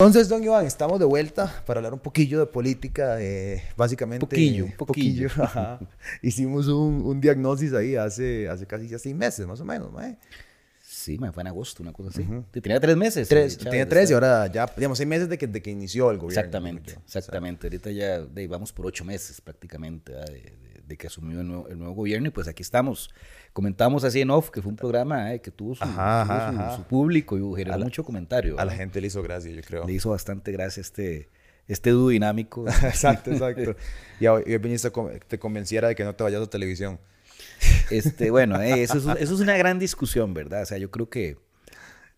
Entonces, don Iván, estamos de vuelta para hablar un poquillo de política, eh, básicamente. Poquillo, poquillo. ajá. Hicimos un, un diagnóstico ahí hace, hace casi ya seis meses, más o menos, mae. Sí, me fue en agosto, una cosa así. Tenía tres meses. Tres, eh, Chávez, tenía tres y ahora ya, digamos, seis meses de que, de que inició el gobierno. Exactamente, yo. exactamente. Ahorita ya de, vamos por ocho meses prácticamente de, de- de que asumió el nuevo, el nuevo gobierno y pues aquí estamos. Comentamos así en off que fue un programa eh, que tuvo su, Ajá, tuvo ajá, su- ajá. su público y generó A la- mucho comentario. A la gente le hizo gracia, yo creo. Le hizo bastante gracia este, este dúo dinámico. exacto, exacto. Y hoy hoy viniste te convenciera de que no te vayas a televisión. Este, bueno, eh, eso, es, eso es una gran discusión, ¿verdad? O sea, yo creo que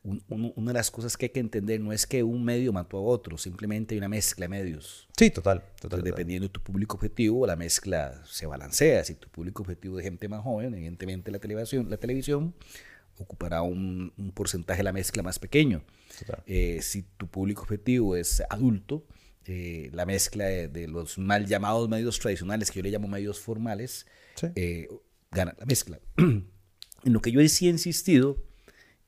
un- un- una de las cosas que hay que entender no es que un medio mató a otro, simplemente hay una mezcla de medios. Sí, total, total. Entonces, total. dependiendo de tu público objetivo, la mezcla se balancea. Si tu público objetivo es gente más joven, evidentemente la televisión, la televisión ocupará un, un porcentaje de la mezcla más pequeño. Eh, si tu público objetivo es adulto, eh, la mezcla de, de los mal llamados medios tradicionales, que yo le llamo medios formales, Sí. eh, gana la mezcla. en lo que yo sí he insistido,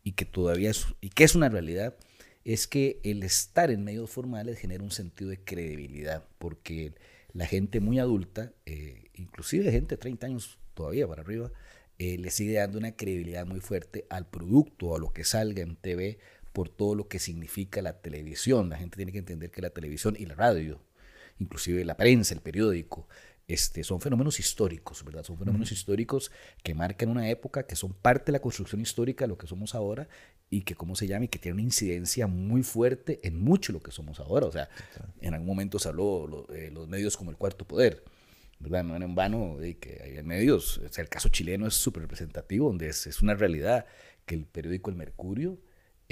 y que todavía es, y que es una realidad, es que el estar en medios formales genera un sentido de credibilidad, porque la gente muy adulta, eh, inclusive gente de 30 años todavía para arriba, eh, le sigue dando una credibilidad muy fuerte al producto, a lo que salga en TV, por todo lo que significa la televisión. La gente tiene que entender que la televisión y la radio, inclusive la prensa, el periódico, este, son fenómenos históricos, ¿verdad? Son fenómenos históricos que marcan una época, que son parte de la construcción histórica de lo que somos ahora y que, ¿cómo se llama? Y que tienen una incidencia muy fuerte en mucho lo que somos ahora. O sea, en algún momento se habló lo- eh, los medios como el cuarto poder, ¿verdad? No era en vano de que hay medios, o sea, el caso chileno es súper representativo, donde es, es una realidad que el periódico El Mercurio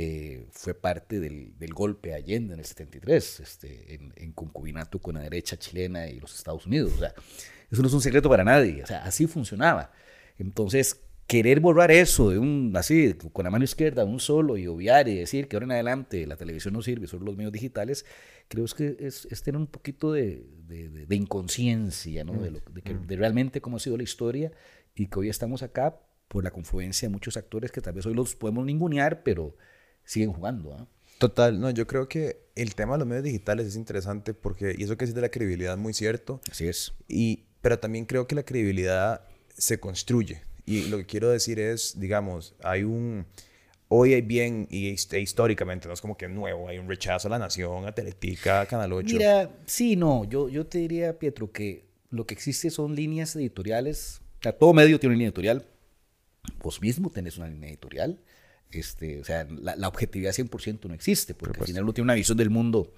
eh, fue parte del, del golpe a Allende en el 73, este, en, en concubinato con la derecha chilena y los Estados Unidos. O sea, eso no es un secreto para nadie, o sea, así funcionaba. Entonces, querer borrar eso de un, así, con la mano izquierda, un solo, y obviar y decir que ahora en adelante la televisión no sirve, solo los medios digitales, creo es que es, es tener un poquito de, de- de- de inconsciencia, ¿no? De, lo- que- de realmente cómo ha sido la historia y que hoy estamos acá por la confluencia de muchos actores que tal vez hoy los podemos ningunear, pero siguen jugando. ¿ah? Total, no, yo creo que el tema de los medios digitales es interesante porque, y eso que es de la credibilidad, muy cierto, Así es. y, pero también creo que la credibilidad se construye. Y lo que quiero decir es, digamos, hay un, hoy hay bien, y e históricamente, no es como que nuevo, hay un rechazo a la nación, a Teletica, a Canal 8. Mira, sí, no, yo, yo te diría, Pietro, que lo que existe son líneas editoriales. O sea, todo medio tiene una línea editorial. Vos mismo tenés una línea editorial. Este, o sea, la, la objetividad 100% no existe, porque al final uno tiene una visión del mundo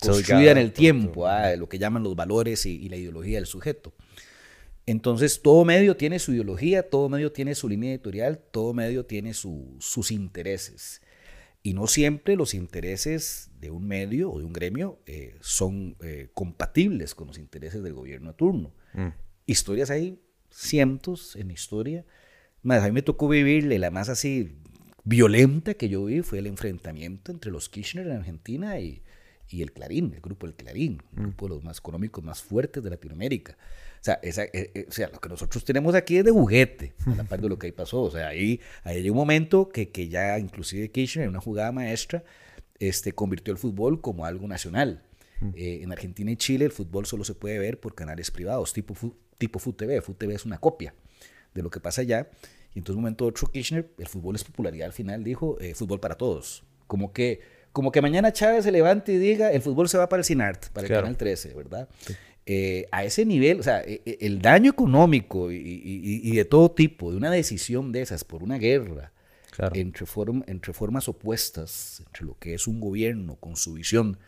construida en el tiempo, ah, lo que llaman los valores y, y la ideología del sujeto. Entonces, todo medio tiene su ideología, todo medio tiene su línea editorial, todo medio tiene su- sus intereses. Y no siempre los intereses de un medio o de un gremio eh, son eh, compatibles con los intereses del gobierno a turno. Mm. Historias hay cientos en historia. Más, a mí me tocó vivirle la más así violenta que yo vi fue el enfrentamiento entre los Kirchner en Argentina y, y el Clarín, el grupo del Clarín, un grupo de los más económicos más fuertes de Latinoamérica. O sea, esa, eh, eh, o sea, lo que nosotros tenemos aquí es de juguete, a la par de lo que ahí pasó. O sea, ahí, ahí hay un momento que, que ya inclusive Kirchner, en una jugada maestra, este, convirtió el fútbol como algo nacional. Eh, en Argentina y Chile el fútbol solo se puede ver por canales privados, tipo, tipo FUTV. FUTV es una copia de lo que pasa allá. Y entonces, un momento otro, Kirchner, el fútbol es popularidad al final, dijo, eh, fútbol para todos. Como que, como que mañana Chávez se levante y diga, el fútbol se va para el CINART, para el Claro. Canal 13, ¿verdad? Eh, a ese nivel, o sea, e- e- el daño económico y, y- y de todo tipo de una decisión de esas por una guerra Claro. entre, form- entre formas opuestas, entre lo que es un gobierno con su visión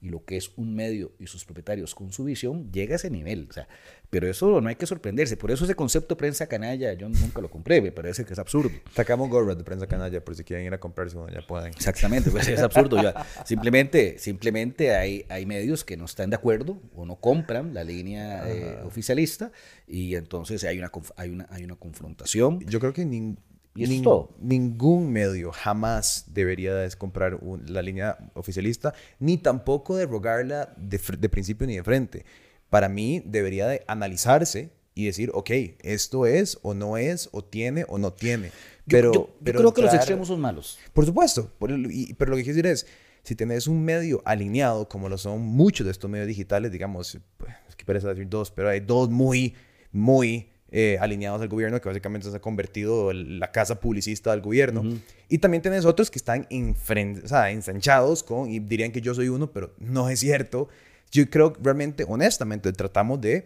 y lo que es un medio y sus propietarios con su visión, llega a ese nivel. O sea, pero eso no hay que sorprenderse. Por eso ese concepto de prensa canalla yo nunca lo compré, me parece que es absurdo. Sacamos gorras de prensa canalla por si quieren ir a comprarse uno, ya pueden. Exactamente, pues es absurdo. Simplemente, simplemente hay, hay medios que no están de acuerdo o no compran la línea eh, oficialista y entonces hay una, hay una, hay una confrontación. Yo creo que nin- Y eso es nin- todo. ningún medio jamás debería de comprar un- la línea oficialista, ni tampoco de rogarla de, principio ni de frente. Para mí debería de analizarse y decir, ok, esto es o no es, o tiene o no tiene. Pero, yo, yo pero creo que los extremos son malos. Por supuesto, por el- y- pero lo que quiero decir es, si tenés un medio alineado, como lo son muchos de estos medios digitales, digamos, pues, es que parece decir dos, pero hay dos muy, muy eh, alineados al gobierno, que básicamente se ha convertido en la casa publicista del gobierno. Y también tenés otros que están o sea, ensanchados con, y dirían que yo soy uno, pero no es cierto. Yo creo que realmente, honestamente, tratamos de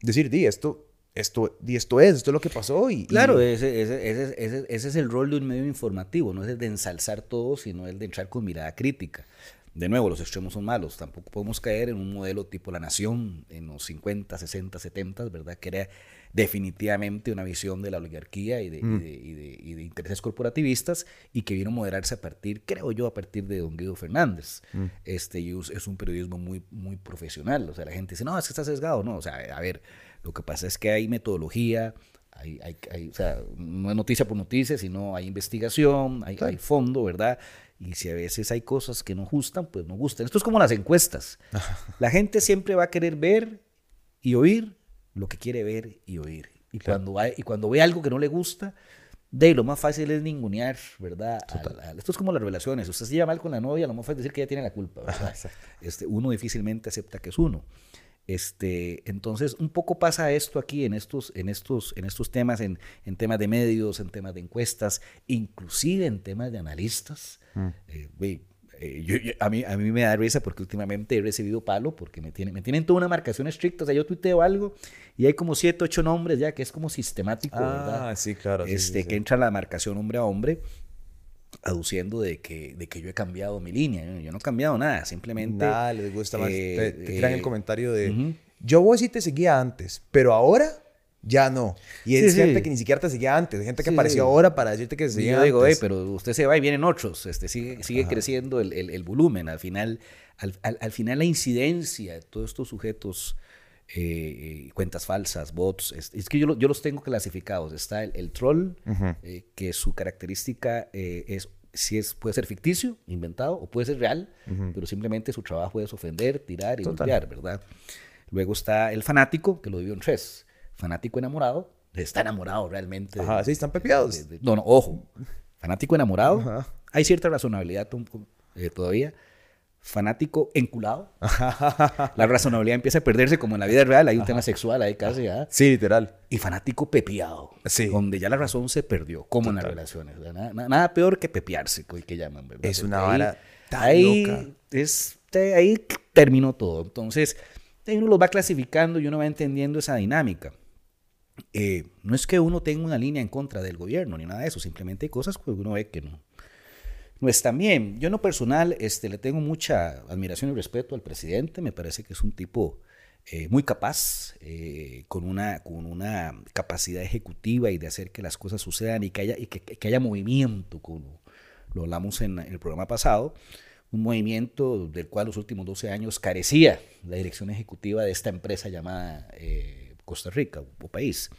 decir, di, esto, esto, di, esto es, esto es lo que pasó. Y, claro, Ese, ese, ese, ese, es el rol de un medio informativo, no es el de ensalzar todo, sino el de entrar con mirada crítica. De nuevo, los extremos son malos. Tampoco podemos caer en un modelo tipo La Nación en los 50, 60, 70, ¿verdad? Que era definitivamente una visión de la oligarquía y de, mm. y, de, intereses corporativistas y que vino a moderarse a partir, creo yo, a partir de don Guido Fernández. Mm. Este, es un periodismo muy, muy profesional. O sea, la gente dice, no, es que está sesgado. No, o sea, a ver, lo que pasa es que hay metodología, hay, hay, o sea, no es noticia por noticia, sino hay investigación, hay, hay fondo, ¿verdad? Y si a veces hay cosas que no gustan, pues no gustan. Esto es como las encuestas. La gente siempre va a querer ver y oír lo que quiere ver y oír. Y, cuando, y cuando ve algo que no le gusta, de lo más fácil es ningunear, ¿verdad? esto es como las relaciones. Usted se lleva mal con la novia, lo más fácil es decir que ella tiene la culpa, ¿verdad? este, uno difícilmente acepta que es uno. Este, entonces, un poco pasa esto aquí en estos, en estos, en estos temas, en, en temas de medios, en temas de encuestas, inclusive en temas de analistas. Mm. Eh, eh, a, mí, a mí me da risa porque últimamente he recibido palo porque me tienen, me tienen toda una marcación estricta. O sea, yo tuiteo algo y hay como siete, ocho nombres ya que es como sistemático, ah, sí, claro. Este, Que entra la marcación hombre a hombre aduciendo de que, de que yo he cambiado mi línea. Yo no he cambiado nada, simplemente... Nada, les gusta más. te, tiran el eh, comentario de... Yo voy sí te seguía antes, pero ahora ya no. Y es gente que ni siquiera te seguía antes, gente que apareció ahora para decirte que se seguía Yo digo, pero usted se va y vienen otros, este, sigue, sigue creciendo el, el, volumen. Al final, al, al, final la incidencia de todos estos sujetos, eh, cuentas falsas, bots, es, que yo, yo, los tengo clasificados. Está el, troll, eh, que su característica eh, es si es, puede ser ficticio, inventado, o puede ser real, pero simplemente su trabajo es ofender, tirar y golpear, ¿verdad? Luego está el fanático, que lo vivió en tres fanático enamorado, está enamorado realmente. Ajá, sí, están pepeados. no, no, ojo. Fanático enamorado, hay cierta razonabilidad eh, todavía. Fanático enculado. la razonabilidad empieza a perderse como en la vida real. Hay un tema sexual ahí casi. ¿ah? Sí, literal. Y fanático pepeado. Sí. Donde ya la razón se perdió, como en las relaciones. Nada, peor que pepearse, que llaman. ¿verdad? Es una vara tan ahí, loca. Es, ahí terminó todo. Entonces, uno lo va clasificando y uno va entendiendo esa dinámica. Eh, no es que uno tenga una línea en contra del gobierno ni nada de eso, simplemente hay cosas que uno ve que no, no están bien. Yo en lo personal este, le tengo mucha admiración y respeto al presidente, me parece que es un tipo eh, muy capaz, eh, con, una, con una capacidad ejecutiva y de hacer que las cosas sucedan y que haya, y que, haya movimiento, como lo hablamos en, el programa pasado un movimiento del cual los últimos 12 años carecía la dirección ejecutiva de esta empresa llamada Costa Rica o país.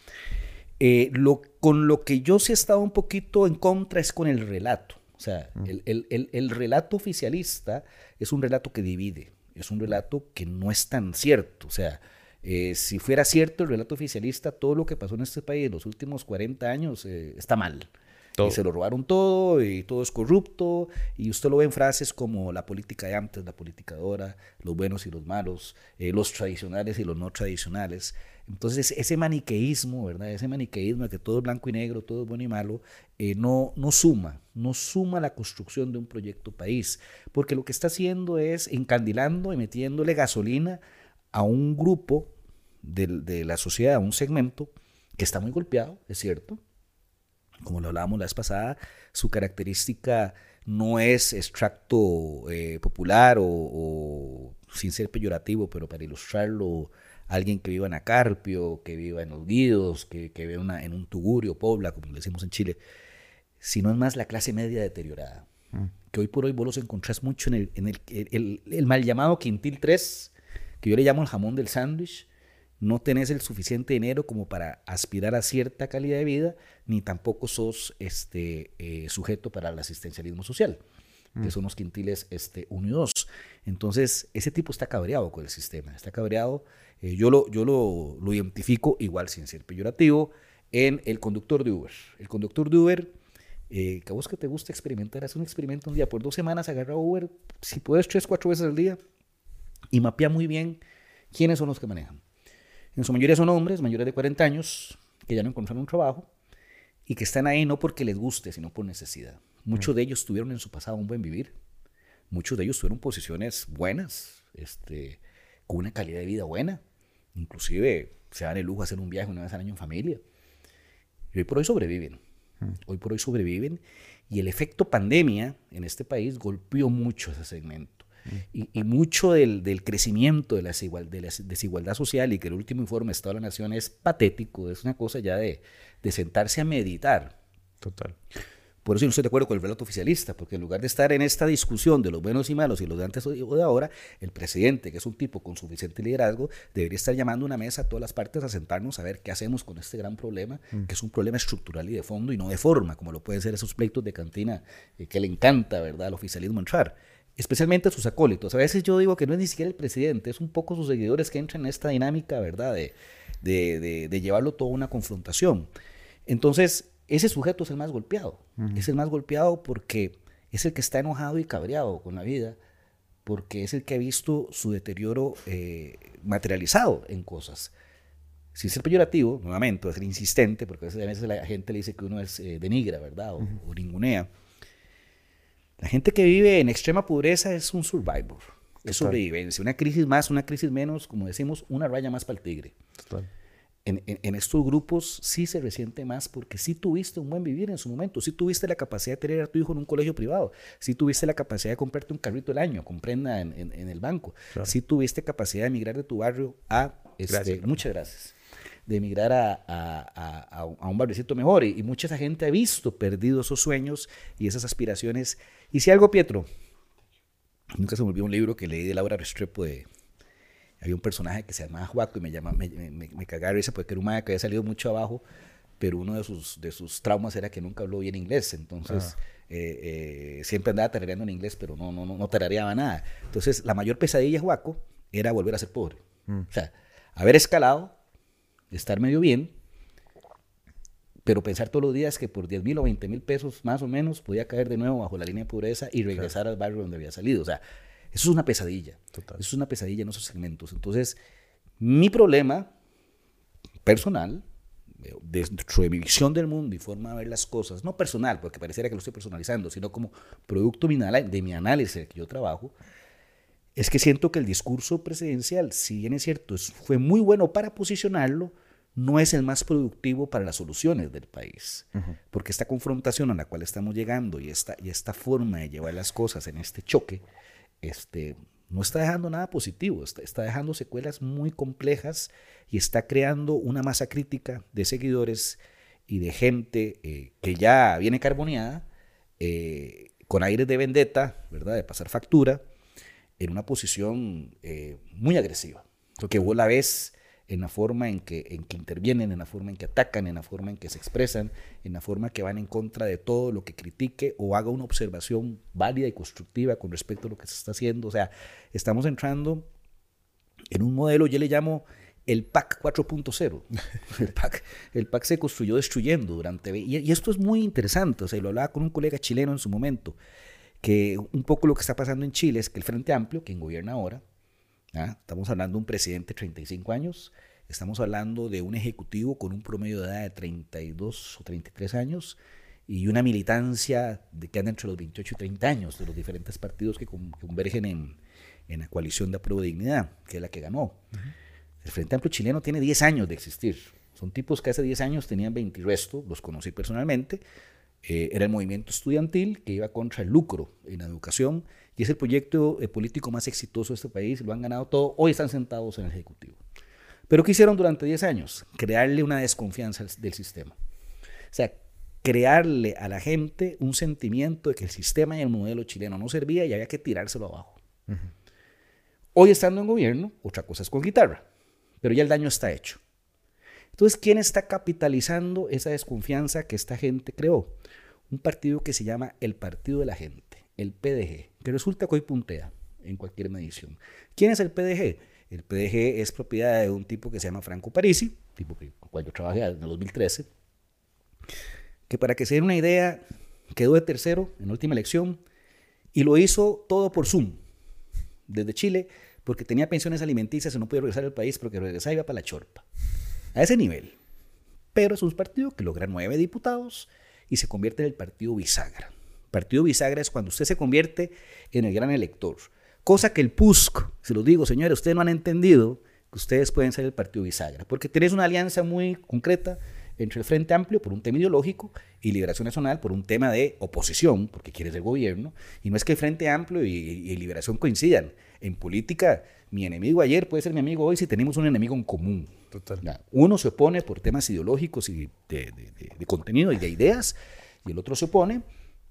Eh, lo, con lo que yo sí he estado un poquito en contra es con el relato. O sea, mm. el, relato oficialista es un relato que divide, es un relato que no es tan cierto. O sea, eh, si fuera cierto el relato oficialista, todo lo que pasó en este país en los últimos 40 años eh, está mal. Y se lo robaron todo y todo es corrupto. Y usted lo ve en frases como la política de antes, la política ahora, los buenos y los malos, eh, los tradicionales y los no tradicionales. Entonces ese maniqueísmo, ¿verdad? Ese maniqueísmo de que todo es blanco y negro, todo es bueno y malo, eh, no, no suma, no suma la construcción de un proyecto país. Porque lo que está haciendo es encandilando y metiéndole gasolina a un grupo de la sociedad, a un segmento que está muy golpeado, es cierto, como lo hablábamos la vez pasada, su característica no es extracto eh, popular o, sin ser peyorativo, pero para ilustrarlo, alguien que viva en Acarpio, que viva en Los Guidos, que, que viva en un Tugurio, Pobla, como le decimos en Chile, sino es más la clase media deteriorada. Mm. Que hoy por hoy vos los encontrás mucho en el, en el, el mal llamado Quintil 3, que yo le llamo el jamón del sándwich, no tenés el suficiente dinero como para aspirar a cierta calidad de vida, ni tampoco sos este, eh, sujeto para el asistencialismo social, que mm. son los quintiles este, unidos. Entonces, ese tipo está cabreado con el sistema, está cabreado. Eh, yo lo, yo lo, lo, identifico, igual sin ser peyorativo, en el conductor de Uber. El conductor de Uber Eh, que a vos que te gusta experimentar, haz un experimento un día, por dos semanas agarra Uber, si puedes tres, cuatro veces al día, y mapea muy bien quiénes son los que manejan. En su mayoría son hombres, mayores de 40 años, que ya no encontraron un trabajo y que están ahí no porque les guste, sino por necesidad. Muchos de ellos tuvieron en su pasado un buen vivir. Muchos de ellos tuvieron posiciones buenas, este, con una calidad de vida buena. Inclusive se dan el lujo de hacer un viaje una vez al año en familia. Y hoy por hoy sobreviven. Hoy por hoy sobreviven. Y el efecto pandemia en este país golpeó mucho ese segmento. Y, mucho del, del, crecimiento de la, de la, desigualdad social y que el último informe Estado de la Nación es patético, es una cosa ya de, de sentarse a meditar. Total. Por eso yo no estoy de acuerdo con el relato oficialista, porque en lugar de estar en esta discusión de los buenos y malos y los de antes o de ahora, el presidente, que es un tipo con suficiente liderazgo, debería estar llamando a una mesa a todas las partes a sentarnos a ver qué hacemos con este gran problema, mm. que es un problema estructural y de fondo y no de forma, como lo pueden ser esos pleitos de cantina eh, que le encanta, ¿verdad?, al oficialismo entrar especialmente a sus acólitos. A veces yo digo que no es ni siquiera el presidente, es un poco sus seguidores que entran en esta dinámica, ¿verdad?, de, de, de, llevarlo todo a una confrontación. Entonces, ese sujeto es el más golpeado. Es el más golpeado porque es el que está enojado y cabreado con la vida, porque es el que ha visto su deterioro eh, materializado en cosas. Si es el peyorativo, nuevamente, es el insistente, porque a veces, la gente le dice que uno es eh, denigra, ¿verdad? O, o ningunea. La gente que vive en extrema pobreza es un survivor, es sobrevivencia. Una crisis más, una crisis menos, como decimos, una raya más para el tigre. En, en, estos grupos sí se resiente más porque sí tuviste un buen vivir en su momento, sí tuviste la capacidad de tener a tu hijo en un colegio privado, sí tuviste la capacidad de comprarte un carrito al año, comprenda en, en el banco, sí tuviste capacidad de emigrar de tu barrio a... Este, muchas gracias de emigrar a, a, a, un barriocito mejor. Y, y, mucha esa gente ha visto perdido esos sueños y esas aspiraciones. Y si algo, Pietro, nunca se me olvidó un libro que leí de Laura Restrepo de... Había un personaje que se llamaba Juaco y me, llama, me, me, me cagaba risa porque era un madre que había salido mucho abajo, pero uno de sus, de sus traumas era que nunca habló bien inglés. Entonces... Ah. Eh, eh, siempre andaba tarareando en inglés, pero no, no, no, no tarareaba nada. Entonces, la mayor pesadilla de Juaco era volver a ser pobre. Mm. O sea, haber escalado, estar medio bien, pero pensar todos los días que por 10 mil o 20 mil pesos más o menos podía caer de nuevo bajo la línea de pobreza y regresar al barrio donde había salido. O sea, eso es una pesadilla. Eso es una pesadilla en esos segmentos. Entonces, mi problema personal, dentro de mi visión del mundo y forma de ver las cosas, no personal, porque pareciera que lo estoy personalizando, sino como producto de mi análisis que yo trabajo, es que siento que el discurso presidencial, si bien es cierto, fue muy bueno para posicionarlo, no es el más productivo para las soluciones del país. Porque esta confrontación a la cual estamos llegando y esta, y esta forma de llevar las cosas en este choque, este, no está dejando nada positivo, está, dejando secuelas muy complejas y está creando una masa crítica de seguidores y de gente eh, que ya viene carboneada, eh, con aires de vendetta, ¿verdad? De pasar factura, en una posición eh, muy agresiva. Porque vos la ves en la forma en que, en que intervienen, en la forma en que atacan, en la forma en que se expresan, en la forma que van en contra de todo lo que critique o haga una observación válida y constructiva con respecto a lo que se está haciendo. O sea, estamos entrando en un modelo, yo le llamo el PAC 4.0. El PAC, el PAC se construyó destruyendo durante... Y, y, esto es muy interesante, o sea, lo hablaba con un colega chileno en su momento que un poco lo que está pasando en Chile es que el Frente Amplio, quien gobierna ahora, ¿ah? estamos hablando de un presidente de 35 años, estamos hablando de un ejecutivo con un promedio de edad de 32 o 33 años y una militancia de que anda entre los 28 y 30 años de los diferentes partidos que, convergen en, en, la coalición de Apruebo Dignidad, que es la que ganó. El Frente Amplio chileno tiene 10 años de existir. Son tipos que hace 10 años tenían 20 y resto, los conocí personalmente, eh, era el movimiento estudiantil que iba contra el lucro en la educación y es el proyecto eh, político más exitoso de este país, lo han ganado todo, hoy están sentados en el Ejecutivo. Pero ¿qué hicieron durante 10 años? Crearle una desconfianza del sistema. O sea, crearle a la gente un sentimiento de que el sistema y el modelo chileno no servía y había que tirárselo abajo. Hoy estando en gobierno, otra cosa es con guitarra, pero ya el daño está hecho. Entonces, ¿quién está capitalizando esa desconfianza que esta gente creó? Un partido que se llama el Partido de la Gente, el PDG, que resulta que hoy puntea en cualquier medición. ¿Quién es el PDG? El PDG es propiedad de un tipo que se llama Franco Parisi, tipo que, con cual yo trabajé en el 2013, que para que se den una idea, quedó de tercero en última elección y lo hizo todo por Zoom, desde Chile, porque tenía pensiones alimenticias y no podía regresar al país porque regresaba para la chorpa. A ese nivel. Pero es un partido que logra nueve diputados y se convierte en el partido bisagra. Partido bisagra es cuando usted se convierte en el gran elector. Cosa que el PUSC, se lo digo, señores, ustedes no han entendido que ustedes pueden ser el partido bisagra, porque tenés una alianza muy concreta entre el Frente Amplio por un tema ideológico y Liberación Nacional por un tema de oposición, porque quiere ser gobierno. Y no es que el Frente Amplio y, Liberación coincidan. En política, mi enemigo ayer puede ser mi amigo hoy si tenemos un enemigo en común. Total. Uno se opone por temas ideológicos y de, contenido y de ideas, y el otro se opone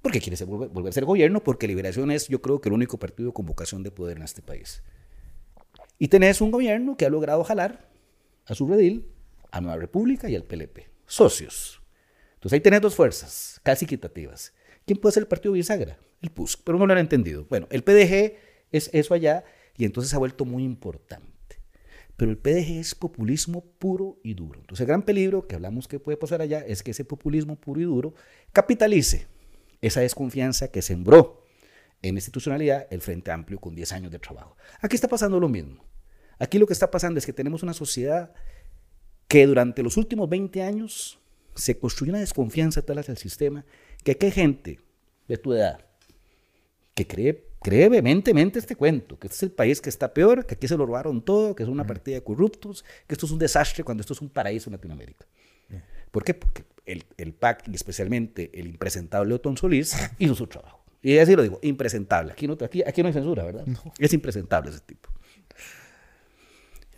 porque quiere volver, a ser gobierno, porque Liberación es, yo creo que el único partido con vocación de poder en este país. Y tenés un gobierno que ha logrado jalar a su redil a Nueva República y al PLP socios. Entonces ahí tenés dos fuerzas casi equitativas. ¿Quién puede ser el partido bisagra? El PUSC, pero no lo han entendido. Bueno, el PDG es eso allá y entonces ha vuelto muy importante. Pero el PDG es populismo puro y duro. Entonces el gran peligro que hablamos que puede pasar allá es que ese populismo puro y duro capitalice esa desconfianza que sembró en institucionalidad el Frente Amplio con 10 años de trabajo. Aquí está pasando lo mismo. Aquí lo que está pasando es que tenemos una sociedad que durante los últimos 20 años se construyó una desconfianza tal hacia el sistema, que aquí hay gente de tu edad que cree, cree vehementemente este cuento, que este es el país que está peor, que aquí se lo robaron todo, que es una partida de corruptos, que esto es un desastre cuando esto es un paraíso en Latinoamérica. ¿Por qué? Porque el, el PAC y especialmente el impresentable Otón Solís hizo su trabajo. Y así lo digo, impresentable. Aquí no, aquí, aquí no hay censura, ¿verdad? Es impresentable ese tipo.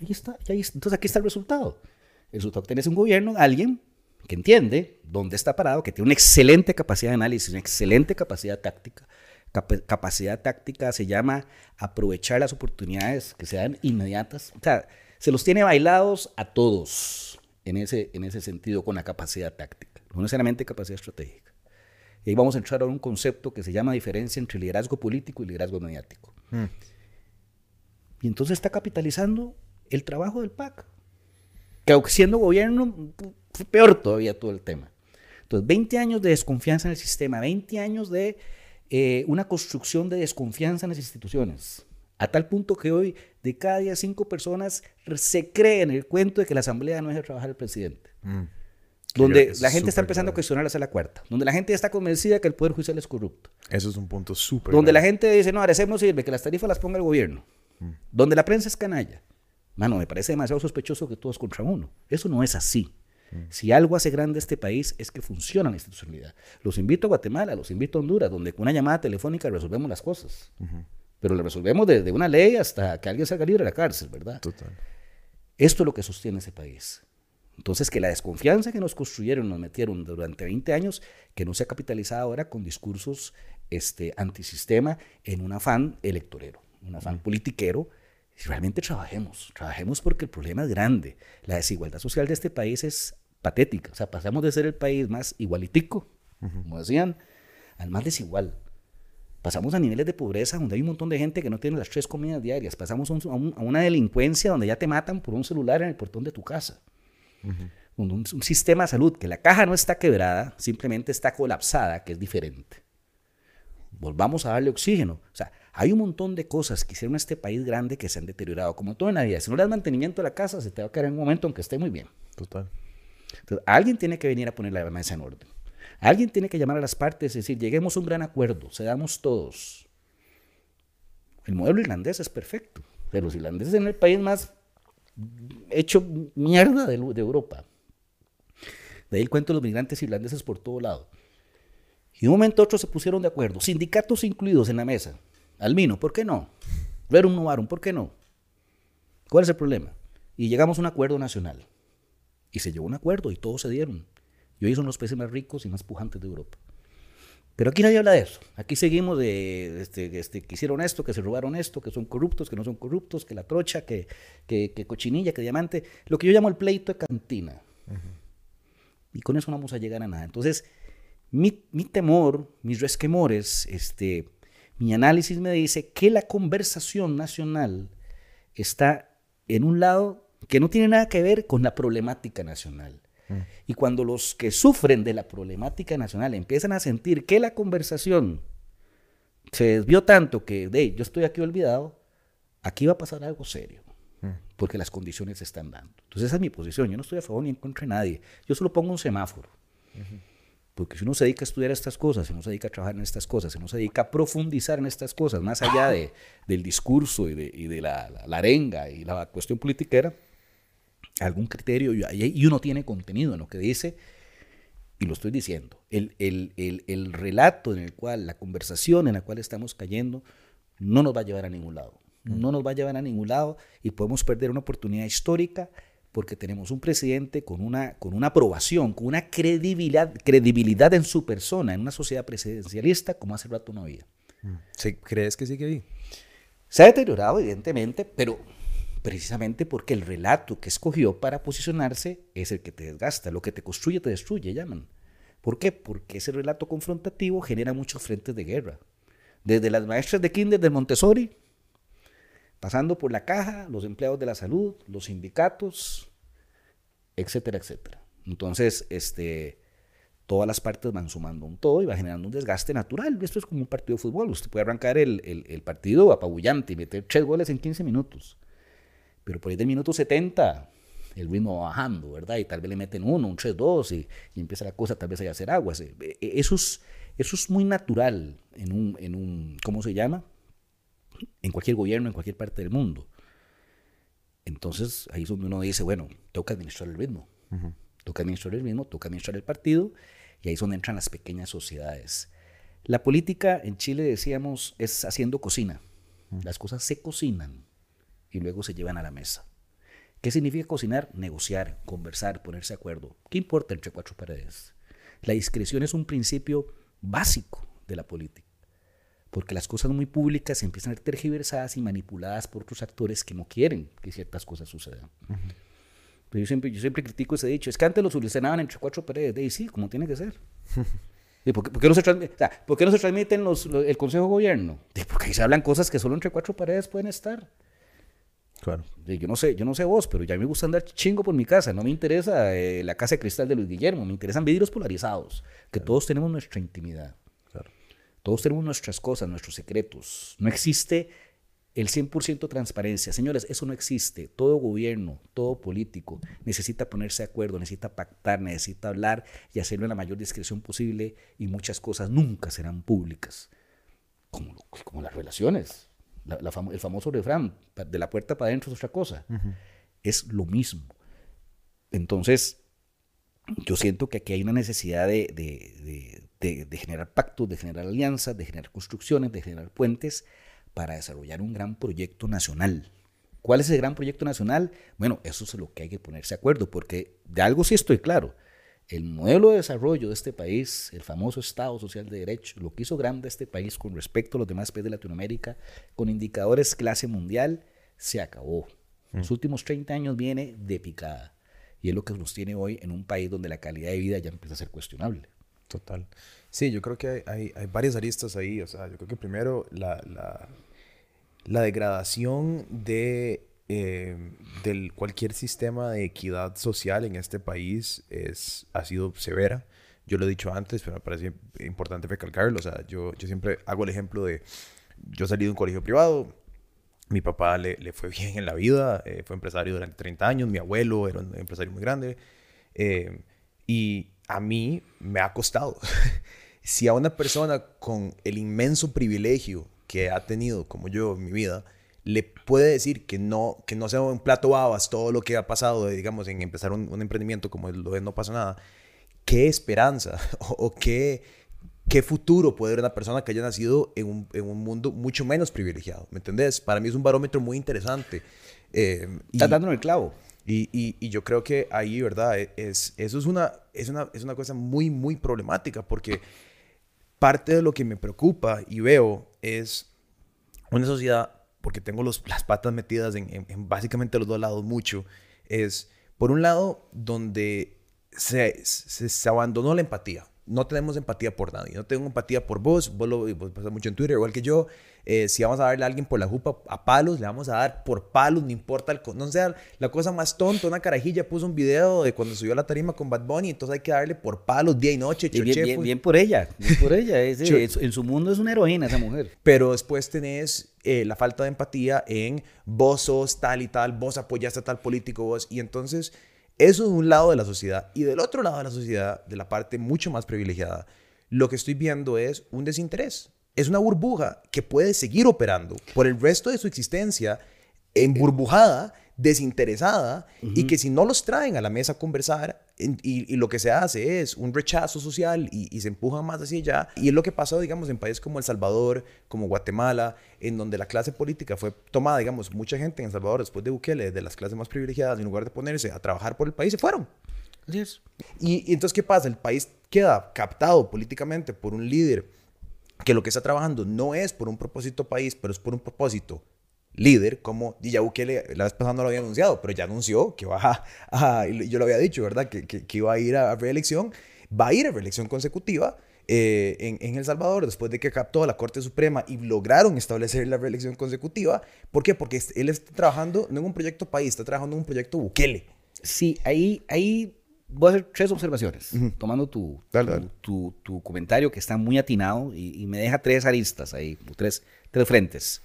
Ahí está, ahí está. Entonces aquí está el resultado. El resultado es un gobierno, alguien que entiende dónde está parado, que tiene una excelente capacidad de análisis, una excelente capacidad táctica. Capacidad táctica se llama aprovechar las oportunidades que se dan inmediatas. O sea, se los tiene bailados a todos en ese, en ese sentido con la capacidad táctica, no necesariamente capacidad estratégica. Y ahí vamos a entrar a un concepto que se llama diferencia entre liderazgo político y liderazgo mediático. Hmm. Y entonces está capitalizando el trabajo del PAC que siendo gobierno, peor todavía todo el tema. Entonces, 20 años de desconfianza en el sistema, 20 años de eh, una construcción de desconfianza en las instituciones, a tal punto que hoy de cada día cinco personas se creen el cuento de que la asamblea no es el trabajar el presidente. Mm. Donde la gente está empezando a cuestionar la cuarta. Donde la gente está convencida que el Poder Judicial es corrupto. Eso es un punto súper. Donde la gente dice, no, Arecep no sirve, que las tarifas las ponga el gobierno. Mm. Donde la prensa es canalla. Mano, me parece demasiado sospechoso que todos contra uno. Eso no es así. Mm. Si algo hace grande este país es que funciona la institucionalidad. Los invito a Guatemala, los invito a Honduras, donde con una llamada telefónica resolvemos las cosas. Pero lo resolvemos desde una ley hasta que alguien salga libre de la cárcel, ¿verdad? Total. Esto es lo que sostiene ese país. Entonces, que la desconfianza que nos construyeron, nos metieron durante 20 años, que no se ha capitalizado ahora con discursos este, antisistema en un afán electorero, un afán politiquero realmente trabajemos, trabajemos porque el problema es grande. La desigualdad social de este país es patética. O sea, pasamos de ser el país más igualitico, como decían, al más desigual. Pasamos a niveles de pobreza donde hay un montón de gente que no tiene las tres comidas diarias. Pasamos a, una delincuencia donde ya te matan por un celular en el portón de tu casa. un, un, sistema de salud que la caja no está quebrada, simplemente está colapsada, que es diferente. Volvamos a darle oxígeno. O sea, hay un montón de cosas que hicieron este país grande que se han deteriorado, como todo en la vida. Si no le das mantenimiento a la casa, se te va a caer en un momento aunque esté muy bien. Total. Alguien tiene que venir a poner la mesa en orden. Alguien tiene que llamar a las partes y decir, lleguemos a un gran acuerdo, cedamos todos. El modelo irlandés es perfecto, pero los irlandeses en el país más hecho mierda de, de Europa. De ahí el cuento de los migrantes irlandeses por todo lado. Y de un momento a otro se pusieron de acuerdo, sindicatos incluidos en la mesa. Almino, ¿por qué no? Verum Novarum, ¿por qué no? ¿Cuál es el problema? Y llegamos a un acuerdo nacional. Y se llegó a un acuerdo y todos se dieron. Y hoy son los países más ricos y más pujantes de Europa. Pero aquí nadie habla de eso. Aquí seguimos de este, este, que hicieron esto, que se robaron esto, que son corruptos, que no son corruptos, que la trocha, que, que, cochinilla, que diamante. Lo que yo llamo el pleito de cantina. Y con eso no vamos a llegar a nada. Entonces, mi, mi temor, mis resquemores, este, mi análisis me dice que la conversación nacional está en un lado que no tiene nada que ver con la problemática nacional. Y cuando los que sufren de la problemática nacional empiezan a sentir que la conversación se desvió tanto que de, yo estoy aquí olvidado, aquí va a pasar algo serio, porque las condiciones se están dando. Entonces esa es mi posición, yo no estoy a favor ni en contra de nadie, yo solo pongo un semáforo. Porque si uno se dedica a estudiar estas cosas, si uno se dedica a trabajar en estas cosas, si uno se dedica a profundizar en estas cosas, más allá de, del discurso y de, y de la, la, arenga y la cuestión politiquera, algún criterio y, uno tiene contenido en lo que dice, y lo estoy diciendo, el, el, el, el relato en el cual, la conversación en la cual estamos cayendo, no nos va a llevar a ningún lado. No nos va a llevar a ningún lado y podemos perder una oportunidad histórica porque tenemos un presidente con una, con una aprobación, con una credibilidad, credibilidad en su persona, en una sociedad presidencialista como hace rato no había. Mm. ¿Crees que sigue ahí? Se ha deteriorado, evidentemente, pero precisamente porque el relato que escogió para posicionarse es el que te desgasta, lo que te construye te destruye, llaman. ¿Por qué? Porque ese relato confrontativo genera muchos frentes de guerra. Desde las maestras de kinder de Montessori pasando por la caja, los empleados de la salud, los sindicatos, etcétera, etcétera. Entonces, este, todas las partes van sumando un todo y va generando un desgaste natural. Esto es como un partido de fútbol. Usted puede arrancar el, el, partido apabullante y meter tres goles en 15 minutos. Pero por ahí del minuto 70, el ritmo va bajando, ¿verdad? Y tal vez le meten uno, un 3-2 y, y, empieza la cosa tal vez a hacer aguas. E, e, eso es, eso es muy natural en un, en un, ¿cómo se llama? en cualquier gobierno, en cualquier parte del mundo. Entonces ahí es donde uno dice, bueno, toca administrar el ritmo. Toca administrar el ritmo, toca administrar el partido, y ahí es donde entran las pequeñas sociedades. La política en Chile, decíamos, es haciendo cocina. Las cosas se cocinan y luego se llevan a la mesa. ¿Qué significa cocinar? Negociar, conversar, ponerse de acuerdo. ¿Qué importa entre cuatro paredes? La discreción es un principio básico de la política porque las cosas muy públicas empiezan a ser tergiversadas y manipuladas por otros actores que no quieren que ciertas cosas sucedan. Pero yo siempre, yo siempre critico ese dicho, es que antes los solucionaban entre cuatro paredes, de sí, como tiene que ser. ¿Y por, qué, no se transmiten, o sea, ¿por qué no se transmiten los, el Consejo de Gobierno? porque ahí se hablan cosas que solo entre cuatro paredes pueden estar. Claro. Yo no sé, yo no sé vos, pero ya me gusta andar chingo por mi casa. No me interesa eh, la casa de cristal de Luis Guillermo, me interesan vidrios polarizados, que todos tenemos nuestra intimidad. Todos tenemos nuestras cosas, nuestros secretos. No existe el 100% transparencia. Señores, eso no existe. Todo gobierno, todo político necesita ponerse de acuerdo, necesita pactar, necesita hablar y hacerlo en la mayor discreción posible y muchas cosas nunca serán públicas. Como, como las relaciones. El famoso refrán, de la puerta para adentro es otra cosa. Es lo mismo. Entonces, yo siento que aquí hay una necesidad de, de, generar pactos, de generar alianzas, de generar construcciones, de generar puentes para desarrollar un gran proyecto nacional. ¿Cuál es ese gran proyecto nacional? Bueno, eso es lo que hay que ponerse de acuerdo, porque de algo sí estoy claro. El modelo de desarrollo de este país, el famoso Estado Social de Derecho, lo que hizo grande este país con respecto a los demás países de Latinoamérica, con indicadores clase mundial, se acabó. Los mm. últimos 30 años viene de picada. Y es lo que nos tiene hoy en un país donde la calidad de vida ya empieza a ser cuestionable. Total. Sí, yo creo que hay, hay, varias aristas ahí. O sea, yo creo que primero la, la, la degradación de eh, del cualquier sistema de equidad social en este país es, ha sido severa. Yo lo he dicho antes, pero me parece importante recalcarlo. O sea, yo, yo siempre hago el ejemplo de, yo salí de un colegio privado, mi papá le, le fue bien en la vida, eh, fue empresario durante 30 años, mi abuelo era un empresario muy grande. Eh, y a mí me ha costado. si a una persona con el inmenso privilegio que ha tenido, como yo en mi vida, le puede decir que no, que no sea un plato babas todo lo que ha pasado, digamos, en empezar un, emprendimiento como lo de No pasa nada, ¿qué esperanza o qué ¿qué futuro puede haber una persona que haya nacido en un, en un, mundo mucho menos privilegiado? ¿Me entendés? Para mí es un barómetro muy interesante. Eh, Estás dando el clavo. Y, y, y, yo creo que ahí, ¿verdad? E, es, eso es una, es, una, es una cosa muy, muy problemática porque parte de lo que me preocupa y veo es una sociedad, porque tengo los, las patas metidas en, en, básicamente los dos lados mucho, es por un lado donde se, se, se abandonó la empatía no tenemos empatía por nadie. No tengo empatía por vos, vos lo vos pasas mucho en Twitter, igual que yo. Eh, si vamos a darle a alguien por la jupa a palos, le vamos a dar por palos, no importa el... No sea la cosa más tonta, una carajilla puso un video de cuando subió a la tarima con Bad Bunny, entonces hay que darle por palos día y noche. Y bien, bien, bien, por ella, bien por ella. Es, es, en su mundo es una heroína esa mujer. Pero después tenés eh, la falta de empatía en vos sos tal y tal, vos apoyaste a tal político, vos... Y entonces eso de un lado de la sociedad. Y del otro lado de la sociedad, de la parte mucho más privilegiada, lo que estoy viendo es un desinterés. Es una burbuja que puede seguir operando por el resto de su existencia emburbujada desinteresada y que si no los traen a la mesa a conversar y, lo que se hace es un rechazo social y, se empujan más hacia allá. Y es lo que pasó, digamos, en países como El Salvador, como Guatemala, en donde la clase política fue tomada, digamos, mucha gente en El Salvador después de Bukele, de las clases más privilegiadas, en lugar de ponerse a trabajar por el país, se fueron. Y, y entonces, ¿qué pasa? El país queda captado políticamente por un líder que lo que está trabajando no es por un propósito país, pero es por un propósito líder como ya Bukele la vez pasada no lo había anunciado, pero ya anunció que va a, yo lo había dicho, ¿verdad? Que, que, iba a ir a reelección, va a ir a reelección consecutiva eh, en, en, El Salvador después de que captó a la Corte Suprema y lograron establecer la reelección consecutiva. ¿Por qué? Porque él está trabajando no en un proyecto país, está trabajando en un proyecto Bukele. Sí, ahí, ahí voy a hacer tres observaciones, tomando tu, Tu, tu, comentario que está muy atinado y, y, me deja tres aristas ahí, tres, tres frentes.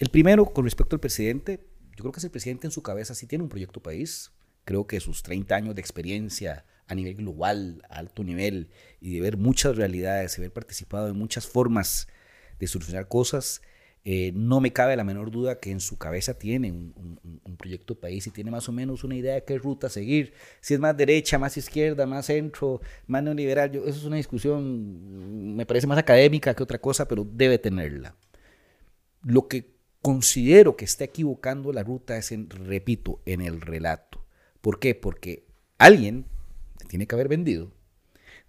El primero, con respecto al presidente, yo creo que el presidente en su cabeza sí tiene un proyecto país. Creo que sus 30 años de experiencia a nivel global, a alto nivel, y de ver muchas realidades, de haber participado en muchas formas de solucionar cosas, eh, no me cabe la menor duda que en su cabeza tiene un, proyecto país y tiene más o menos una idea de qué ruta seguir. Si es más derecha, más izquierda, más centro, más neoliberal, yo, eso es una discusión, me parece más académica que otra cosa, pero debe tenerla. Lo que considero que está equivocando la ruta es, en, repito, en el relato. ¿Por qué? Porque alguien tiene que haber vendido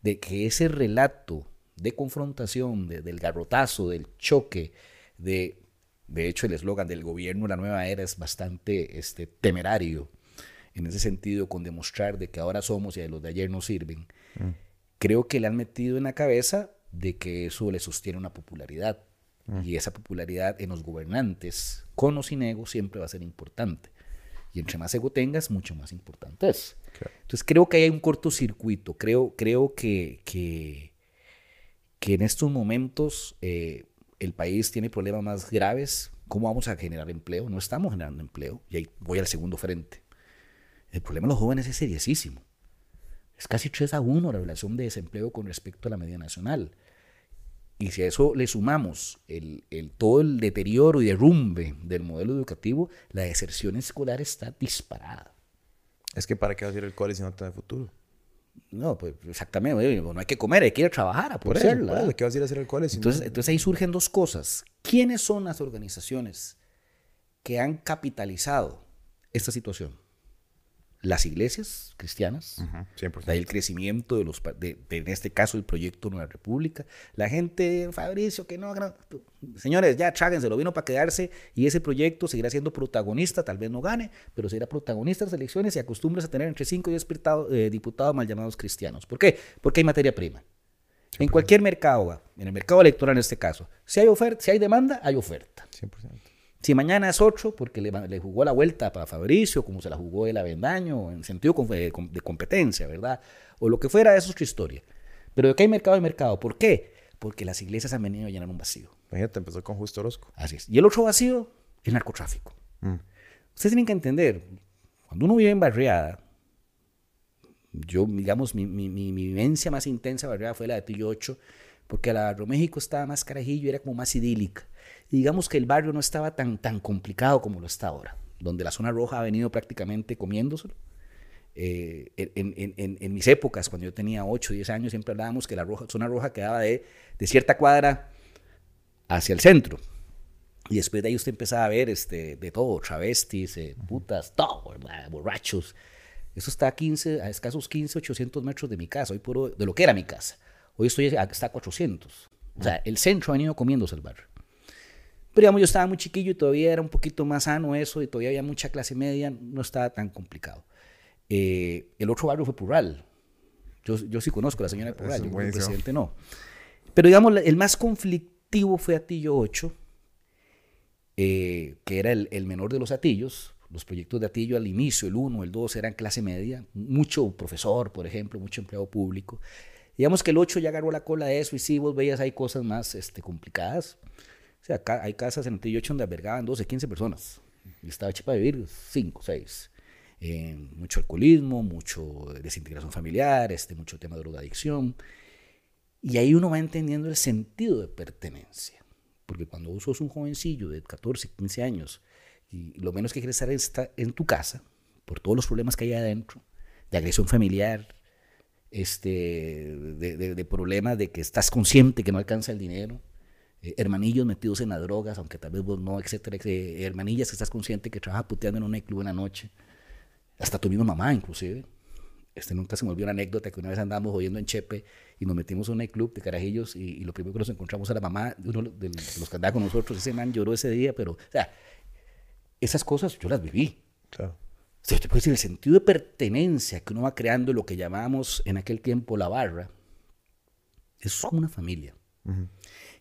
de que ese relato de confrontación, del garrotazo, del choque, de, de hecho el eslogan del gobierno La Nueva Era es bastante este, temerario en ese sentido con demostrar de que ahora somos y de los de ayer no sirven. Mm. Creo que le han metido en la cabeza de que eso le sostiene una popularidad y esa popularidad en los gobernantes, con o sin ego, siempre va a ser importante. Y entre más ego tengas, mucho más importante es. Entonces creo que hay un cortocircuito. Creo, creo que, que, que en estos momentos eh, el país tiene problemas más graves. ¿Cómo vamos a generar empleo? No estamos generando empleo. Y ahí voy al segundo frente. El problema de los jóvenes es seriosísimo. Es casi 3 a 1 la relación de desempleo con respecto a la media nacional. Y si a eso le sumamos el, todo el deterioro y derrumbe del modelo educativo, la deserción escolar está disparada. Es que ¿para qué va a ir el cole si no tiene futuro? No, pues exactamente. No hay que comer, hay que ir a trabajar a por ¿Qué vas a ir a hacer el cole? entonces, entonces ahí surgen dos cosas. ¿Quiénes son las organizaciones que han capitalizado esta situación? Las iglesias cristianas, de ahí el crecimiento de los, de, en este caso el proyecto Nueva República, la gente, Fabricio, que no, señores, ya tráguense, lo vino para quedarse y ese proyecto seguirá siendo protagonista, tal vez no gane, pero será protagonista de las elecciones y acostumbres a tener entre 5 y 10 eh, diputados mal llamados cristianos. ¿Por qué? Porque hay materia prima. en cualquier mercado, en el mercado electoral en este caso, si hay oferta, si hay demanda, hay oferta. 100%. Si mañana es otro, porque le, jugó la vuelta para Fabricio, como se la jugó el Avendaño, en sentido de, competencia, ¿verdad? O lo que fuera, eso es otra historia. Pero de que hay mercado, hay mercado. ¿Por qué? Porque las iglesias han venido a llenar un vacío. Imagínate, empezó con Justo Orozco. Así es. Y el otro vacío, el narcotráfico. Mm. Ustedes tienen que entender, cuando uno vive en barriada, yo, digamos, mi, mi, mi, vivencia más intensa barriada fue la de Tillo 8, porque la Barrio México estaba más carajillo, era como más idílica digamos que el barrio no estaba tan, tan complicado como lo está ahora, donde la zona roja ha venido prácticamente comiéndoselo. Eh, en, mis épocas, cuando yo tenía 8 o 10 años, siempre hablábamos que la roja, zona roja quedaba de, de, cierta cuadra hacia el centro. Y después de ahí usted empezaba a ver este, de todo, travestis, eh, putas, todo, borrachos. Eso está a, 15, a escasos 15, 800 metros de mi casa, hoy por de lo que era mi casa. Hoy estoy está a 400. O sea, el centro ha venido comiéndose el barrio. Pero digamos, yo estaba muy chiquillo y todavía era un poquito más sano eso y todavía había mucha clase media, no estaba tan complicado. Eh, el otro barrio fue Purral. Yo, yo sí conozco a la señora Porras, yo el presidente no. Pero digamos, el más conflictivo fue Atillo 8, eh, que era el, el, menor de los Atillos. Los proyectos de Atillo al inicio, el 1, el 2, eran clase media. Mucho profesor, por ejemplo, mucho empleado público. Digamos que el 8 ya agarró la cola de eso y sí, vos veías hay cosas más este, complicadas. O sea, acá hay casas en 8 donde albergaban 12, 15 personas. Y estaba hecha para vivir 5, 6. Eh, mucho alcoholismo, mucho desintegración familiar, este, mucho tema de drogadicción. Y ahí uno va entendiendo el sentido de pertenencia. Porque cuando vos sos un jovencillo de 14, 15 años y lo menos que quieres estar es en tu casa, por todos los problemas que hay adentro, de agresión familiar, este, de, problemas de que estás consciente que no alcanza el dinero, eh, hermanillos metidos en las drogas, aunque tal vez vos no, etcétera, hermanillas que estás consciente que trabaja puteando en un club en la noche, hasta tu misma mamá inclusive. Este, nunca se me olvidó una anécdota que una vez andábamos oyendo en Chepe y nos metimos en un club de carajillos y, lo primero que nos encontramos a la mamá de uno de los que andaba con nosotros. Ese man lloró ese día, pero, o sea, esas cosas yo las viví. Claro. O sea, te puedo decir, el sentido de pertenencia que uno va creando lo que llamamos en aquel tiempo la barra, es como una familia.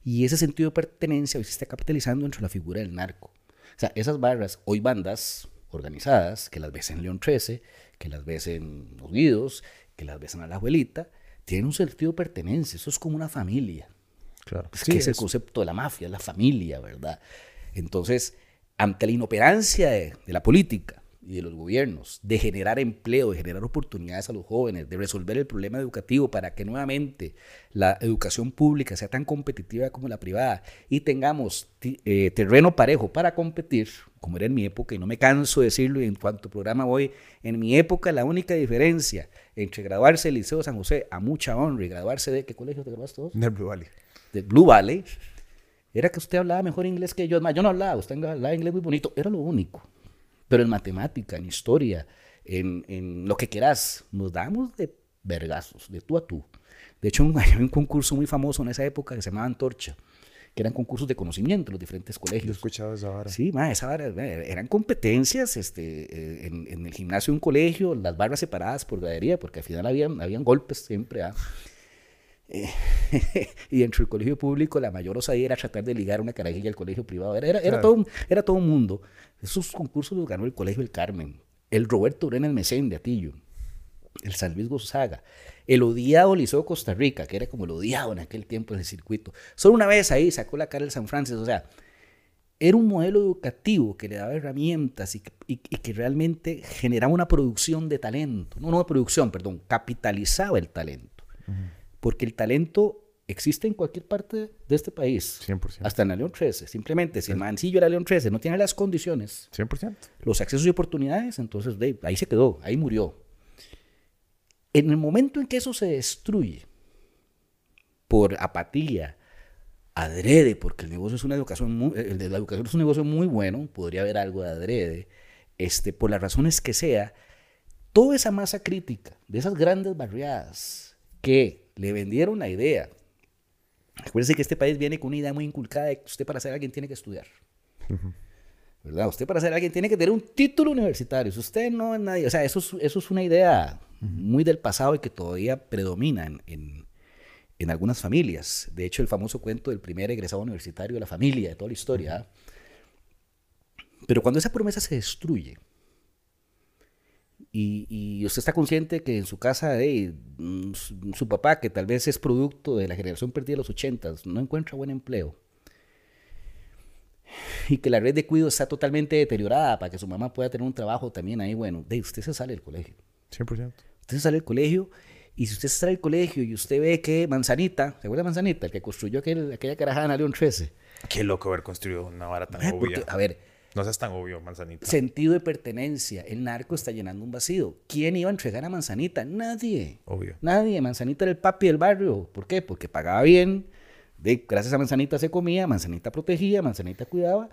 Y ese sentido de pertenencia hoy se está capitalizando dentro de la figura del narco. O sea, esas barras, hoy bandas organizadas, que las ves en León 13, que las ves en Los Guidos, que las ves en la abuelita, tienen un sentido de pertenencia, eso es como una familia. Claro. Es que es, el concepto de la mafia, la familia, ¿verdad? Entonces, ante la inoperancia de la política, y de los gobiernos de generar empleo, de generar oportunidades a los jóvenes, de resolver el problema educativo para que nuevamente la educación pública sea tan competitiva como la privada y tengamos eh, terreno parejo para competir, como era en mi época, y no me canso de decirlo y en cuanto programa voy, en mi época la única diferencia entre graduarse del Liceo San José a mucha honra y graduarse de, ¿qué colegio te graduaste? De Blue Valley. De Blue Valley. Era que usted hablaba mejor inglés que yo. Yo no hablaba, usted hablaba inglés muy bonito. Era lo único pero en matemática, en historia, en, lo que quieras, nos damos de vergazos, de tú a tú. De hecho, había un concurso muy famoso en esa época que se llamaba Antorcha, que eran concursos de conocimiento en los diferentes colegios. Yo he escuchado esa vara. Sí, ma, esa vara, eran competencias este, eh, en, el gimnasio de un colegio, las barras separadas por gradería, porque al final habían, habían golpes siempre. ¿ah? Eh, y dentro del colegio público la mayor osadía era tratar de ligar una carajilla al colegio privado. Era, era, todo, un, era todo un mundo. Esos concursos los ganó el Colegio del Carmen, el Roberto Urena el Mesén de Atillo, el San Luis Gonzaga, el odiado Liceo Costa Rica, que era como el odiado en aquel tiempo en el circuito. Solo una vez ahí sacó la cara el San Francisco. O sea, era un modelo educativo que le daba herramientas y, que realmente generaba una producción de talento. No, no producción, perdón, capitalizaba el talento porque el talento existe en cualquier parte de este país. 100%. Hasta en la León 13. Simplemente, si el mancillo era León 13 no tiene las condiciones, 100%. los accesos y oportunidades, entonces ahí se quedó, ahí murió. En el momento en que eso se destruye por apatía, adrede, porque el negocio es una educación muy, el de la educación es un negocio muy bueno, podría haber algo de adrede, este, por las razones que sea, toda esa masa crítica de esas grandes barriadas que le vendieron la idea. Acuérdense que este país viene con una idea muy inculcada de que usted para ser alguien tiene que estudiar. ¿Verdad? Usted para ser alguien tiene que tener un título universitario. Si usted no es nadie, o sea, eso es, eso es una idea muy del pasado y que todavía predomina en, en, algunas familias. De hecho, el famoso cuento del primer egresado universitario de la familia, de toda la historia. Pero cuando esa promesa se destruye, y, usted está consciente que en su casa, mm, su, papá, que tal vez es producto de la generación perdida de los ochentas, no encuentra buen empleo. Y que la red de cuidado está totalmente deteriorada para que su mamá pueda tener un trabajo también ahí, bueno, de usted se sale del colegio. 100%. Usted se sale del colegio y si usted se sale del colegio y usted ve que Manzanita, ¿se acuerda de Manzanita? El que construyó aquella carajada en León 13. Qué loco haber construido una vara tan obvia. a ver, no seas tan obvio, Manzanita. Sentido de pertenencia. El narco está llenando un vacío. ¿Quién iba a entregar a Manzanita? Nadie. Obvio. Nadie. Manzanita era el papi del barrio. ¿Por qué? Porque pagaba bien. De, gracias a Manzanita se comía, Manzanita protegía, Manzanita cuidaba.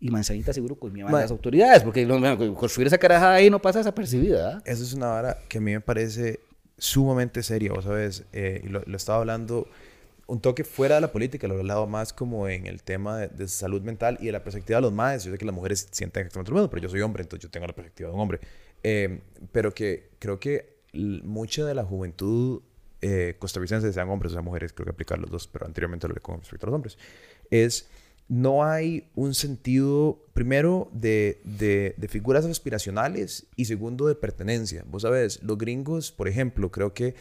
Y Manzanita seguro comía a las autoridades. Porque construir esa carajada ahí no pasa desapercibida. ¿ah? Eso es una vara que a mí me parece sumamente seria. Vos sabes, eh, lo estaba hablando un toque fuera de la política, lo he hablado más como en el tema de, salud mental y de la perspectiva de los más. Yo sé que las mujeres sienten exactamente lo mismo, pero yo soy hombre, entonces yo tengo la perspectiva de un hombre. Eh, pero que creo que mucha de la juventud eh, costarricense, sean hombres o sean mujeres, creo que aplicar los dos, pero anteriormente lo con respecto a los hombres, es no hay un sentido, primero, de, de, de, figuras aspiracionales y segundo, de pertenencia. Vos sabes, los gringos, por ejemplo, creo que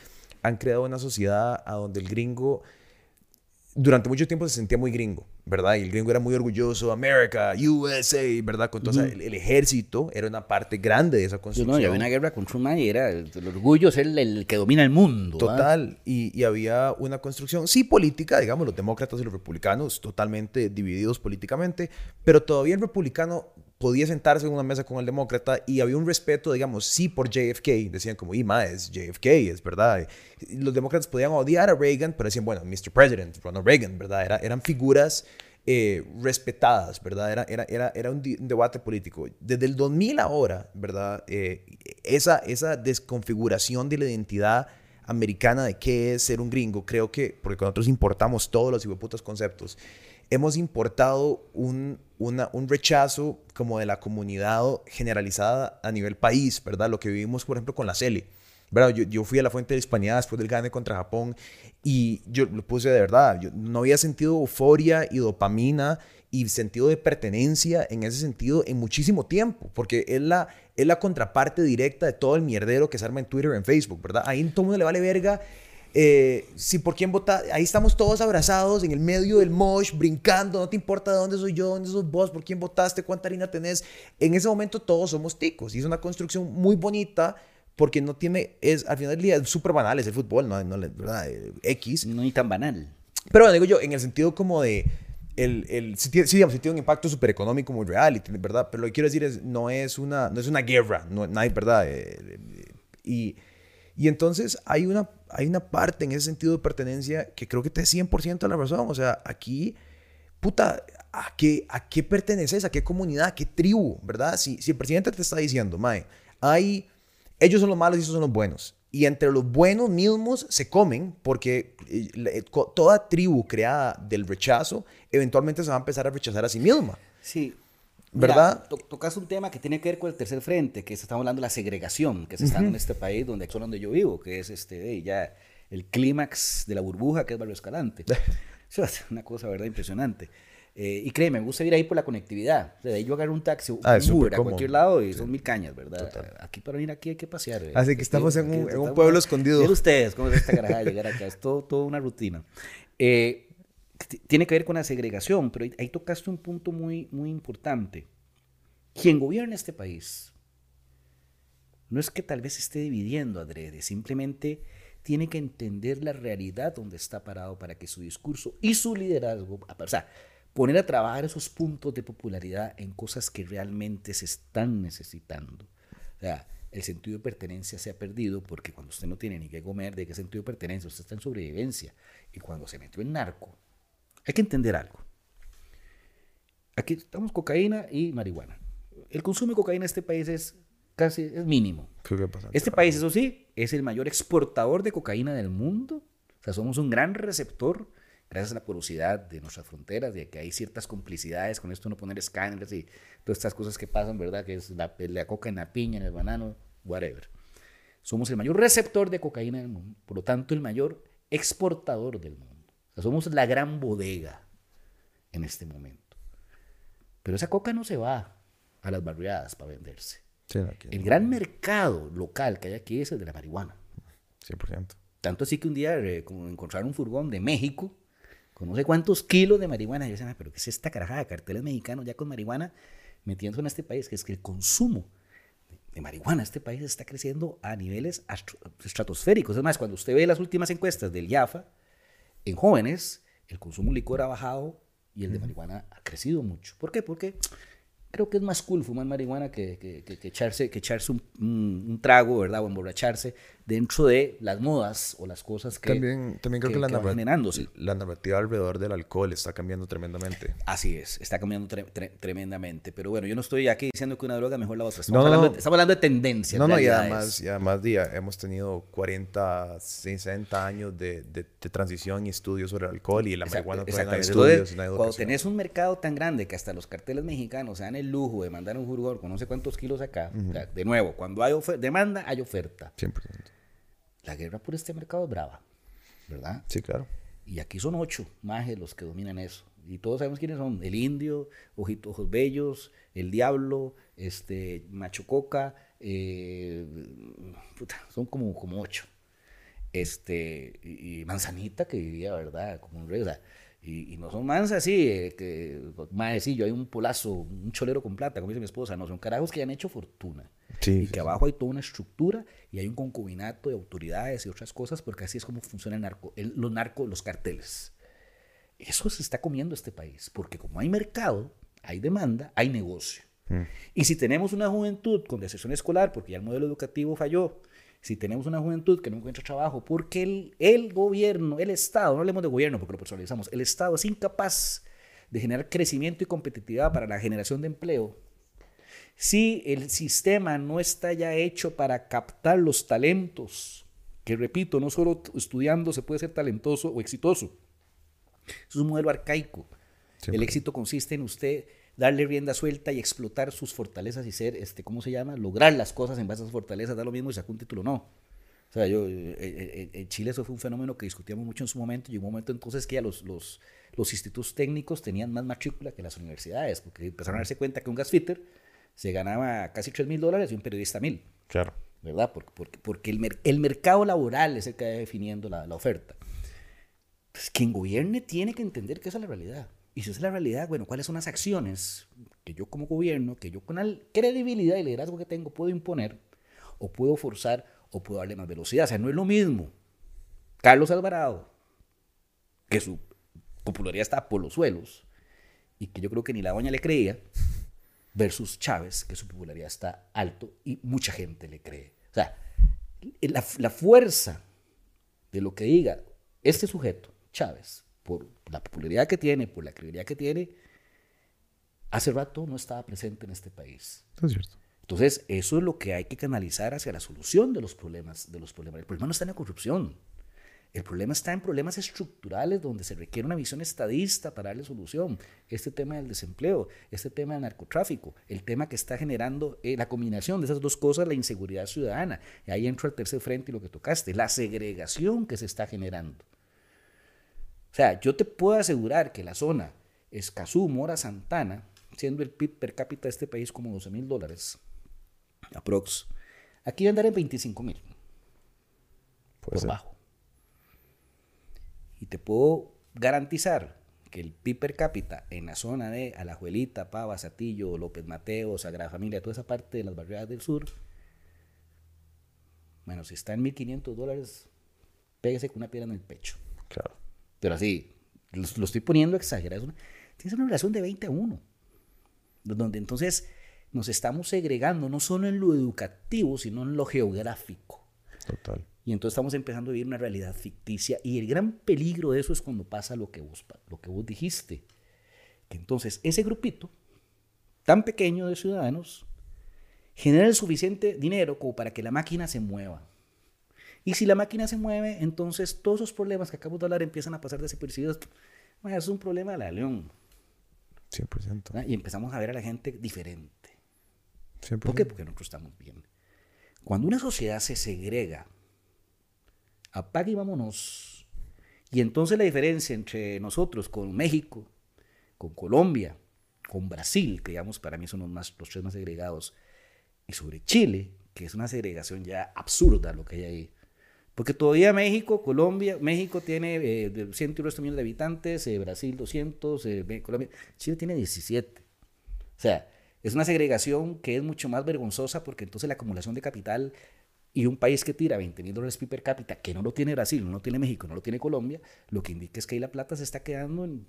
han creado una sociedad a donde el gringo durante mucho tiempo se sentía muy gringo, ¿verdad? Y el gringo era muy orgulloso, America, USA, ¿verdad? Con todo, el, ejército era una parte grande de esa construcción. No, y había una guerra contra un y era el, orgullo es el, que domina el mundo. ¿ah? Total, y, y, había una construcción, sí política, digamos, los demócratas y los republicanos totalmente divididos políticamente, pero todavía el republicano podía sentarse en una mesa con el demócrata y había un respeto, digamos, sí por JFK, decían como, y más, es JFK, es verdad. Los demócratas podían odiar a Reagan, pero decían, bueno, Mr. President, Ronald Reagan, ¿verdad? Era, eran figuras eh, respetadas, ¿verdad? Era, era, era, era un, debate político. Desde el 2000 ahora, ¿verdad? Eh, esa, esa desconfiguración de la identidad americana de qué es ser un gringo, creo que, porque nosotros importamos todos los hipoputos conceptos, hemos importado un, un rechazo como de la comunidad generalizada a nivel país, ¿verdad? Lo que vivimos, por ejemplo, con la. ¿verdad? Yo, yo, fui a la fuente de Hispanidad después del gane contra Japón y yo lo puse de verdad. Yo no había sentido euforia y dopamina y sentido de pertenencia en ese sentido en muchísimo tiempo, porque es la, es la contraparte directa de todo el mierdero que se arma en Twitter en Facebook, ¿verdad? Ahí todo el mundo le vale verga eh, si por quién vota, ahí estamos todos abrazados en el medio del mosh, brincando, no te importa de dónde soy yo, dónde sos vos, por quién votaste, cuánta harina tenés. En ese momento todos somos ticos y es una construcción muy bonita porque no tiene, es al final del día es súper banal, es el fútbol, no, no ¿verdad? Eh, X. No ni tan banal. Pero digo yo, en el sentido como de, el, el, sí, digamos, sí tiene un impacto súper económico muy real, y, ¿verdad? Pero lo que quiero decir es, no es una, no es una guerra, no, no hay, ¿verdad? Eh, y y entonces hay una, hay una parte en ese sentido de pertenencia que creo que te es 100% la razón. O sea, aquí, puta, ¿a qué, ¿a qué perteneces? ¿A qué comunidad? ¿A qué tribu? ¿Verdad? Si, si el presidente te está diciendo, Mae, hay, ellos son los malos y esos son los buenos. Y entre los buenos mismos se comen porque eh, toda tribu creada del rechazo eventualmente se va a empezar a rechazar a sí misma. Sí, ¿Verdad? tocas un tema que tiene que ver con el tercer frente, que estamos hablando de la segregación que se está en este país, donde es donde yo vivo, que es este, ya el clímax de la burbuja, que es Barrio Escalante. es una cosa, ¿verdad? Impresionante. Eh, y créeme, me gusta ir ahí por la conectividad. de ahí yo agarro un taxi, ah, un Uber a cualquier lado y son mil cañas, ¿verdad? Aquí para venir aquí hay que pasear. Eh. Así que estamos en, un, pueblo escondido. Miren ustedes cómo es esta garajada llegar acá. Es todo, todo una rutina. Eh, tiene que ver con la segregación, pero ahí tocaste un punto muy, muy importante. Quien gobierna este país no es que tal vez esté dividiendo adrede, simplemente tiene que entender la realidad donde está parado para que su discurso y su liderazgo, o sea, poner a trabajar esos puntos de popularidad en cosas que realmente se están necesitando. O sea, el sentido de pertenencia se ha perdido porque cuando usted no tiene ni qué comer, ¿de qué sentido de pertenencia? Usted está en sobrevivencia. Y cuando se metió en narco, hay que entender algo. Aquí estamos cocaína y marihuana. El consumo de cocaína en este país es casi es mínimo. Este país, eso sí, es el mayor exportador de cocaína del mundo. O sea, somos un gran receptor gracias a la porosidad de nuestras fronteras, de que hay ciertas complicidades con esto, no poner escáneres y todas estas cosas que pasan, ¿verdad? Que es la, la coca en la piña, en el banano, whatever. Somos el mayor receptor de cocaína del mundo, por lo tanto, el mayor exportador del mundo somos la gran bodega en este momento. Pero esa coca no se va a las barriadas para venderse. el gran mercado local que hay aquí es el de la marihuana. 100%. Tanto así que un día eh, como encontraron un furgón de México con no sé cuántos kilos de marihuana. Y yo decía, pero ¿qué es esta carajada de carteles mexicanos ya con marihuana metiéndose en este país? Que es que el consumo de marihuana en este país está creciendo a niveles estratosféricos. Es más, cuando usted ve las últimas encuestas del IAFA, en jóvenes el consumo de licor ha bajado y el de marihuana ha crecido mucho. ¿Por qué? Porque creo que es más cool fumar marihuana que, que, que, echarse, que echarse un, un, trago, ¿verdad? O emborracharse dentro de las modas o las cosas que También, también creo que, la, la, narrativa alrededor del alcohol está cambiando tremendamente. Así es, está cambiando tremendamente. Pero bueno, yo no estoy aquí diciendo que una droga mejor la otra. Estamos, hablando, De, estamos hablando de tendencia. No, no, y además, y además día, hemos tenido 40, 60 años de, de, transición y estudios sobre el alcohol y la marihuana todavía estudios. cuando tenés un mercado tan grande que hasta los carteles mexicanos se dan el lujo de mandar un furgón con no sé cuántos kilos acá, de nuevo, cuando hay demanda, hay oferta. 100%. La guerra por este mercado es brava, ¿verdad? Sí, claro. Y aquí son ocho majes los que dominan eso. Y todos sabemos quiénes son. El indio, Ojito, Ojos Bellos, el Diablo, este, Macho Coca, eh, puta, son como, como ocho. Este, y, Manzanita, que vivía, ¿verdad? Como un rey. O sea, y, no son mansas así, eh, que, más yo hay un polazo, un cholero con plata, como dice mi esposa. No, son carajos que han hecho fortuna. Y que abajo hay toda una estructura y hay un concubinato de autoridades y otras cosas, porque así es como funciona el narco, los narcos, los carteles. Eso se está comiendo este país, porque como hay mercado, hay demanda, hay negocio. Mm. Y si tenemos una juventud con deserción escolar, porque ya el modelo educativo falló, si tenemos una juventud que no encuentra trabajo, porque el, el gobierno, el Estado, no hablemos de gobierno porque lo personalizamos, el Estado es incapaz de generar crecimiento y competitividad para la generación de empleo, si el sistema no está ya hecho para captar los talentos, que repito, no solo estudiando se puede ser talentoso o exitoso, es un modelo arcaico. El éxito consiste en usted darle rienda suelta y explotar sus fortalezas y ser, este, ¿cómo se llama? Lograr las cosas en base a esas fortalezas, da lo mismo y sacó un título no. O sea, yo, eh, eh, en Chile eso fue un fenómeno que discutíamos mucho en su momento y un momento entonces que ya los, los, los institutos técnicos tenían más matrícula que las universidades, porque empezaron a darse cuenta que un gasfitter se ganaba casi 3 mil dólares y un periodista mil. Claro. ¿Verdad? Porque, porque, porque el, el, mercado laboral es el que va definiendo la, la oferta. Pues quien gobierne tiene que entender que esa es la realidad. Y si esa es la realidad, bueno, ¿cuáles son las acciones que yo como gobierno, que yo con la credibilidad y liderazgo que tengo puedo imponer, o puedo forzar, o puedo darle más velocidad? O sea, no es lo mismo Carlos Alvarado, que su popularidad está por los suelos, y que yo creo que ni la doña le creía, versus Chávez, que su popularidad está alto y mucha gente le cree. O sea, la, la fuerza de lo que diga este sujeto Chávez, por la popularidad que tiene, por la credibilidad que tiene, hace rato no estaba presente en este país. Es cierto. Entonces, eso es lo que hay que canalizar hacia la solución de los problemas. De los problemas. El problema no está en la corrupción. El problema está en problemas estructurales donde se requiere una visión estadista para darle solución. Este tema del desempleo, este tema del narcotráfico, el tema que está generando eh, la combinación de esas dos cosas, la inseguridad ciudadana. Y ahí entra el tercer frente y lo que tocaste, la segregación que se está generando. O sea, yo te puedo asegurar que la zona Escazú, Mora, Santana, siendo el PIB per cápita de este país como 12 mil dólares, aprox, aquí va a andar en 25 mil. Por bajo. Y te puedo garantizar que el PIB per cápita en la zona de Alajuelita, Pava, Satillo, López Mateo, Sagrada Familia, toda esa parte de las barriadas del sur, bueno, si está en 1.500 dólares, pégase con una piedra en el pecho. Claro pero así, lo, estoy poniendo exagerado. Tienes una relación de 20 a 1, donde entonces nos estamos segregando no solo en lo educativo, sino en lo geográfico. Total. Y entonces estamos empezando a vivir una realidad ficticia. Y el gran peligro de eso es cuando pasa lo que vos, lo que vos dijiste. Que entonces ese grupito tan pequeño de ciudadanos genera el suficiente dinero como para que la máquina se mueva. Y si la máquina se mueve, entonces todos esos problemas que acabo de hablar empiezan a pasar desapercibidos. Bueno, es un problema de la león. 100%. Y empezamos a ver a la gente diferente. 100%. ¿Por qué? Porque nosotros estamos bien. Cuando una sociedad se segrega, apaga y vámonos. Y entonces la diferencia entre nosotros con México, con Colombia, con Brasil, que digamos para mí son los, más, los tres más segregados, y sobre Chile, que es una segregación ya absurda lo que hay ahí, porque todavía México, Colombia, México tiene eh, 100 millones de habitantes, eh, Brasil 200, eh, Colombia, Chile tiene 17. O sea, es una segregación que es mucho más vergonzosa porque entonces la acumulación de capital y un país que tira 20 mil dólares per cápita, que no lo tiene Brasil, no lo tiene México, no lo tiene Colombia, lo que indica es que ahí la plata se está quedando en,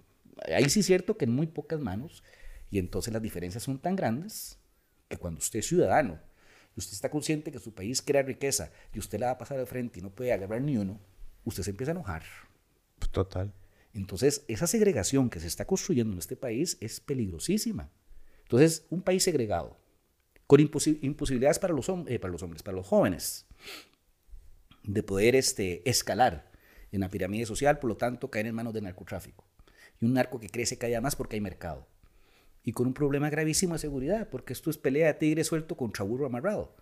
ahí sí es cierto que en muy pocas manos, y entonces las diferencias son tan grandes que cuando usted es ciudadano y usted está consciente que su país crea riqueza y usted la va a pasar de frente y no puede agarrar ni uno, usted se empieza a enojar. Total. Entonces, esa segregación que se está construyendo en este país es peligrosísima. Entonces, un país segregado, con imposibilidades para los, eh, para los hombres, para los jóvenes, de poder este, escalar en la pirámide social, por lo tanto, caer en manos del narcotráfico. Y un narco que crece cada día más porque hay mercado y con un problema gravísimo de seguridad, porque esto es pelea de tigre suelto contra burro amarrado.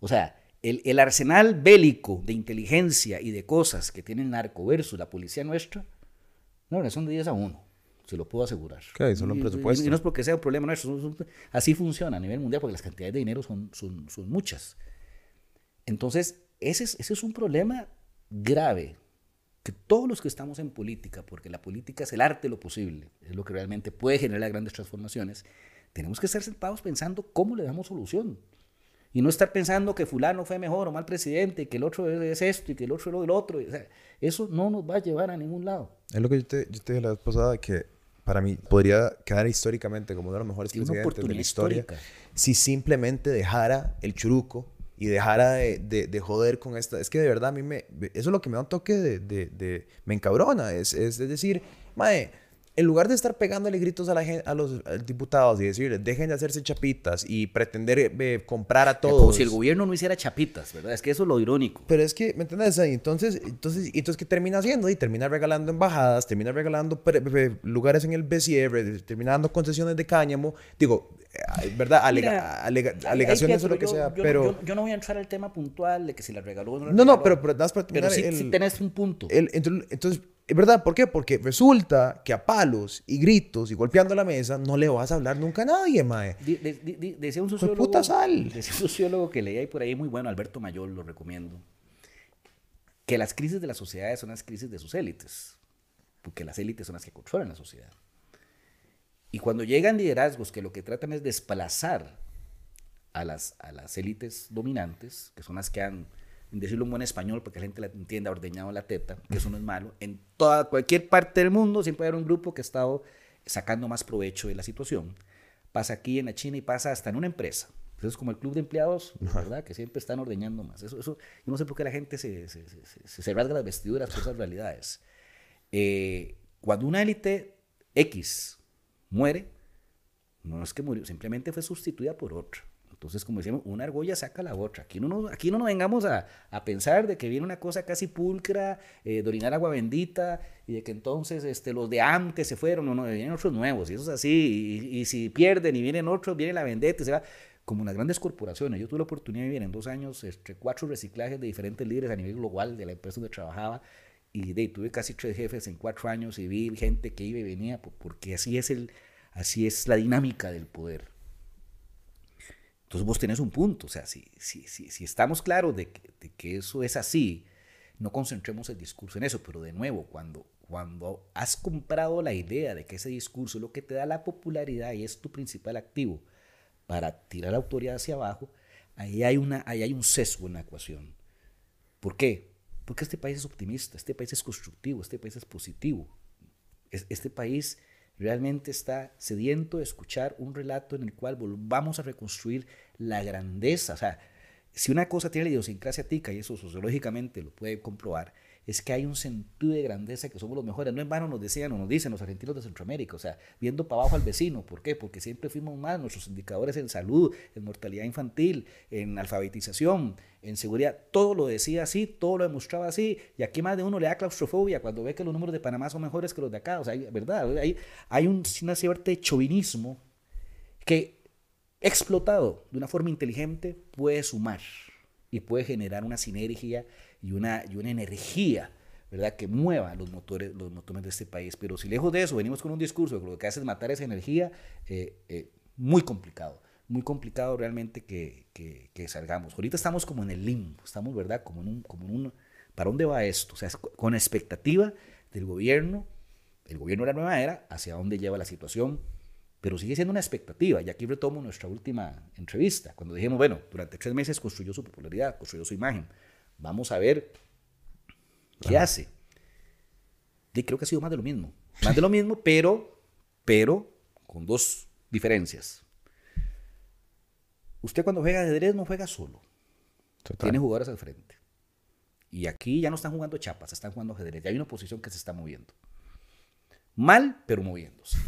O sea, el, el, arsenal bélico de inteligencia y de cosas que tiene el narco versus la policía nuestra, no, son de 10 a 1, se lo puedo asegurar. Y, no es porque sea un problema nuestro, así funciona a nivel mundial porque las cantidades de dinero son, son, son muchas. Entonces, ese es, ese es un problema grave que todos los que estamos en política, porque la política es el arte de lo posible, es lo que realmente puede generar grandes transformaciones, tenemos que estar sentados pensando cómo le damos solución. Y no estar pensando que fulano fue mejor o mal presidente, que el otro es esto y que el otro es lo del otro. eso no nos va a llevar a ningún lado. Es lo que yo te, yo te dije la vez pasada, que para mí podría quedar históricamente como uno de los mejores presidentes de la historia histórica. si simplemente dejara el churuco y dejara de, de, joder con esta. Es que de verdad a mí me. Eso es lo que me da un toque de. de me encabrona. Es, es, es decir, mae en lugar de estar pegándole gritos a, la a los diputados y decirles, dejen de hacerse chapitas y pretender eh, comprar a todos. Como si el gobierno no hiciera chapitas, ¿verdad? Es que eso es lo irónico. Pero es que, ¿me entiendes? Entonces, entonces, entonces ¿qué termina haciendo? Y termina regalando embajadas, termina regalando lugares en el BCR, termina dando concesiones de cáñamo. Digo, eh, ¿verdad? alegaciones o lo que sea, pero... Yo, no voy a entrar al tema puntual de que si la regaló o no No, no, pero, pero, para terminar... Pero sí, tenés un punto. entonces ¿Verdad? ¿Por qué? Porque resulta que a palos y gritos y golpeando la mesa no le vas a hablar nunca a nadie, mae. decía un sociólogo. puta sal. Decía un sociólogo que leía ahí por ahí muy bueno, Alberto Mayor, lo recomiendo. Que las crisis de las sociedades son las crisis de sus élites. Porque las élites son las que controlan la sociedad. Y cuando llegan liderazgos que lo que tratan es desplazar a las, a las élites dominantes, que son las que han decirlo en buen español, porque la gente la entienda, ordeñado la teta, que eso no es malo. En toda, cualquier parte del mundo siempre hay un grupo que ha estado sacando más provecho de la situación. Pasa aquí en la China y pasa hasta en una empresa. Eso es como el club de empleados, ¿verdad? Que siempre están ordeñando más. Eso, eso, yo no sé por qué la gente se, se, se, se rasga las vestiduras por esas realidades. Eh, cuando una élite X muere, no es que murió, simplemente fue sustituida por otra. Entonces, como decíamos, una argolla saca la otra. Aquí no nos, aquí no nos vengamos a, a pensar de que viene una cosa casi pulcra, eh, de orinar agua bendita, y de que entonces este, los de antes se fueron, no, no, vienen otros nuevos, y eso es así, y, si pierden y vienen otros, viene la vendetta, y se va como las grandes corporaciones. Yo tuve la oportunidad de vivir en dos años entre cuatro reciclajes de diferentes líderes a nivel global de la empresa donde trabajaba y de, tuve casi tres jefes en cuatro años y vi gente que iba y venía porque así es, el, así es la dinámica del poder. Entonces vos tenés un punto, o sea, si, si, si, si estamos claros de que, eso es así, no concentremos el discurso en eso, pero de nuevo, cuando, cuando has comprado la idea de que ese discurso es lo que te da la popularidad y es tu principal activo para tirar la autoridad hacia abajo, ahí hay, una, ahí hay un sesgo en la ecuación. ¿Por qué? Porque este país es optimista, este país es constructivo, este país es positivo. Este país realmente está sediento de escuchar un relato en el cual volvamos a reconstruir la grandeza. O sea, si una cosa tiene la idiosincrasia tica, y eso sociológicamente lo puede comprobar, es que hay un sentido de grandeza que somos los mejores. No en vano nos decían o nos dicen los argentinos de Centroamérica, o sea, viendo para abajo al vecino. ¿Por qué? Porque siempre fuimos más nuestros indicadores en salud, en mortalidad infantil, en alfabetización, en seguridad. Todo lo decía así, todo lo demostraba así. Y aquí más de uno le da claustrofobia cuando ve que los números de Panamá son mejores que los de acá. O sea, ¿verdad? Hay, hay un, una cierta chauvinismo que explotado de una forma inteligente puede sumar y puede generar una sinergia y una, y una energía, ¿verdad? Que mueva los motores, los motores de este país. Pero si lejos de eso venimos con un discurso que lo que hace es matar esa energía, eh, eh, muy complicado. Muy complicado realmente que, que, salgamos. Ahorita estamos como en el limbo, estamos, ¿verdad? Como en un, como en un, ¿para dónde va esto? O sea, con expectativa del gobierno, el gobierno de la nueva era, hacia dónde lleva la situación, pero sigue siendo una expectativa. Y aquí retomo nuestra última entrevista, cuando dijimos, bueno, durante tres meses construyó su popularidad, construyó su imagen. Vamos a ver qué hace. Y creo que ha sido más de lo mismo. Más de lo mismo, pero, pero con dos diferencias. Usted cuando juega ajedrez no juega solo. Tiene jugadores al frente. Y aquí ya no están jugando chapas, están jugando ajedrez. Ya hay una posición que se está moviendo. Mal, pero moviéndose.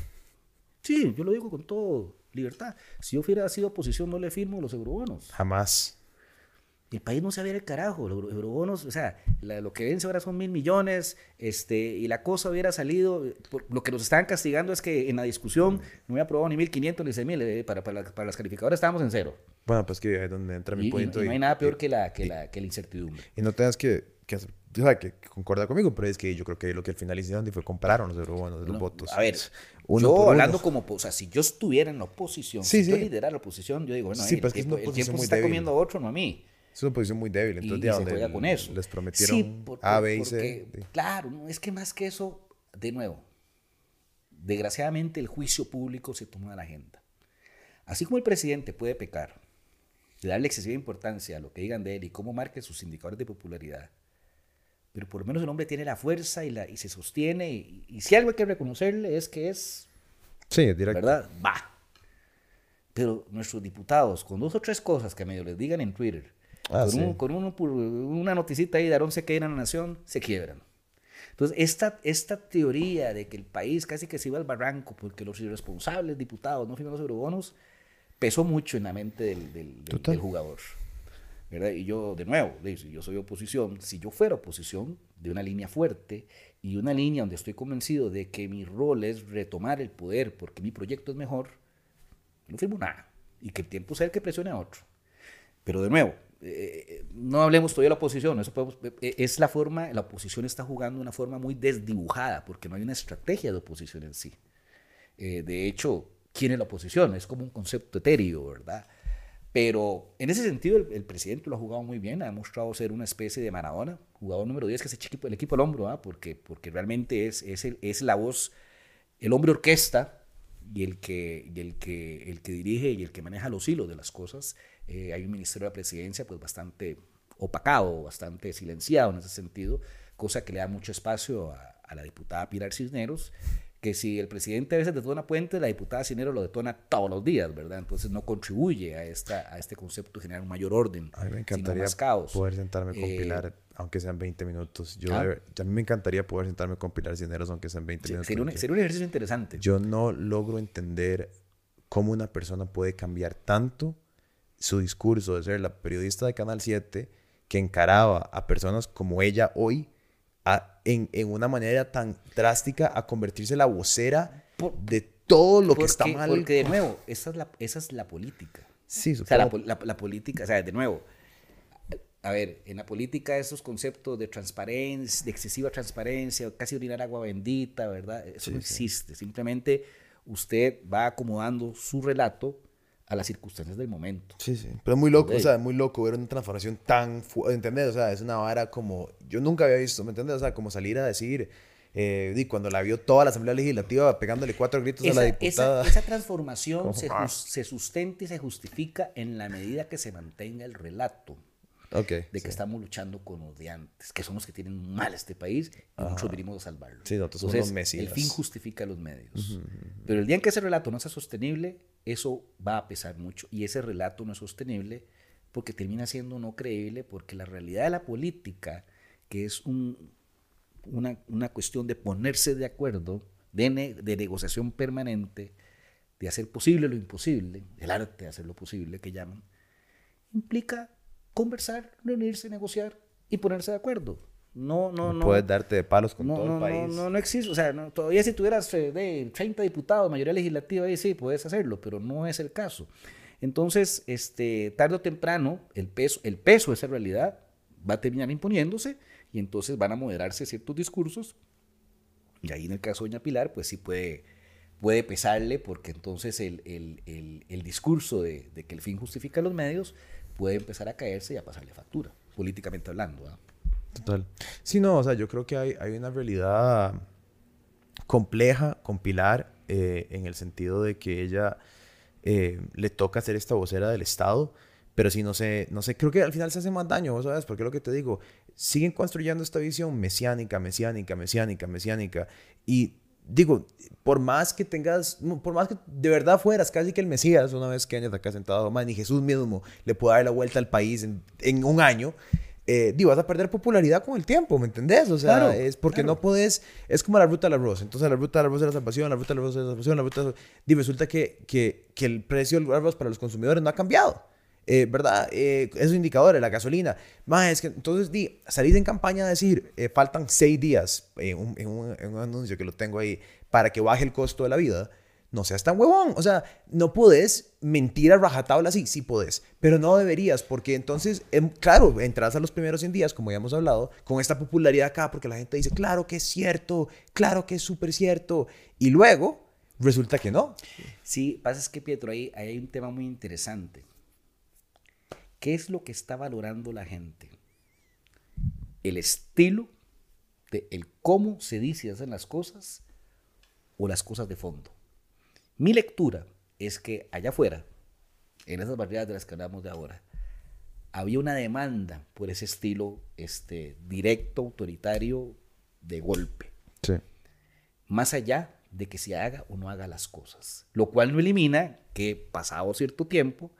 Sí, yo lo digo con toda libertad. Si yo hubiera sido oposición, no le firmo los eurobonos. Jamás. El país no se va a al carajo. Los eurobonos, o sea, lo que vence ahora son mil millones, este, y la cosa hubiera salido. lo que nos estaban castigando es que en la discusión no había aprobado ni 1.500 ni 6.000. Eh, para, para, para, las calificadoras estábamos en cero. Bueno, pues que es donde entra mi punto. Y, no hay nada peor que, la, que, la, que la incertidumbre. Y no tengas que, que o sea, que concorda conmigo, pero es que yo creo que lo que al final hicieron fue compraron los eurobonos, los votos. A ver, yo hablando como, o sea, si yo estuviera en la oposición, si yo liderara la oposición, yo digo, bueno, el, tiempo, el tiempo se está comiendo a otro, no a mí. Es una posición muy débil. Entonces, y, se juega con eso. Les prometieron A, B y C. Claro, no, es que más que eso, de nuevo, desgraciadamente el juicio público se toma a la agenda. Así como el presidente puede pecar de darle excesiva importancia a lo que digan de él y cómo marque sus indicadores de popularidad, pero por lo menos el hombre tiene la fuerza y, la, y se sostiene. Y, si algo hay que reconocerle es que es. Sí, directo. ¿Verdad? Va. Pero nuestros diputados, con dos o tres cosas que a medio les digan en Twitter, Ah, con, uno, por una noticita ahí de Aarón se queda en la nación, se quiebran. Entonces, esta, esta teoría de que el país casi que se iba al barranco porque los irresponsables diputados no firman los eurobonos, pesó mucho en la mente del, del, jugador. ¿verdad? Y yo, de nuevo, yo soy oposición. Si yo fuera oposición de una línea fuerte y una línea donde estoy convencido de que mi rol es retomar el poder porque mi proyecto es mejor, no firmo nada. Y que el tiempo sea el que presione a otro. Pero de nuevo, eh, no hablemos todavía de la oposición, eso eh, es la forma, la oposición está jugando una forma muy desdibujada, porque no hay una estrategia de oposición en sí. Eh, de hecho, ¿quién es la oposición? Es como un concepto etéreo, ¿verdad? Pero en ese sentido, el, presidente lo ha jugado muy bien, ha demostrado ser una especie de Maradona, jugador número 10, que es el equipo, el equipo al hombro, ¿ah? porque, porque realmente es, es, es la voz, el hombre orquesta y el que, y el, que, el que dirige y el que maneja los hilos de las cosas eh, hay un ministerio de la presidencia pues bastante opacado, bastante silenciado en ese sentido, cosa que le da mucho espacio a, la diputada Pilar Cisneros, que si el presidente a veces detona puente, la diputada Cisneros lo detona todos los días, ¿verdad? Entonces no contribuye a, esta, a este concepto de generar un mayor orden. A mí me encantaría poder sentarme con eh, Pilar, aunque sean 20 minutos. Yo, ah. a mí me encantaría poder sentarme con Pilar Cisneros, aunque sean 20 minutos. Sería un, sería un ejercicio interesante. Yo no logro entender cómo una persona puede cambiar tanto su discurso de ser la periodista de Canal 7 que encaraba a personas como ella hoy en, en, una manera tan drástica a convertirse la vocera de todo lo que está mal. Porque de nuevo, esa es la, esa es la política. Sí, o sea, la, la, política, o sea, de nuevo, a ver, en la política esos conceptos de transparencia, de excesiva transparencia, casi orinar agua bendita, ¿verdad? Eso no existe. Simplemente usted va acomodando su relato a las circunstancias del momento. Sí, sí. Pero es muy loco, o sea, muy loco ver una transformación tan ¿entendés? O sea, es una vara como, yo nunca había visto, ¿me entiendes? O sea, como salir a decir, eh, y cuando la vio toda la Asamblea Legislativa pegándole cuatro gritos a la diputada. Esa, esa transformación se, ah. se, sustenta y se justifica en la medida que se mantenga el relato. Okay, de que estamos luchando con odiantes, que son los que tienen mal este país y nosotros vinimos a salvarlo. Sí, nosotros somos los El fin justifica los medios. Pero el día en que ese relato no sea sostenible, eso va a pesar mucho. Y ese relato no es sostenible porque termina siendo no creíble, porque la realidad de la política, que es un, una, una, cuestión de ponerse de acuerdo, de, de negociación permanente, de hacer posible lo imposible, el arte de hacer lo posible que llaman, implica conversar, reunirse, negociar y ponerse de acuerdo. No, no, no. Puedes darte de palos con todo el país. No, no, no existe. O sea, todavía si tuvieras eh, de 30 diputados, mayoría legislativa, ahí sí, puedes hacerlo, pero no es el caso. Entonces, este, tarde o temprano, el peso, el peso de esa realidad va a terminar imponiéndose y entonces van a moderarse ciertos discursos. Y ahí en el caso de Doña Pilar, pues sí puede, puede pesarle porque entonces el, el, el, el discurso de, de, que el fin justifica los medios puede empezar a caerse y a pasarle factura, políticamente hablando. Total. Sí, no, o sea, yo creo que hay, hay una realidad compleja con Pilar eh, en el sentido de que ella eh, le toca ser esta vocera del Estado, pero si no sé, no sé, creo que al final se hace más daño, ¿sabes? Porque lo que te digo, siguen construyendo esta visión mesiánica, mesiánica, mesiánica, mesiánica, y digo, por más que tengas, por más que de verdad fueras casi que el Mesías, una vez que años acá sentado, man, ni Jesús mismo le puede dar la vuelta al país en un año, eh, digo, vas a perder popularidad con el tiempo, ¿me entendés? O sea, es porque no puedes, es como la ruta del arroz. Entonces, la ruta del arroz es la salvación, la ruta del arroz es la salvación, la ruta Y resulta que, que, que el precio del arroz para los consumidores no ha cambiado. eh, ¿verdad? Eh, esos indicadores, la gasolina. Más es que entonces di, salís en campaña a decir, eh, faltan seis días en un, en, un, en un anuncio que lo tengo ahí para que baje el costo de la vida no seas tan huevón. O sea, no puedes mentir a rajatabla así, sí puedes, pero no deberías, porque entonces, em, claro, entras a los primeros 100 días, como ya hemos hablado, con esta popularidad acá, porque la gente dice, claro que es cierto, claro que es súper cierto, y luego resulta que no. Sí, pasa es que, Pietro, ahí, ahí hay un tema muy interesante. ¿Qué es lo que está valorando la gente? ¿El estilo de el cómo se dice y hacen las cosas o las cosas de fondo? Mi lectura es que allá afuera, en esas barriadas de las que hablamos de ahora, había una demanda por ese estilo este, directo, autoritario, de golpe. Sí. Más allá de que se haga o no haga las cosas. Lo cual no elimina que pasado cierto tiempo,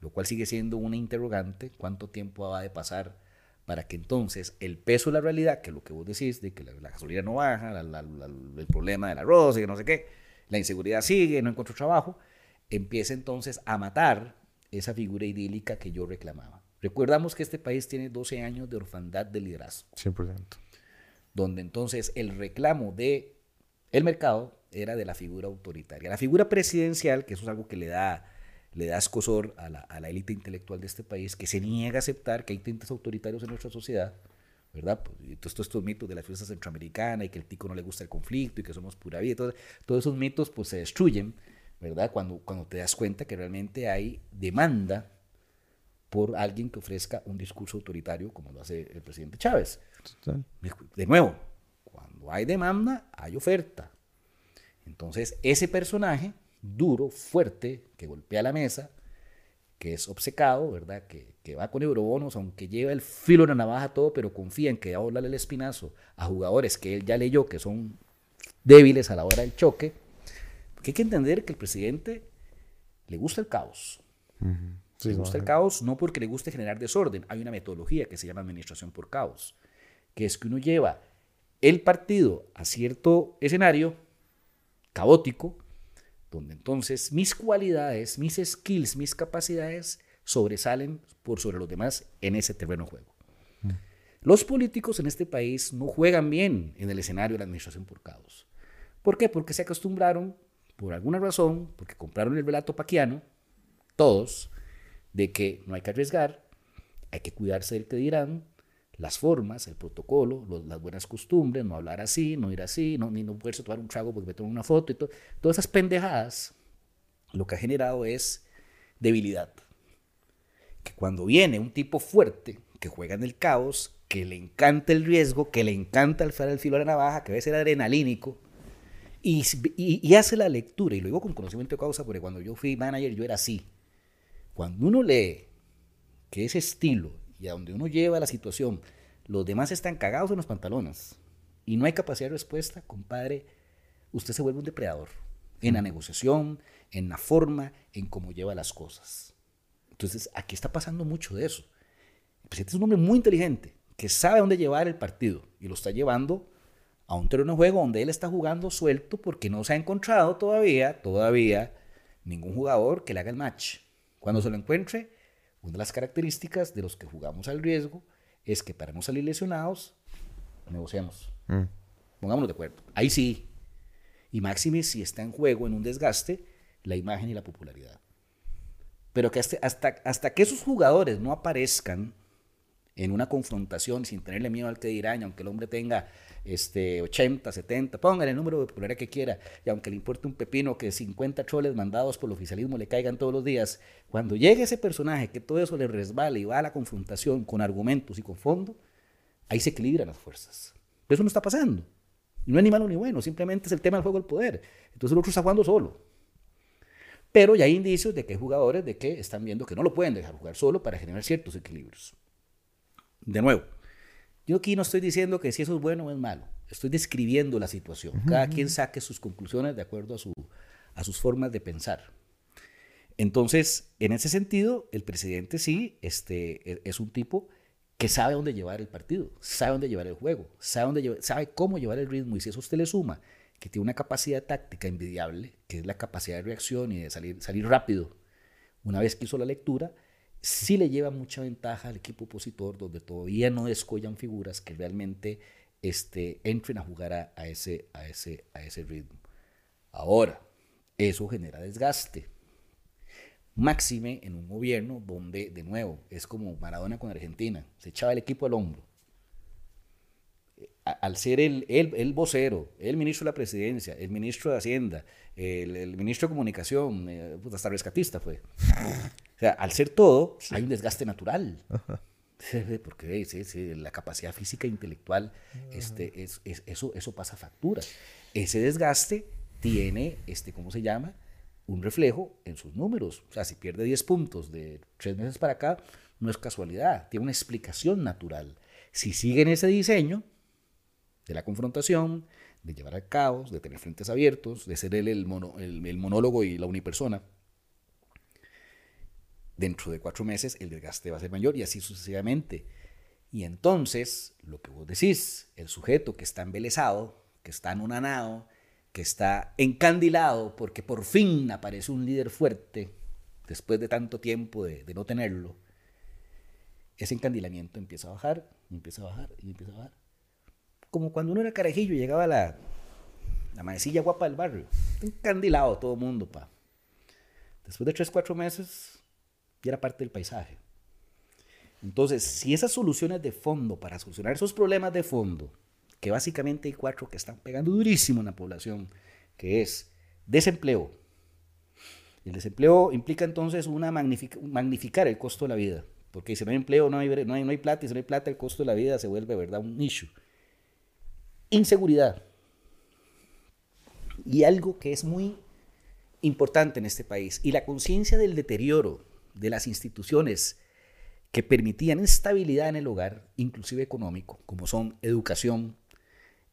lo cual sigue siendo una interrogante, cuánto tiempo va de pasar para que entonces el peso de la realidad, que es lo que vos decís, de que la, gasolina no baja, el problema del arroz y que no sé qué, la inseguridad sigue, no encuentro trabajo, empieza entonces a matar esa figura idílica que yo reclamaba. Recordamos que este país tiene 12 años de orfandad de liderazgo. 100%. Donde entonces el reclamo de el mercado era de la figura autoritaria. La figura presidencial, que eso es algo que le da, le da escosor a la, a la élite intelectual de este país, que se niega a aceptar que hay tintes autoritarios en nuestra sociedad, ¿verdad? Pues, todos estos mitos de la fiesta centroamericana y que el tico no le gusta el conflicto y que somos pura vida, todos, todos esos mitos pues se destruyen, ¿verdad? Cuando, cuando te das cuenta que realmente hay demanda por alguien que ofrezca un discurso autoritario como lo hace el presidente Chávez. Total. De nuevo, cuando hay demanda, hay oferta. Entonces, ese personaje duro, fuerte, que golpea la mesa, que es obcecado, ¿verdad? Que, que, va con eurobonos, aunque lleva el filo de la navaja todo, pero confía en que va a volarle el espinazo a jugadores que él ya leyó que son débiles a la hora del choque. Porque hay que entender que el presidente le gusta el caos. le gusta el caos no porque le guste generar desorden. Hay una metodología que se llama administración por caos, que es que uno lleva el partido a cierto escenario caótico, donde entonces mis cualidades, mis skills, mis capacidades sobresalen por sobre los demás en ese terreno de juego. Mm. Los políticos en este país no juegan bien en el escenario de la administración por caos. ¿Por qué? Porque se acostumbraron, por alguna razón, porque compraron el relato paquiano, todos, de que no hay que arriesgar, hay que cuidarse del que dirán, las formas, el protocolo, las buenas costumbres, no hablar así, no ir así, no, ni no poderse tomar un trago porque me tomo una foto y todo. Todas esas pendejadas, lo que ha generado es debilidad. Que cuando viene un tipo fuerte, que juega en el caos, que le encanta el riesgo, que le encanta alzar el filo de la navaja, que a veces era adrenalínico, y, y, hace la lectura, y lo digo con conocimiento de causa, porque cuando yo fui manager yo era así. Cuando uno lee que ese estilo y a donde uno lleva la situación, los demás están cagados en los pantalones y no hay capacidad de respuesta, compadre, usted se vuelve un depredador en la negociación, en la forma, en cómo lleva las cosas. Entonces, aquí está pasando mucho de eso. El presidente es un hombre muy inteligente, que sabe dónde llevar el partido y lo está llevando a un terreno de juego donde él está jugando suelto porque no se ha encontrado todavía, todavía, ningún jugador que le haga el match. Cuando se lo encuentre, una de las características de los que jugamos al riesgo es que para no salir lesionados, negociamos. Mm. Pongámonos de acuerdo. Ahí sí. Y máxime si está en juego, en un desgaste, la imagen y la popularidad. Pero que hasta, hasta, hasta que esos jugadores no aparezcan en una confrontación sin tenerle miedo al que dirán, aunque el hombre tenga este, 80, 70, póngale el número de popularidad que quiera, y aunque le importe un pepino que 50 troles mandados por el oficialismo le caigan todos los días, cuando llegue ese personaje que todo eso le resbala y va a la confrontación con argumentos y con fondo, ahí se equilibran las fuerzas. Eso no está pasando. Y no es ni malo ni bueno, simplemente es el tema del juego del poder. Entonces el otro está jugando solo. Pero ya hay indicios de que hay jugadores de que están viendo que no lo pueden dejar jugar solo para generar ciertos equilibrios. De nuevo, yo aquí no estoy diciendo que si eso es bueno o es malo. Estoy describiendo la situación. Cada quien saque sus conclusiones de acuerdo a, su, a sus formas de pensar. Entonces, en ese sentido, el presidente sí este, e, es un tipo que sabe dónde llevar el partido, sabe dónde llevar el juego, sabe, dónde sabe cómo llevar el ritmo. Y si eso usted le suma que tiene una capacidad táctica envidiable, que es la capacidad de reacción y de salir, salir rápido, una vez que hizo la lectura, sí le lleva mucha ventaja al equipo opositor, donde todavía no descollan figuras que realmente este, entren a jugar a, ese, ritmo. Ahora, eso genera desgaste. Máxime en un gobierno donde, de nuevo, es como Maradona con Argentina, se echaba el equipo al hombro. Al ser el, el, vocero, el ministro de la presidencia, el ministro de Hacienda, el, ministro de Comunicación, eh, pues, hasta rescatista fue. O sea, al ser todo, hay un desgaste natural. Porque la capacidad física e intelectual, este, es, eso, eso pasa factura. Ese desgaste tiene, este, ¿cómo se llama? Un reflejo en sus números. O sea, si pierde 10 puntos de tres meses para acá, no es casualidad, tiene una explicación natural. Si sigue en ese diseño de la confrontación, de llevar al caos, de tener frentes abiertos, de ser él el, el monólogo y la unipersona, dentro de cuatro meses el desgaste va a ser mayor y así sucesivamente. Y entonces, lo que vos decís, el sujeto que está embelesado, que está anonanado, que está encandilado porque por fin aparece un líder fuerte, después de tanto tiempo de, no tenerlo, ese encandilamiento empieza a bajar, empieza a bajar, y empieza a bajar. Como cuando uno era carajillo llegaba la, la maecilla guapa del barrio, encandilado todo el mundo, pa. Después de tres, cuatro meses, era parte del paisaje. Entonces, si esas soluciones de fondo, para solucionar esos problemas de fondo, que básicamente hay cuatro que están pegando durísimo en la población, que es desempleo. El desempleo implica entonces una magnificar el costo de la vida, porque si no hay empleo no hay, no, hay, no hay plata, y si no hay plata el costo de la vida se vuelve ¿verdad? un issue. Inseguridad. Y algo que es muy importante en este país, y la conciencia del deterioro de las instituciones que permitían estabilidad en el hogar, inclusive económico, como son educación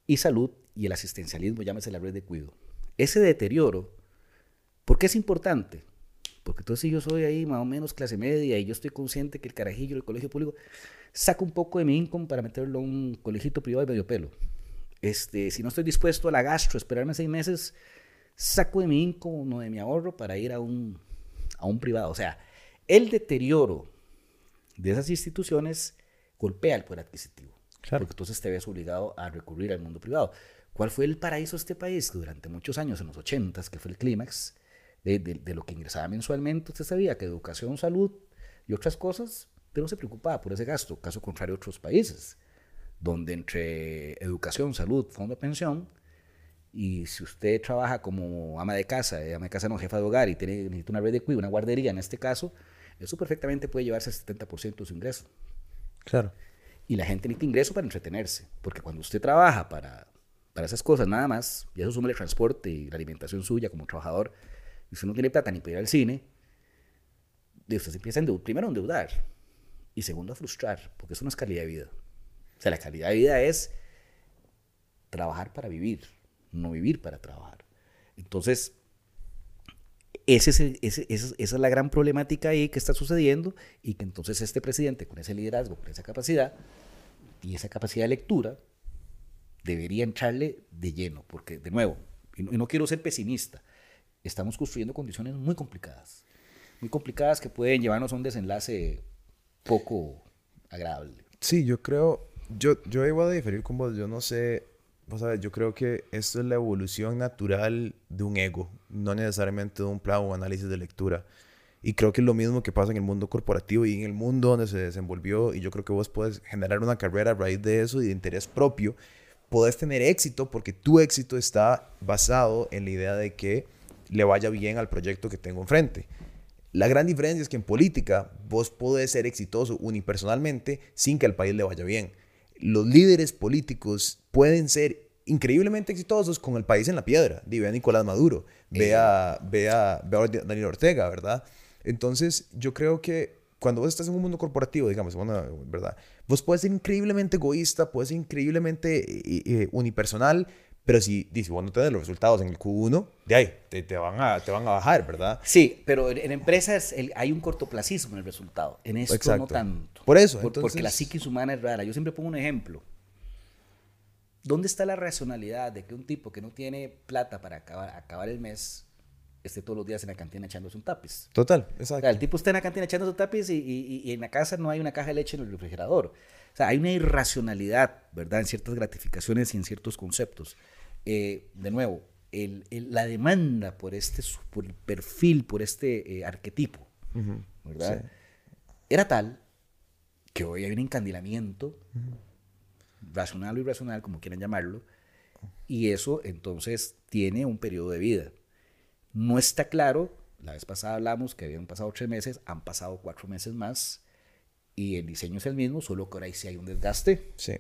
y salud y el asistencialismo, llámese la red de cuidado. Ese deterioro, ¿por qué es importante? Porque entonces yo soy ahí más o menos clase media y yo estoy consciente que el carajillo del colegio público saca un poco de mi income para meterlo a un colegito privado de medio pelo. Este, si no estoy dispuesto a la gastro, esperarme seis meses, saco de mi income, no de mi ahorro, para ir a un, a un privado. O sea, el deterioro de esas instituciones golpea el poder adquisitivo. Porque entonces te ves obligado a recurrir al mundo privado. ¿Cuál fue el paraíso de este país? durante muchos años, en los 80, que fue el clímax de, lo que ingresaba mensualmente, usted sabía que educación, salud y otras cosas, pero no se preocupaba por ese gasto. Caso contrario, otros países, donde entre educación, salud, fondo de pensión, y si usted trabaja como ama de casa, eh, ama de casa no jefa de hogar y tiene, necesita una red de cuidado, una guardería en este caso, eso perfectamente puede llevarse al 70% de su ingreso. Claro. Y la gente necesita ingreso para entretenerse, porque cuando usted trabaja para, para esas cosas nada más, y eso suma el transporte y la alimentación suya como trabajador, y usted no tiene plata ni para ir al cine, usted se empieza a endeudar, primero a endeudar, y segundo a frustrar, porque eso no es calidad de vida. O sea, la calidad de vida es trabajar para vivir, no vivir para trabajar. Entonces, ese esa es la gran problemática ahí que está sucediendo y que entonces este presidente con ese liderazgo, con esa capacidad y esa capacidad de lectura, debería entrarle de lleno, porque de nuevo, y no, quiero ser pesimista, estamos construyendo condiciones muy complicadas, muy complicadas que pueden llevarnos a un desenlace poco agradable. Sí, yo creo, yo, yo igual a diferir con vos, yo no sé Vos sabés, yo creo que esto es la evolución natural de un ego, no necesariamente de un plan o análisis de lectura. Y creo que es lo mismo que pasa en el mundo corporativo y en el mundo donde se desenvolvió. Y yo creo que vos puedes generar una carrera a raíz de eso y de interés propio. Podés tener éxito porque tu éxito está basado en la idea de que le vaya bien al proyecto que tengo enfrente. La gran diferencia es que en política vos podés ser exitoso unipersonalmente sin que al país le vaya bien los líderes políticos pueden ser increíblemente exitosos con el país en la piedra. Ve a Nicolás Maduro, ve a, ve a, Daniel Ortega, ¿verdad? Entonces, yo creo que cuando vos estás en un mundo corporativo, digamos, ¿verdad? Vos puedes ser increíblemente egoísta, puedes ser increíblemente eh, eh, unipersonal, pero si dices, vos no tenés los resultados en el Q1, de ahí te, te, van, a, te van a bajar, ¿verdad? Sí, pero en, empresas hay un cortoplacismo en el resultado. En esto no tanto. Por eso. Porque la psiquis humana es rara. Yo siempre pongo un ejemplo. ¿Dónde está la racionalidad de que un tipo que no tiene plata para acabar, acabar el mes esté todos los días en la cantina echándose un tapiz. Total, O exacto. sea, el tipo está en la cantina echándose un tapiz y, y- y en la casa no hay una caja de leche en el refrigerador. O sea, hay una irracionalidad, ¿verdad? En ciertas gratificaciones y en ciertos conceptos. Eh, de nuevo, el- el- la demanda por este por el perfil, por este eh, arquetipo, Ujú, ¿verdad? sí. Era tal que hoy hay un encandilamiento, racional o irracional, como quieran llamarlo, y eso entonces tiene un periodo de vida. No está claro, la vez pasada hablamos que habían pasado tres meses, han pasado cuatro meses más, y el diseño es el mismo, solo que ahora ahí sí hay un desgaste, Sí.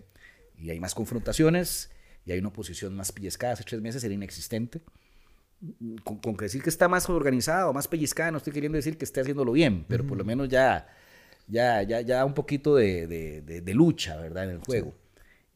y hay más confrontaciones, y hay una oposición más pellizcada. Hace tres meses era inexistente. Con, con que decir que está más organizada o más pellizcada, no estoy queriendo decir que esté haciéndolo bien, pero por lo menos ya, ya, ya, ya un poquito de, de- de- de lucha, ¿verdad? En el juego.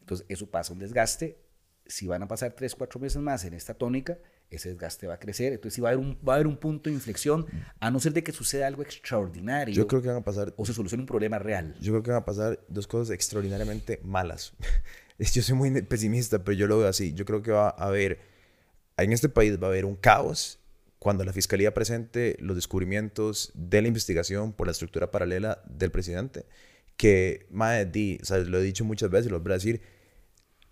Entonces, eso pasa un desgaste. Si van a pasar tres, cuatro meses más en esta tónica, ese desgaste va a crecer. Entonces, sí va a haber un, va a haber un punto de inflexión, a no ser de que suceda algo extraordinario Yo creo que van a pasar o se solucione un problema real. Yo creo que van a pasar dos cosas extraordinariamente malas. Yo soy muy pesimista, pero yo lo veo así. Yo creo que va a haber, en este país va a haber un caos cuando la fiscalía presente los descubrimientos de la investigación por la estructura paralela del presidente. Que, madre, di, o sea, lo he dicho muchas veces, lo voy a decir,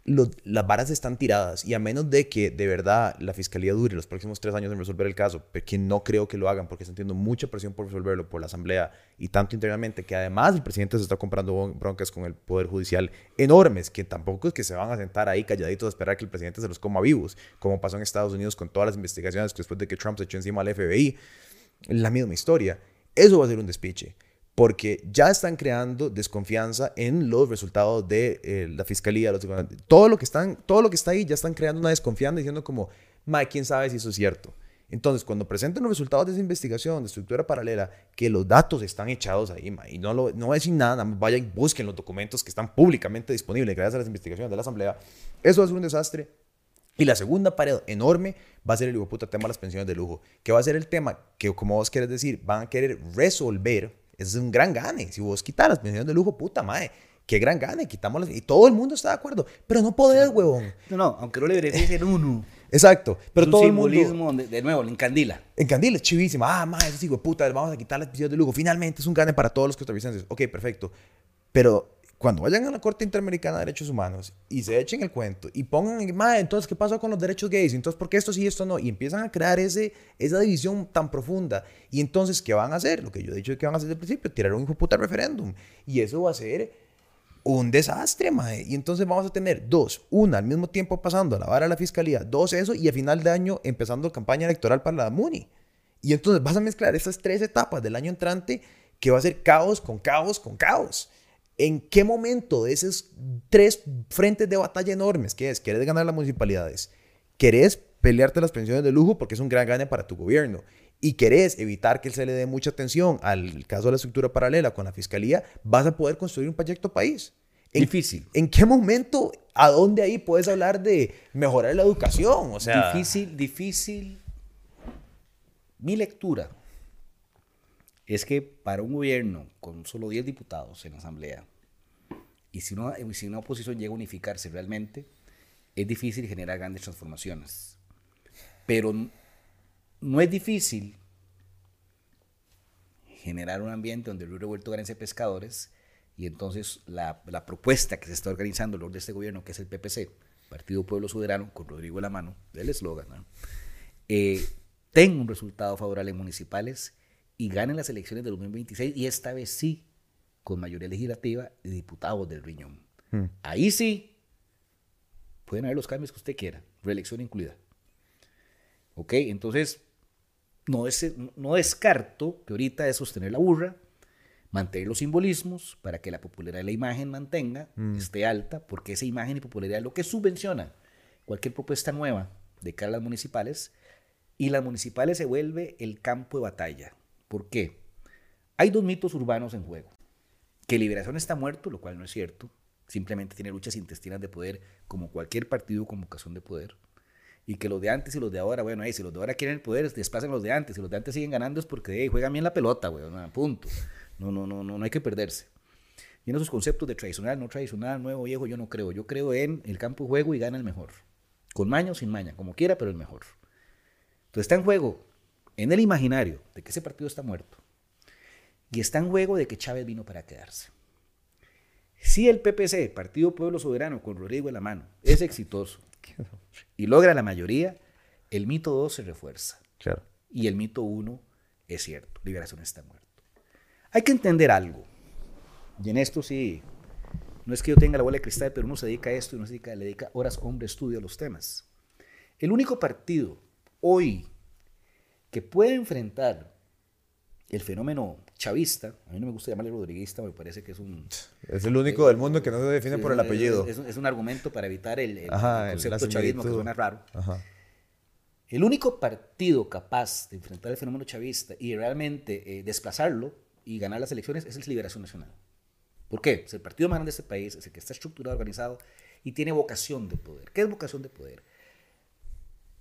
las varas están tiradas y a menos de que de verdad la fiscalía dure los próximos tres años en resolver el caso, que no creo que lo hagan porque están teniendo mucha presión por resolverlo por la asamblea y tanto internamente que además el presidente se está comprando broncas con el poder judicial enormes que tampoco es que se van a sentar ahí calladitos a esperar que el presidente se los coma vivos como pasó en Estados Unidos con todas las investigaciones que después de que Trump se echó encima al FBI la misma historia. Eso va a ser un despiche porque ya están creando desconfianza en los resultados de eh, la fiscalía, los- todo lo que están, todo lo que está ahí ya están creando una desconfianza diciendo como, ma, quién sabe si eso es cierto. Entonces, cuando presenten los resultados de esa investigación de estructura paralela, que los datos están echados ahí, ma, y no, lo, no nada, nada más vayan y busquen los documentos que están públicamente disponibles gracias a las investigaciones de la Asamblea, eso ser un desastre. Y la segunda pared enorme va a ser el puta tema de las pensiones de lujo, que va a ser el tema que, como vos querés decir, van a querer resolver. Es un gran gane. Si vos quitas las pensiones de lujo, puta madre, qué gran gane, quitamos las... Y todo el mundo está de acuerdo, pero no podés, huevón. No, no, aunque no le beneficien uno. Exacto, pero todo el mundo... simbolismo donde, de nuevo, le encandila. En Candil es chivísima. Ah, madre, eso de puta, vamos a quitar las pensiones de lujo. Finalmente es un gane para todos los costarricenses. Ok, perfecto. Pero cuando vayan a la Corte Interamericana de Derechos Humanos y se echen el cuento y pongan, madre, entonces, ¿qué pasó con los derechos gays? Entonces, ¿por qué esto sí y esto no? Y empiezan a crear ese, esa división tan profunda. Y entonces, ¿qué van a hacer? Lo que yo he dicho que van a hacer desde el principio, tirar un hijo puta referéndum. Y eso va a ser un desastre, mae. Y entonces vamos a tener dos, una al mismo tiempo pasando a la vara de la fiscalía, dos eso, y a final de año empezando campaña electoral para la MUNI. Y entonces vas a mezclar esas tres etapas del año entrante que va a ser caos con caos con caos. ¿En qué momento de esos tres frentes de batalla enormes, que es, querés ganar las municipalidades, querés pelearte las pensiones de lujo porque es un gran gane para tu gobierno, y querés evitar que se le dé mucha atención al caso de la estructura paralela con la fiscalía, vas a poder construir un proyecto país. ¿En, Difícil. ¿En qué momento, a dónde ahí puedes hablar de mejorar la educación? O sea, Difícil, difícil. Mi lectura es que para un gobierno con solo 10 diputados en la Asamblea, y si una, una oposición llega a unificarse realmente, es difícil generar grandes transformaciones. Pero no es difícil generar un ambiente donde el río revuelto ser pescadores y entonces la, la propuesta que se está organizando alrededor de este gobierno, que es el PPC, Partido Pueblo Soberano, con Rodrigo en la mano, del eslogan, ¿no? eh, tenga un resultado favorable en municipales y gane las elecciones del 2026 y esta vez sí, con mayoría legislativa y diputados del riñón. Hmm. Ahí sí pueden haber los cambios que usted quiera, reelección incluida. ¿Ok? Entonces, no, es, no descarto que ahorita es sostener la burra, mantener los simbolismos para que la popularidad de la imagen mantenga, esté alta, porque esa imagen y popularidad es lo que subvenciona cualquier propuesta nueva de cara a las municipales, y las municipales se vuelve el campo de batalla. ¿Por qué? Hay dos mitos urbanos en juego. Que Liberación está muerto, lo cual no es cierto, simplemente tiene luchas intestinas de poder como cualquier partido con vocación de poder. Y que los de antes y los de ahora, bueno, ahí, si los de ahora quieren el poder, desplacen los de antes. Si los de antes siguen ganando es porque hey, juegan bien la pelota, güey, no, punto. No, no, no, no, no hay que perderse. Y en esos conceptos de tradicional, no tradicional, nuevo, viejo, yo no creo. Yo creo en el campo de juego y gana el mejor. Con maña o sin maña, como quiera, pero el mejor. Entonces está en juego en el imaginario de que ese partido está muerto y está en juego de que Chávez vino para quedarse. Si el PPC, Partido Pueblo Soberano, con Rodrigo en la mano, es exitoso y logra la mayoría, el mito 2 se refuerza. Y el mito 1 es cierto, liberación está muerto. Hay que entender algo, y en esto sí, no es que yo tenga la bola de cristal, pero uno se dedica a esto y uno se dedica, le dedica horas, hombre, estudio a los temas. El único partido hoy que puede enfrentar el fenómeno chavista, a mí no me gusta llamarle rodriguista, me parece que es un... Es el único del mundo que no se define por el apellido. Es, un argumento para evitar el, concepto chavismo que suena raro. El único partido capaz de enfrentar el fenómeno chavista y realmente eh, desplazarlo y ganar las elecciones es el Liberación Nacional. ¿Por qué? Es el partido más grande de este país, es el que está estructurado, organizado y tiene vocación de poder. ¿Qué es vocación de poder?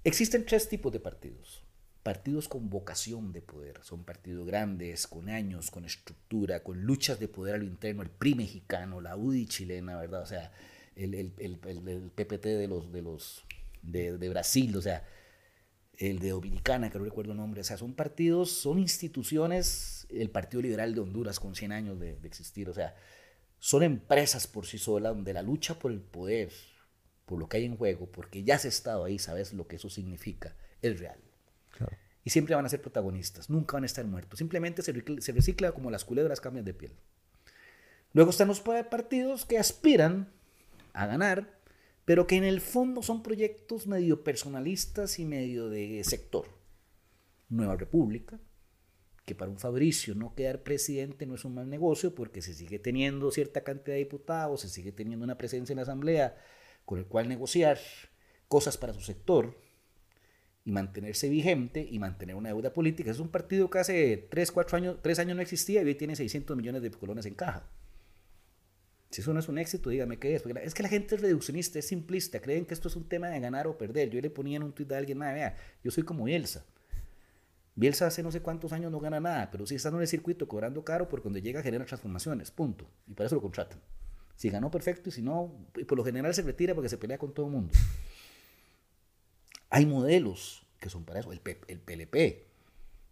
Existen tres tipos de partidos. Partidos con vocación de poder. Son partidos grandes, con años, con estructura, con luchas de poder a lo interno. El PRI mexicano, la UDI chilena, ¿verdad? O sea, el, el, el, PPT de los, de, los de, Brasil, o sea, el de Dominicana, que no recuerdo el nombre. O sea, son partidos, son instituciones, el Partido Liberal de Honduras con 100 años de, de existir. O sea, son empresas por sí solas donde la lucha por el poder, por lo que hay en juego, porque ya has estado ahí, sabes lo que eso significa, es real. Y siempre van a ser protagonistas, nunca van a estar muertos. Simplemente se se recicla como las culebras cambian de piel. Luego están los partidos que aspiran a ganar, pero que en el fondo son proyectos medio personalistas y medio de sector. Nueva República, que para un Fabricio no quedar presidente no es un mal negocio porque se sigue teniendo cierta cantidad de diputados, se sigue teniendo una presencia en la Asamblea con el cual negociar cosas para su sector y mantenerse vigente y mantener una deuda política. Es un partido que hace 3, 4 años, 3 años no existía y hoy tiene 600 millones de colones en caja. Si eso no es un éxito, dígame qué es. es que la gente es reduccionista, es simplista, creen que esto es un tema de ganar o perder. Yo le ponía en un tuit a alguien, vea, yo soy como Bielsa. Bielsa hace no sé cuántos años no gana nada, pero sí está en el circuito cobrando caro porque cuando llega genera transformaciones, punto. Y para eso lo contratan. Si ganó, perfecto, y si no, y por lo general se retira porque se pelea con todo el mundo. Hay modelos que son para eso. El, el PLP,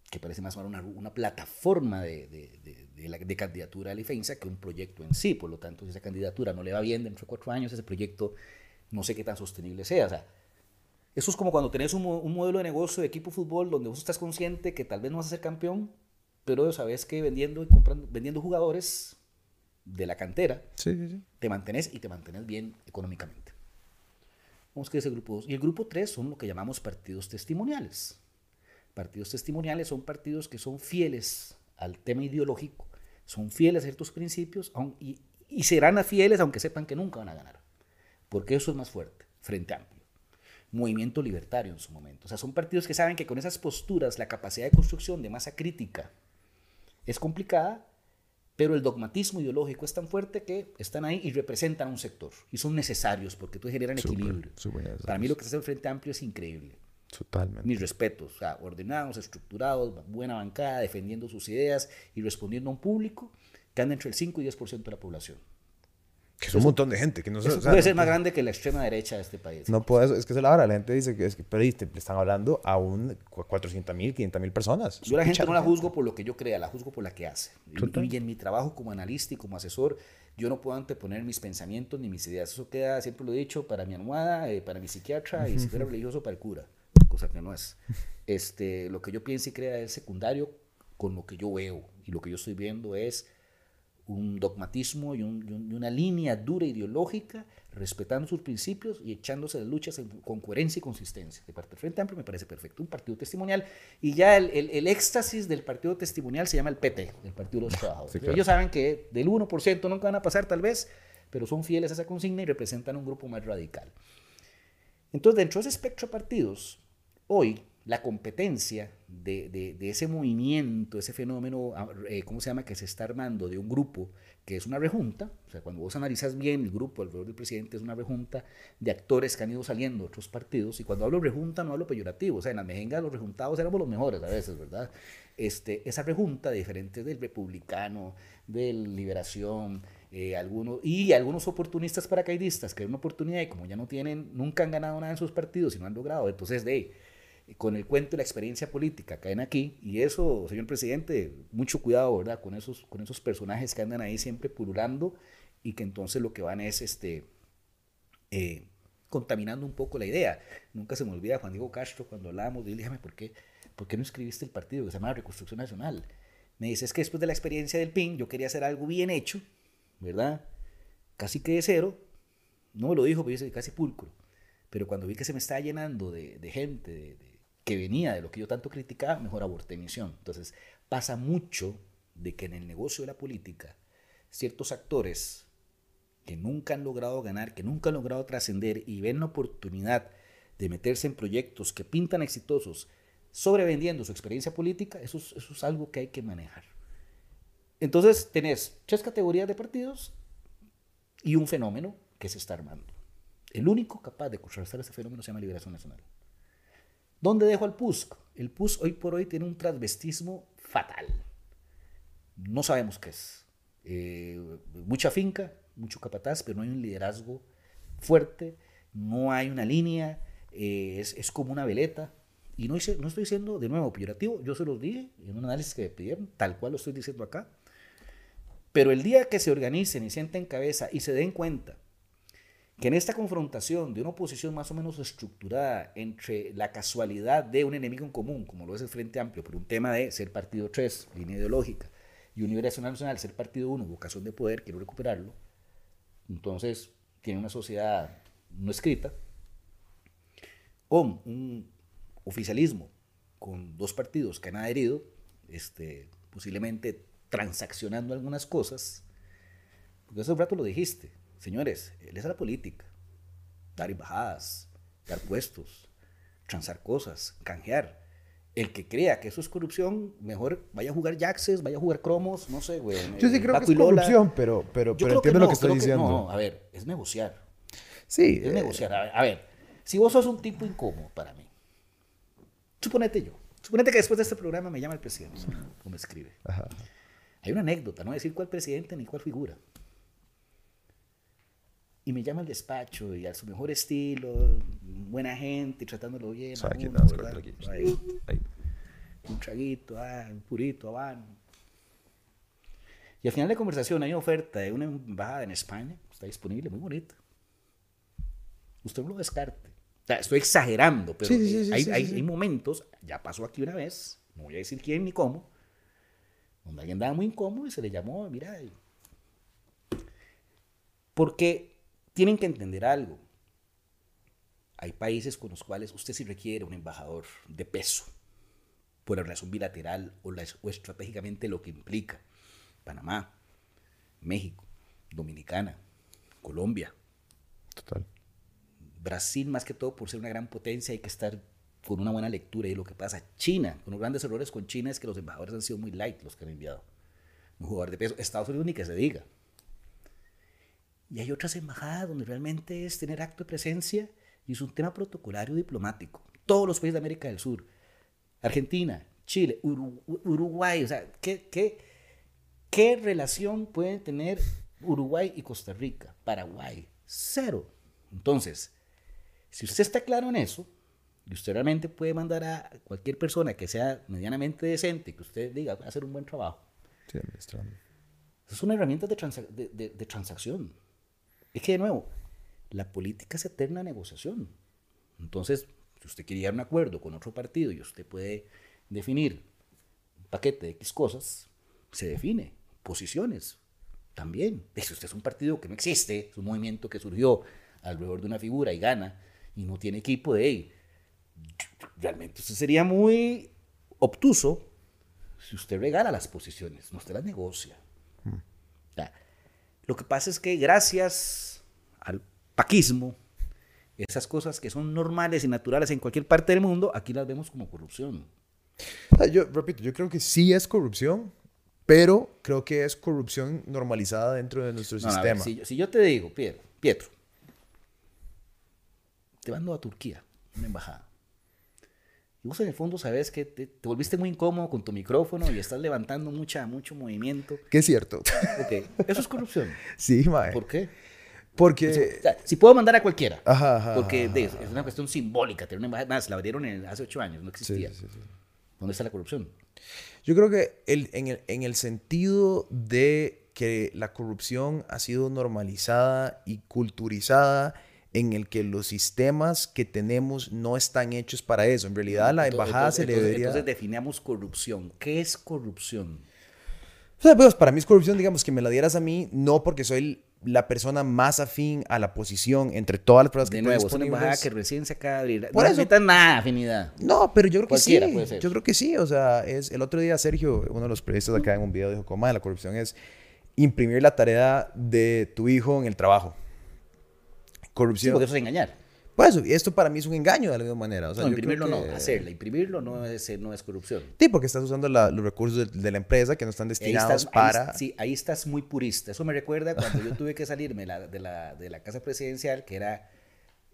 que parece más o menos una, una plataforma de, de, de, la, de, candidatura a la defensa que un proyecto en sí. Por lo tanto, si esa candidatura no le va bien dentro de cuatro años, ese proyecto no sé qué tan sostenible sea. O sea, eso es como cuando tenés un, un modelo de negocio de equipo de fútbol donde vos estás consciente que tal vez no vas a ser campeón, pero sabes que vendiendo y comprando, vendiendo jugadores de la cantera, te mantenés y te mantenés bien económicamente. Vamos que ese grupo 2. Y el grupo 3 son lo que llamamos partidos testimoniales. Partidos testimoniales son partidos que son fieles al tema ideológico, son fieles a ciertos principios y, y serán fieles aunque sepan que nunca van a ganar. Porque eso es más fuerte, frente amplio. Movimiento libertario en su momento. O sea, son partidos que saben que con esas posturas la capacidad de construcción de masa crítica es complicada, pero el dogmatismo ideológico es tan fuerte que están ahí y representan un sector y son necesarios porque tú generan equilibrio. Para mí lo que se hace el Frente Amplio es increíble. Totalmente. Mis respetos, o sea, ordenados, estructurados, buena bancada, defendiendo sus ideas y respondiendo a un público que anda entre el 5 y 10% de la población. Que es un montón de gente. Que no eso puede ser más grande que la extrema derecha de este país. No puede, es que es la hora. La gente dice que, es que pero, le están hablando a un 400 mil, 500 mil personas. Yo la gente no la juzgo por lo que yo crea, la juzgo por la que hace. Y, en mi trabajo como analista y como asesor, yo no puedo anteponer mis pensamientos ni mis ideas. Eso queda, siempre lo he dicho, para mi almohada, eh, para mi psiquiatra y si fuera religioso, para el cura. Cosa que no es. Este, lo que yo pienso y crea es secundario con lo que yo veo. Y lo que yo estoy viendo es un dogmatismo y, una línea dura ideológica, respetando sus principios y echándose las luchas con coherencia y consistencia. De parte del Frente Amplio me parece perfecto. Un partido testimonial. Y ya el, éxtasis del partido testimonial se llama el PT, el Partido de los Trabajadores. Ellos saben que del 1% nunca van a pasar tal vez, pero son fieles a esa consigna y representan un grupo más radical. Entonces, dentro de ese espectro de partidos, hoy la competencia de, de, ese movimiento, ese fenómeno, ah, eh, ¿cómo se llama?, que se está armando de un grupo que es una rejunta, o sea, cuando vos analizas bien el grupo alrededor del presidente es una rejunta de actores que han ido saliendo de otros partidos, y cuando hablo rejunta no hablo peyorativo, o sea, en la mejenga los rejuntados éramos los mejores a veces, ¿verdad? Este, esa rejunta, diferente del republicano, del liberación, eh, algunos, y algunos oportunistas paracaidistas, que es una oportunidad y como ya no tienen, nunca han ganado nada en sus partidos y no han logrado, entonces de con el cuento de la experiencia política caen aquí. Y eso, señor presidente, mucho cuidado, ¿verdad? Con esos, con esos personajes que andan ahí siempre pululando y que entonces lo que van es este, eh, contaminando un poco la idea. Nunca se me olvida Juan Diego Castro cuando hablábamos de él, dígame, ¿por qué, ¿por qué no escribiste el partido que se llama Reconstrucción Nacional? Me dice, es que después de la experiencia del PIN, yo quería hacer algo bien hecho, ¿verdad? Casi que de cero. No me lo dijo, pero dice casi pulcro. Pero cuando vi que se me estaba llenando de, gente de, que venía de lo que yo tanto criticaba, mejor aborté misión. Entonces, pasa mucho de que en el negocio de la política, ciertos actores que nunca han logrado ganar, que nunca han logrado trascender y ven la oportunidad de meterse en proyectos que pintan exitosos, sobrevendiendo su experiencia política, eso es, eso es algo que hay que manejar. Entonces tenés tres categorías de partidos y un fenómeno que se está armando. El único capaz de contrarrestar ese fenómeno se llama Liberación Nacional. ¿Dónde dejo al PUSC? El PUSC hoy por hoy tiene un transvestismo fatal. No sabemos qué es. Eh, mucha finca, mucho capataz, pero no hay un liderazgo fuerte, no hay una línea, eh, es, como una veleta. Y no, estoy diciendo de nuevo operativo, yo se los dije en un análisis que me pidieron, tal cual lo estoy diciendo acá. Pero el día que se organicen y sienten cabeza y se den cuenta que en esta confrontación de una oposición más o menos estructurada entre la casualidad de un enemigo en común, como lo es el Frente Amplio, por un tema de ser partido 3, línea ideológica, y Universidad Nacional, ser partido 1, vocación de poder, quiero recuperarlo, entonces tiene una sociedad no escrita, con un oficialismo, con dos partidos que han adherido, este, posiblemente transaccionando algunas cosas, porque hace un rato lo dijiste, señores, él es la política, dar embajadas, dar puestos, transar cosas, canjear. El que crea que eso es corrupción, mejor vaya a jugar Jaxes, vaya a jugar cromos, no sé, güey. Yo sí creo que es corrupción, pero, pero, pero entiendo lo que estoy diciendo. no, a ver, es negociar. Sí. Es eh, negociar. A ver, si vos sos un tipo incómodo para mí, suponete yo, suponete que después de este programa me llama el presidente o me escribe. Ajá. Hay una anécdota, no decir cuál presidente ni cuál figura. Y me llama al despacho y a su mejor estilo, buena gente, tratándolo bien. Un traguito, ah, un purito, habano. Y al final de la conversación hay una oferta de una embajada en España, está disponible, muy bonita. Usted no lo descarte. O sea, estoy exagerando, pero hay, hay momentos, ya pasó aquí una vez, no voy a decir quién ni cómo, donde alguien andaba muy incómodo y se le llamó, mira. Porque tienen que entender algo. Hay países con los cuales usted sí requiere un embajador de peso, por la relación bilateral o, la, o estratégicamente lo que implica. Panamá, México, Dominicana, Colombia. Total. Brasil, más que todo por ser una gran potencia, hay que estar con una buena lectura y lo que pasa. China, con los grandes errores con China es que los embajadores han sido muy light los que han enviado. Un jugador de peso. Estados Unidos ni que se diga. Y hay otras embajadas donde realmente es tener acto de presencia y es un tema protocolario diplomático. Todos los países de América del Sur, Argentina, Chile, Uruguay, o sea, ¿qué, qué, qué relación pueden tener Uruguay y Costa Rica? Paraguay, cero. Entonces, si usted está claro en eso, y usted realmente puede mandar a cualquier persona que sea medianamente decente, que usted diga, va a hacer un buen trabajo. Sí, es una herramienta de, de, transacción. Es que, de nuevo, la política es eterna negociación. Entonces, si usted quiere llegar a un acuerdo con otro partido y usted puede definir un paquete de X cosas, se define. Posiciones, también. Si usted es un partido que no existe, es un movimiento que surgió alrededor de una figura y gana, y no tiene equipo de ahí realmente usted sería muy obtuso si usted regala las posiciones, no usted las negocia. Lo que pasa es que gracias al paquismo, esas cosas que son normales y naturales en cualquier parte del mundo, aquí las vemos como corrupción. Yo repito, yo creo que sí es corrupción, pero creo que es corrupción normalizada dentro de nuestro sistema. si, yo, si, yo, te digo, Pietro, Pietro, te mando a Turquía, una embajada. Y vos en el fondo sabes que te, volviste muy incómodo con tu micrófono y estás levantando mucha, mucho movimiento. Que es cierto. Ok, eso es corrupción. Sí, mae. ¿Por qué? Porque... O sea, si puedo mandar a cualquiera. Ajá, ajá, porque ajá, es una cuestión simbólica. Tener una embajada, más, la abrieron en- hace ocho años, no Sí, existía. sí, sí. ¿Dónde está la corrupción? Yo creo que el- en, el, en el sentido de que la corrupción ha sido normalizada y culturizada, en el que los sistemas que tenemos no están hechos para eso. En realidad, la Entonces- embajada se le debería... Entonces definamos corrupción. ¿Qué es corrupción? O sea, pues para mí es corrupción, digamos, que me la dieras a mí, no porque soy la persona más afín a la posición entre todas las personas que De nuevo, es una embajada que recién se acaba de abrir. Por no eso- nada, afinidad. No, pero yo creo que sí. Puede ser. Yo creo que sí. O sea, es el otro día Sergio, uno de los periodistas acá en un video dijo, coma, la corrupción es imprimir la tarea de tu hijo en el trabajo. Sí, Corrupción. porque eso es engañar. Pues eso, y esto para mí es un engaño de la misma manera. O sea, no, imprimirlo que- no, hacerla. Imprimirlo no es, no es corrupción. Sí, porque estás usando la- los recursos de, de la empresa que no están destinados estás, para... sí, ahí estás muy purista. Eso me recuerda cuando yo tuve que salirme la- de, la, de la casa presidencial, que era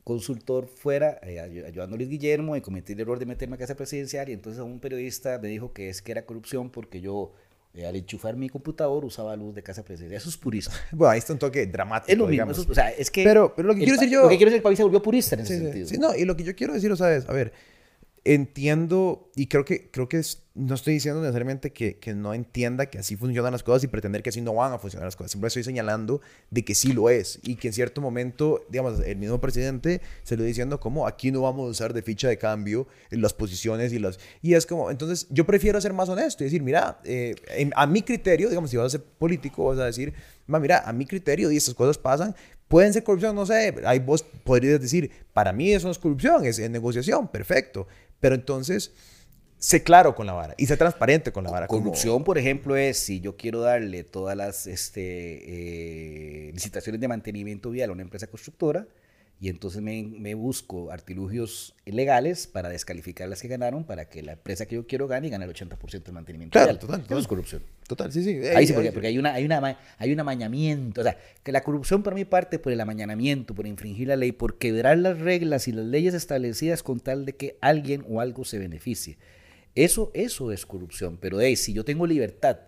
consultor fuera, eh, ayu- ayudando a Luis Guillermo, y cometí el error de meterme a casa presidencial, y entonces un periodista me dijo que es que era corrupción porque yo, eh, al enchufar mi computador, usaba luz de casa presidencial. Eso es purista. Bueno, ahí está un toque dramático, Es lo mismo. eso es- o sea, es que Pero- pero lo que quiero decir yo- Lo que quiero decir es que el país se volvió purista en ese Sí, sí, sentido. sí, no, y lo que yo quiero decir, o sea, es, a ver, entiendo y creo que, creo que es- no estoy diciendo necesariamente que, que no entienda que así funcionan las cosas y pretender que así no van a funcionar las cosas. Siempre estoy señalando de que sí lo es y que en cierto momento, digamos, el mismo presidente se lo diciendo como aquí no vamos a usar de ficha de cambio en las posiciones y las... Y es como, entonces yo prefiero ser más honesto y decir, mira, eh, en- a mi criterio, digamos, si vas a ser político, vas a decir, "Ma, mira, a mi criterio y estas cosas pasan, pueden ser corrupción, no sé, ahí vos podrías decir, para mí eso no es corrupción, es, es negociación, perfecto. Pero entonces, sé claro con la vara y sé transparente con la vara. Corrupción, por ejemplo, es si yo quiero darle todas las este, eh, licitaciones de mantenimiento vial a una empresa constructora y entonces me, me busco artilugios legales para descalificar las que ganaron para que la empresa que yo quiero gane y gane el 80% del mantenimiento Claro, vial. total, Eso total. es corrupción. Total, sí, sí. Ahí sí, porque, porque hay, una, hay, una, hay un amañamiento. O sea, que la corrupción para mí parte por el amañamiento, por infringir la ley, por quebrar las reglas y las leyes establecidas con tal de que alguien o algo se beneficie. Eso, eso es corrupción. Pero hey, si yo tengo libertad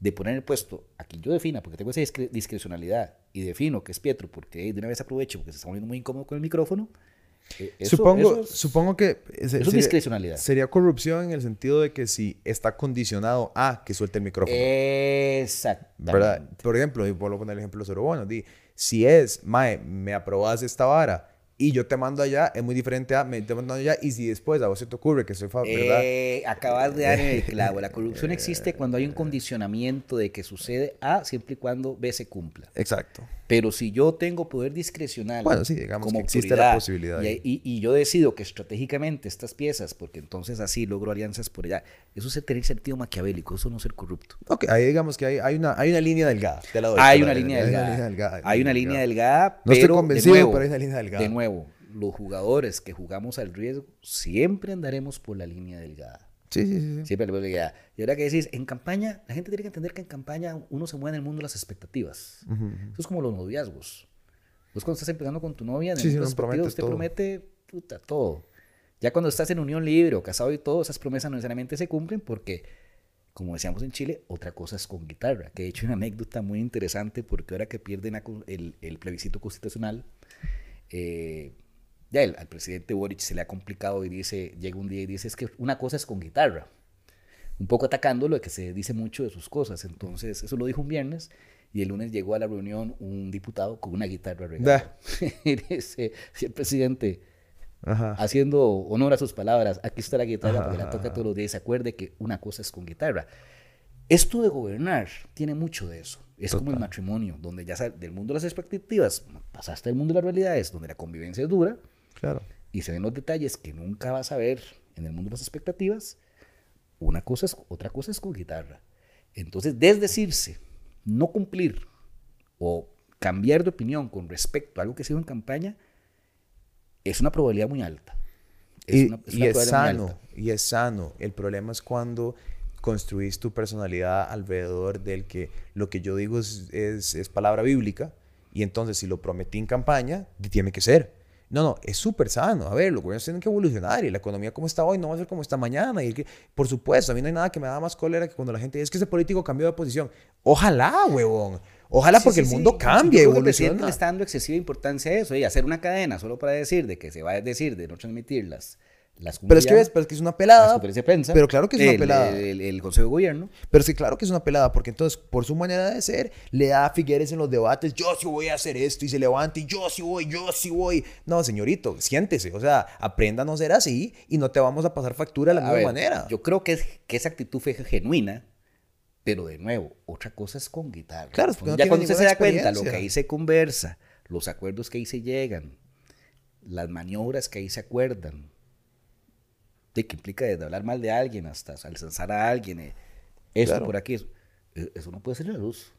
de poner el puesto a quien yo defina, porque tengo esa discre- discrecionalidad, y defino que es Pietro, porque de una vez aprovecho porque se está poniendo muy incómodo con el micrófono. eh, eso- supongo, eso es- supongo que ese- eso es sería- discrecionalidad. Sería corrupción en el sentido de que si está condicionado a que suelte el micrófono. Exactamente. ¿verdad? Por ejemplo, y vuelvo a poner el ejemplo de. Di, si es, Mae, me aprobas esta vara y yo te mando allá, es muy diferente a me te mando allá y si después a vos se te ocurre que soy, ¿verdad? Eh, acabas de dar el clavo. La corrupción existe cuando hay un condicionamiento de que sucede A siempre y cuando B se cumpla. Exacto. Pero si yo tengo poder discrecional Bueno, sí, digamos como que existe la posibilidad y, y- y yo decido que estratégicamente estas piezas, porque entonces así logro alianzas por allá, eso es tener sentido maquiavélico, eso no es ser corrupto. Ok, ahí digamos que hay, hay, una, hay una línea delgada. te la doy, Hay la una línea delgada. delgada, Hay una línea delgada, No estoy de convencido, nuevo, pero hay una línea delgada. De nuevo, los jugadores que jugamos al riesgo siempre andaremos por la línea delgada. Sí, sí, sí. Siempre le voy a Y ahora que decís, en campaña, la gente tiene que entender que en campaña uno se mueve en el mundo de las expectativas. Eso es como los noviazgos. Vos cuando estás empezando con tu novia, en el Sí, mundo usted todo. promete puta, todo. Ya cuando estás en unión libre o casado y todo, esas promesas no necesariamente se cumplen porque, como decíamos en Chile, otra cosa es con guitarra. Que de hecho una anécdota muy interesante porque ahora que pierden el, el plebiscito constitucional, eh, ya el- al presidente Boric se le ha complicado y dice, llega un día y dice, es que una cosa es con guitarra. Un poco atacando lo que se dice mucho de sus cosas. Entonces, eso lo dijo un viernes y el lunes llegó a la reunión un diputado con una guitarra regalada. y dice, si el presidente, Ajá. haciendo honor a sus palabras, aquí está la guitarra porque la toca todos los días, se acuerde que una cosa es con guitarra. Esto de gobernar tiene mucho de eso. Es como el matrimonio, donde ya sal- del mundo de las expectativas pasaste al mundo de las realidades, donde la convivencia es dura Claro. y se ven los detalles que nunca vas a ver en el mundo de las expectativas. Una cosa es, otra cosa es con guitarra. Entonces, desdecirse, no cumplir o cambiar de opinión con respecto a algo que se hizo en campaña es una probabilidad muy alta. y, una- y una es probabilidad muy sano, y es sano. El problema es cuando construís tu personalidad alrededor del que lo que yo digo es, es, es palabra bíblica y entonces si lo prometí en campaña, tiene que ser. No, no, es súper sano. A ver, los gobiernos tienen que evolucionar y la economía como está hoy no va a ser como está mañana. Y que, por supuesto, a mí no hay nada que me da más cólera que cuando la gente dice es que ese político cambió de posición. Ojalá, huevón. Ojalá porque el mundo cambie, Yo creo que el le está dando excesiva importancia a eso, y hacer una cadena solo para decir de que se va a decir de no pero es que ves, pero es que es una pelada. Prensa, pero claro que es una el, pelada. El, Consejo de Gobierno. Pero sí, claro que es una pelada, porque entonces, por su manera de ser, le da a Figueres en los debates, yo sí voy a hacer esto, y se levanta y yo sí voy, yo sí voy. No, señorito, siéntese, o sea, aprenda a no ser así y no te vamos a pasar factura de la misma manera. Yo creo que, que esa actitud fue genuina, pero de nuevo, otra cosa es con guitarra. Claro, porque ya cuando usted se da cuenta lo que ahí se conversa, los acuerdos que ahí se llegan, las maniobras que ahí se acuerdan, de que implica desde hablar mal de alguien hasta alzar a alguien, eh, eso por aquí, eh, eso, no puede ser la luz.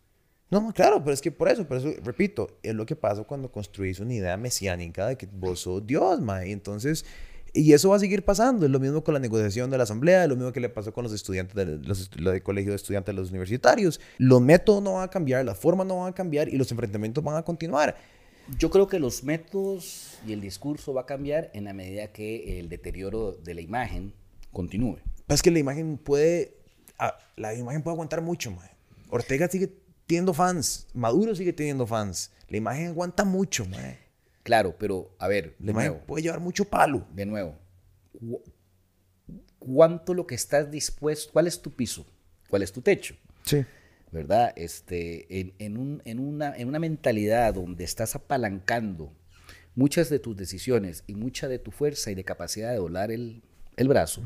No, claro, pero es que por eso, por eso, repito, es lo que pasa cuando construís una idea mesiánica de que vos sos Dios, ma, y entonces, y eso va a seguir pasando, es lo mismo con la negociación de la asamblea, es lo mismo que le pasó con los estudiantes del los, colegio de estudiantes de los universitarios. Los métodos no van a cambiar, las formas no van a cambiar y los enfrentamientos van a continuar. Yo creo que los métodos y el discurso va a cambiar en la medida que el deterioro de la imagen continúe. Es que la imagen puede, ah, la imagen puede aguantar mucho, man. Ortega sigue teniendo fans, Maduro sigue teniendo fans, la imagen aguanta mucho, man. Claro, pero a ver, de nuevo, puede llevar mucho palo. De nuevo, ¿cuánto lo que estás dispuesto, cuál es tu piso? ¿Cuál es tu techo? Sí. ¿Verdad? Este, en, en, un, en, una, en una mentalidad donde estás apalancando muchas de tus decisiones y mucha de tu fuerza y de capacidad de doblar el, el brazo,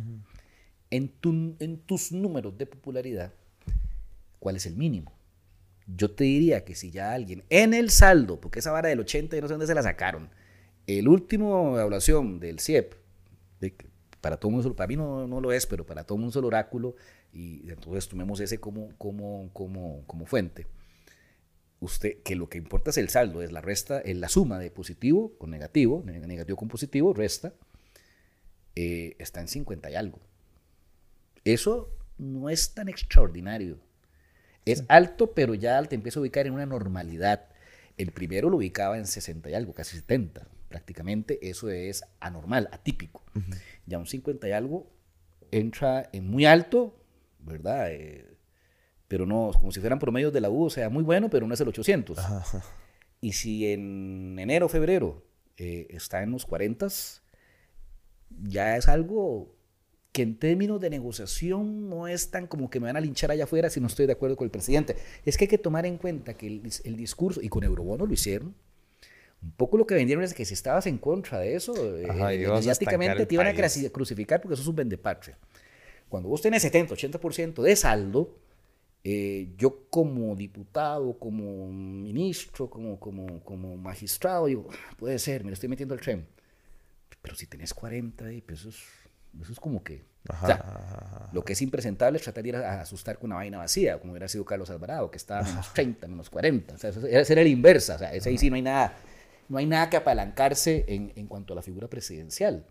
en, tu, en tus números de popularidad, ¿cuál es el mínimo? Yo te diría que si ya alguien en el saldo, porque esa vara del 80 y no sé dónde se la sacaron, el último evaluación del CIEP, para todo mundo, para mí no, no, lo es, pero para todo mundo el oráculo, y entonces tomemos ese como, como, como, como fuente, usted, que lo que importa es el saldo, es la resta, es la suma de positivo con negativo, negativo con positivo, resta, eh, está en 50 y algo. Eso no es tan extraordinario. Es alto, pero ya te empieza a ubicar en una normalidad. El primero lo ubicaba en 60 y algo, casi 70. Prácticamente eso es anormal, atípico. Ya un 50 y algo entra en muy alto, ¿verdad? Eh, pero no, como si fueran promedios de la U, o sea, muy bueno, pero no es el 800. Y si en enero, febrero eh, está en los 40, ya es algo que en términos de negociación no es tan como que me van a linchar allá afuera si no estoy de acuerdo con el presidente. Es que hay que tomar en cuenta que el, discurso, y con Eurobono lo hicieron, un poco lo que vendieron es que si estabas en contra de eso, eh, mediáticamente te iban a crucificar porque eso es un vendepatria. Cuando vos tenés 70, 80% de saldo, eh, yo como diputado, como ministro, como, como, como magistrado, digo, ah, puede ser, me lo estoy metiendo al tren. Pero si tenés 40, pues eso, es, eso es como que... lo que es impresentable es tratar de ir a asustar con una vaina vacía, como hubiera sido Carlos Alvarado, que estaba menos 30, menos 40. O sea, eso era el inversa. O sea, ese ahí sí no hay nada, no hay nada que apalancarse en, en cuanto a la figura presidencial.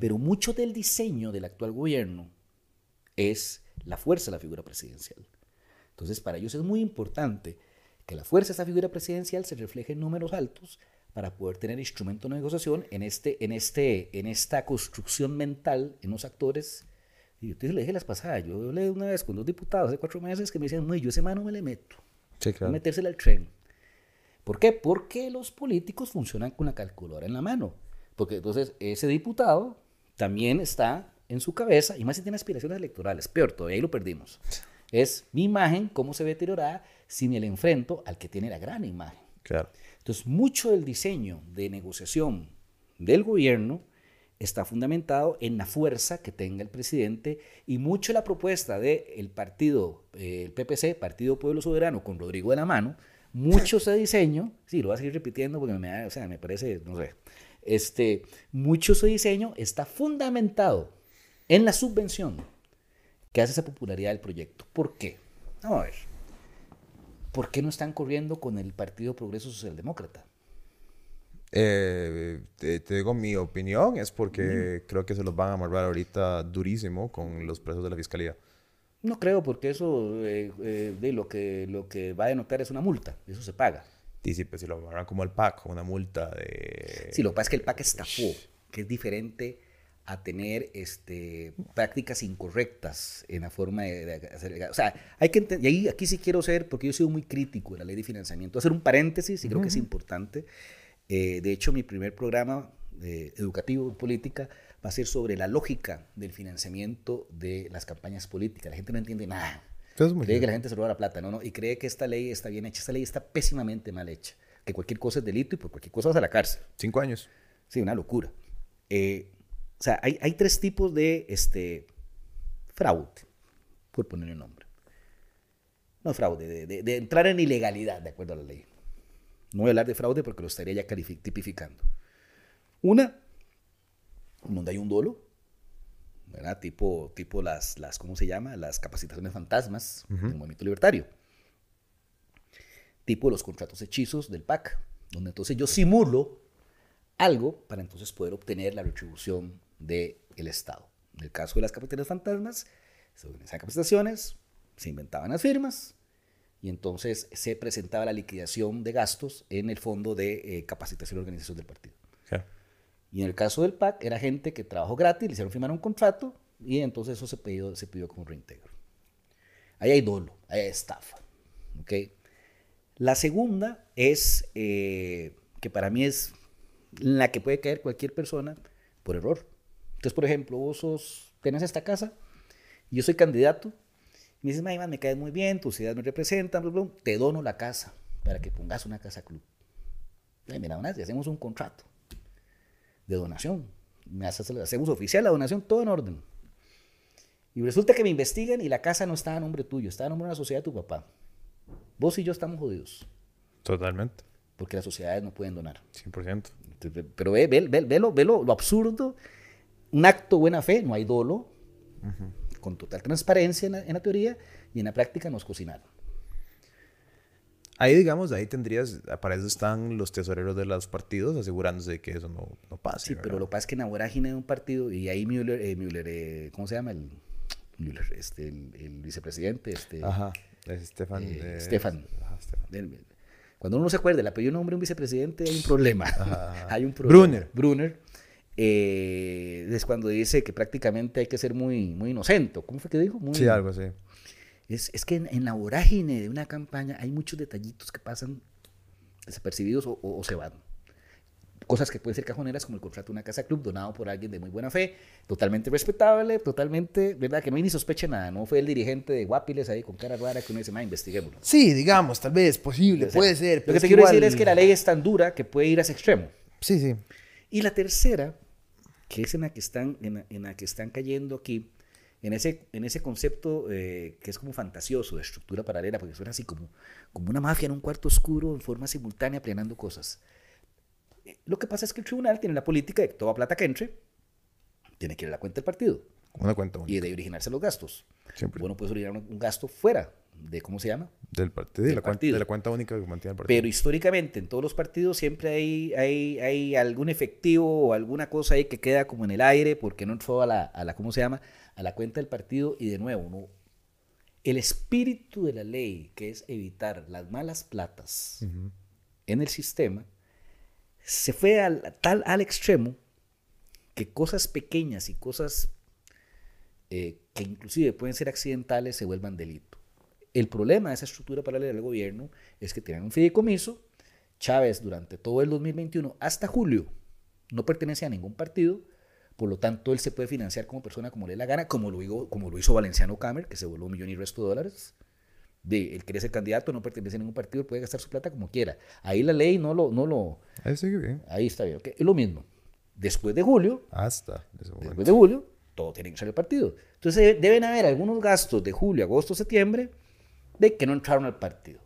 Pero mucho del diseño del actual gobierno es la fuerza de la figura presidencial. Entonces, para ellos es muy importante que la fuerza de esa figura presidencial se refleje en números altos para poder tener instrumento de negociación en, este, en, este, en esta construcción mental en los actores. Y yo te le dije las pasadas, yo hablé una vez con dos diputados hace cuatro meses que me decían, muy, yo ese mano me le meto. Sí, claro. Metérsela al tren. ¿Por qué? Porque los políticos funcionan con la calculadora en la mano. Porque entonces ese diputado también está en su cabeza, y más si tiene aspiraciones electorales, peor, todavía ahí lo perdimos. Es mi imagen, cómo se ve deteriorada si me la enfrento al que tiene la gran imagen. Claro. Entonces, mucho del diseño de negociación del gobierno está fundamentado en la fuerza que tenga el presidente y mucho la propuesta del el partido, eh, el PPC, Partido Pueblo Soberano, con Rodrigo de la mano, mucho ese diseño, sí, lo voy a seguir repitiendo porque me, o sea, me parece, no sé, este, mucho ese diseño está fundamentado en la subvención que hace esa popularidad del proyecto. ¿Por qué? Vamos a ver. ¿Por qué no están corriendo con el Partido Progreso Socialdemócrata? Eh, te, digo mi opinión, es porque creo que se los van a amarrar ahorita durísimo con los presos de la fiscalía. No creo, porque eso eh, eh, de lo que lo que va a denotar es una multa, eso se paga. Dice, pues si lo amarran como el PAC, una multa de... Sí, lo que pasa es que el PAC estafó, que es diferente a tener este, prácticas incorrectas en la forma de, hacer. O sea, hay que y ahí, aquí sí quiero ser, porque yo he sido muy crítico de la ley de financiamiento, hacer un paréntesis y creo que es importante. Eh, de hecho, mi primer programa eh, educativo en política va a ser sobre la lógica del financiamiento de las campañas políticas. La gente no entiende nada. Cree que la gente se roba la plata, no, no, y cree que esta ley está bien hecha. Esta ley está pésimamente mal hecha. Que cualquier cosa es delito y por cualquier cosa vas a la cárcel. Cinco años. Sí, una locura. Eh, o sea, hay, hay, tres tipos de este, fraude, por poner el nombre. No fraude, de, de, entrar en ilegalidad, de acuerdo a la ley. No voy a hablar de fraude porque lo estaría ya tipificando. Una, donde hay un dolo, ¿verdad? Tipo, tipo las, las, ¿cómo se llama? Las capacitaciones fantasmas del movimiento libertario. Tipo los contratos hechizos del PAC, donde entonces yo simulo algo para entonces poder obtener la retribución del Estado. En el caso de las capacitaciones fantasmas, se organizaban capacitaciones, se inventaban las firmas y entonces se presentaba la liquidación de gastos en el fondo de eh, capacitación y organización del partido. Y en el caso del PAC, era gente que trabajó gratis, le hicieron firmar un contrato y entonces eso se pidió, se pidió como reintegro. Ahí hay dolo, ahí hay estafa. ¿okay? La segunda es, eh, que para mí es la que puede caer cualquier persona por error. Entonces, por ejemplo, vos sos, tenés esta casa, y yo soy candidato, y me dices, me caes muy bien, tus ideas me representan, te dono la casa para que pongas una casa club. Y mira, una hacemos un contrato de donación. Me hacemos oficial la donación, todo en orden. Y resulta que me investigan y la casa no está a nombre tuyo, está a nombre de una sociedad de tu papá. Vos y yo estamos jodidos. Totalmente. Porque las sociedades no pueden donar. 100%. Pero ve, ve, ve, lo, lo, absurdo. Un acto buena fe, no hay dolo. Con total transparencia en la, en la teoría y en la práctica nos cocinaron. Ahí, digamos, ahí tendrías, para eso están los tesoreros de los partidos asegurándose de que eso no, no pase. Sí, pero lo que pasa es que en la vorágine de un partido, y ahí Müller, eh, Müller eh, ¿cómo se llama? El, Müller, este, el, vicepresidente. Este, Ajá, es Stefan. Eh, Stefan. Ajá, Stefan. Cuando uno no se acuerda el apellido nombre de un vicepresidente, hay un problema. hay un problema. Brunner. Brunner. Es cuando dice que prácticamente hay que ser muy, muy inocente. ¿Cómo fue que dijo? Muy, sí, algo así. Es, que en, la vorágine de una campaña hay muchos detallitos que pasan desapercibidos o, se van. Cosas que pueden ser cajoneras como el contrato de una casa club donado por alguien de muy buena fe, totalmente respetable, totalmente, ¿verdad? Que no hay ni sospecha nada, no fue el dirigente de Guapiles ahí con cara rara que uno dice, más investiguémoslo. Sí, digamos, tal vez, posible, puede ser. Lo que te quiero decir es que la ley es tan dura que puede ir a ese extremo. Sí, sí. Y la tercera, que es en la que están, en la que están cayendo aquí, en ese, en ese concepto eh, que es como fantasioso de estructura paralela, porque suena así como, como una mafia en un cuarto oscuro en forma simultánea planeando cosas. Eh, lo que pasa es que el tribunal tiene la política de que toda plata que entre tiene que ir a la cuenta del partido. Una cuenta Y de originarse los gastos. Siempre. Bueno, puedes originar un, gasto fuera de, ¿cómo se llama? Del, partido, de, la Cuenta, de la cuenta única que mantiene el partido. Pero históricamente en todos los partidos siempre hay, hay, hay algún efectivo o alguna cosa ahí que queda como en el aire porque no entró a la, a la ¿cómo se llama? a la cuenta del partido y de nuevo, ¿no? el espíritu de la ley, que es evitar las malas platas en el sistema, se fue al, tal al extremo que cosas pequeñas y cosas eh, que inclusive pueden ser accidentales se vuelvan delito. El problema de esa estructura paralela del gobierno es que tienen un fideicomiso. Chávez durante todo el 2021 hasta julio no pertenece a ningún partido por lo tanto, él se puede financiar como persona como le dé la gana, como lo, hizo, como lo hizo Valenciano Camer, que se volvió un millón y resto de dólares. De, él quiere ser candidato, no pertenece a ningún partido, puede gastar su plata como quiera. Ahí la ley no lo... No lo ahí sigue bien. Ahí está bien. Es lo mismo. Después de julio... Hasta. Después de julio, todo tiene que ser el partido. Entonces deben haber algunos gastos de julio, agosto, septiembre de que no entraron al partido.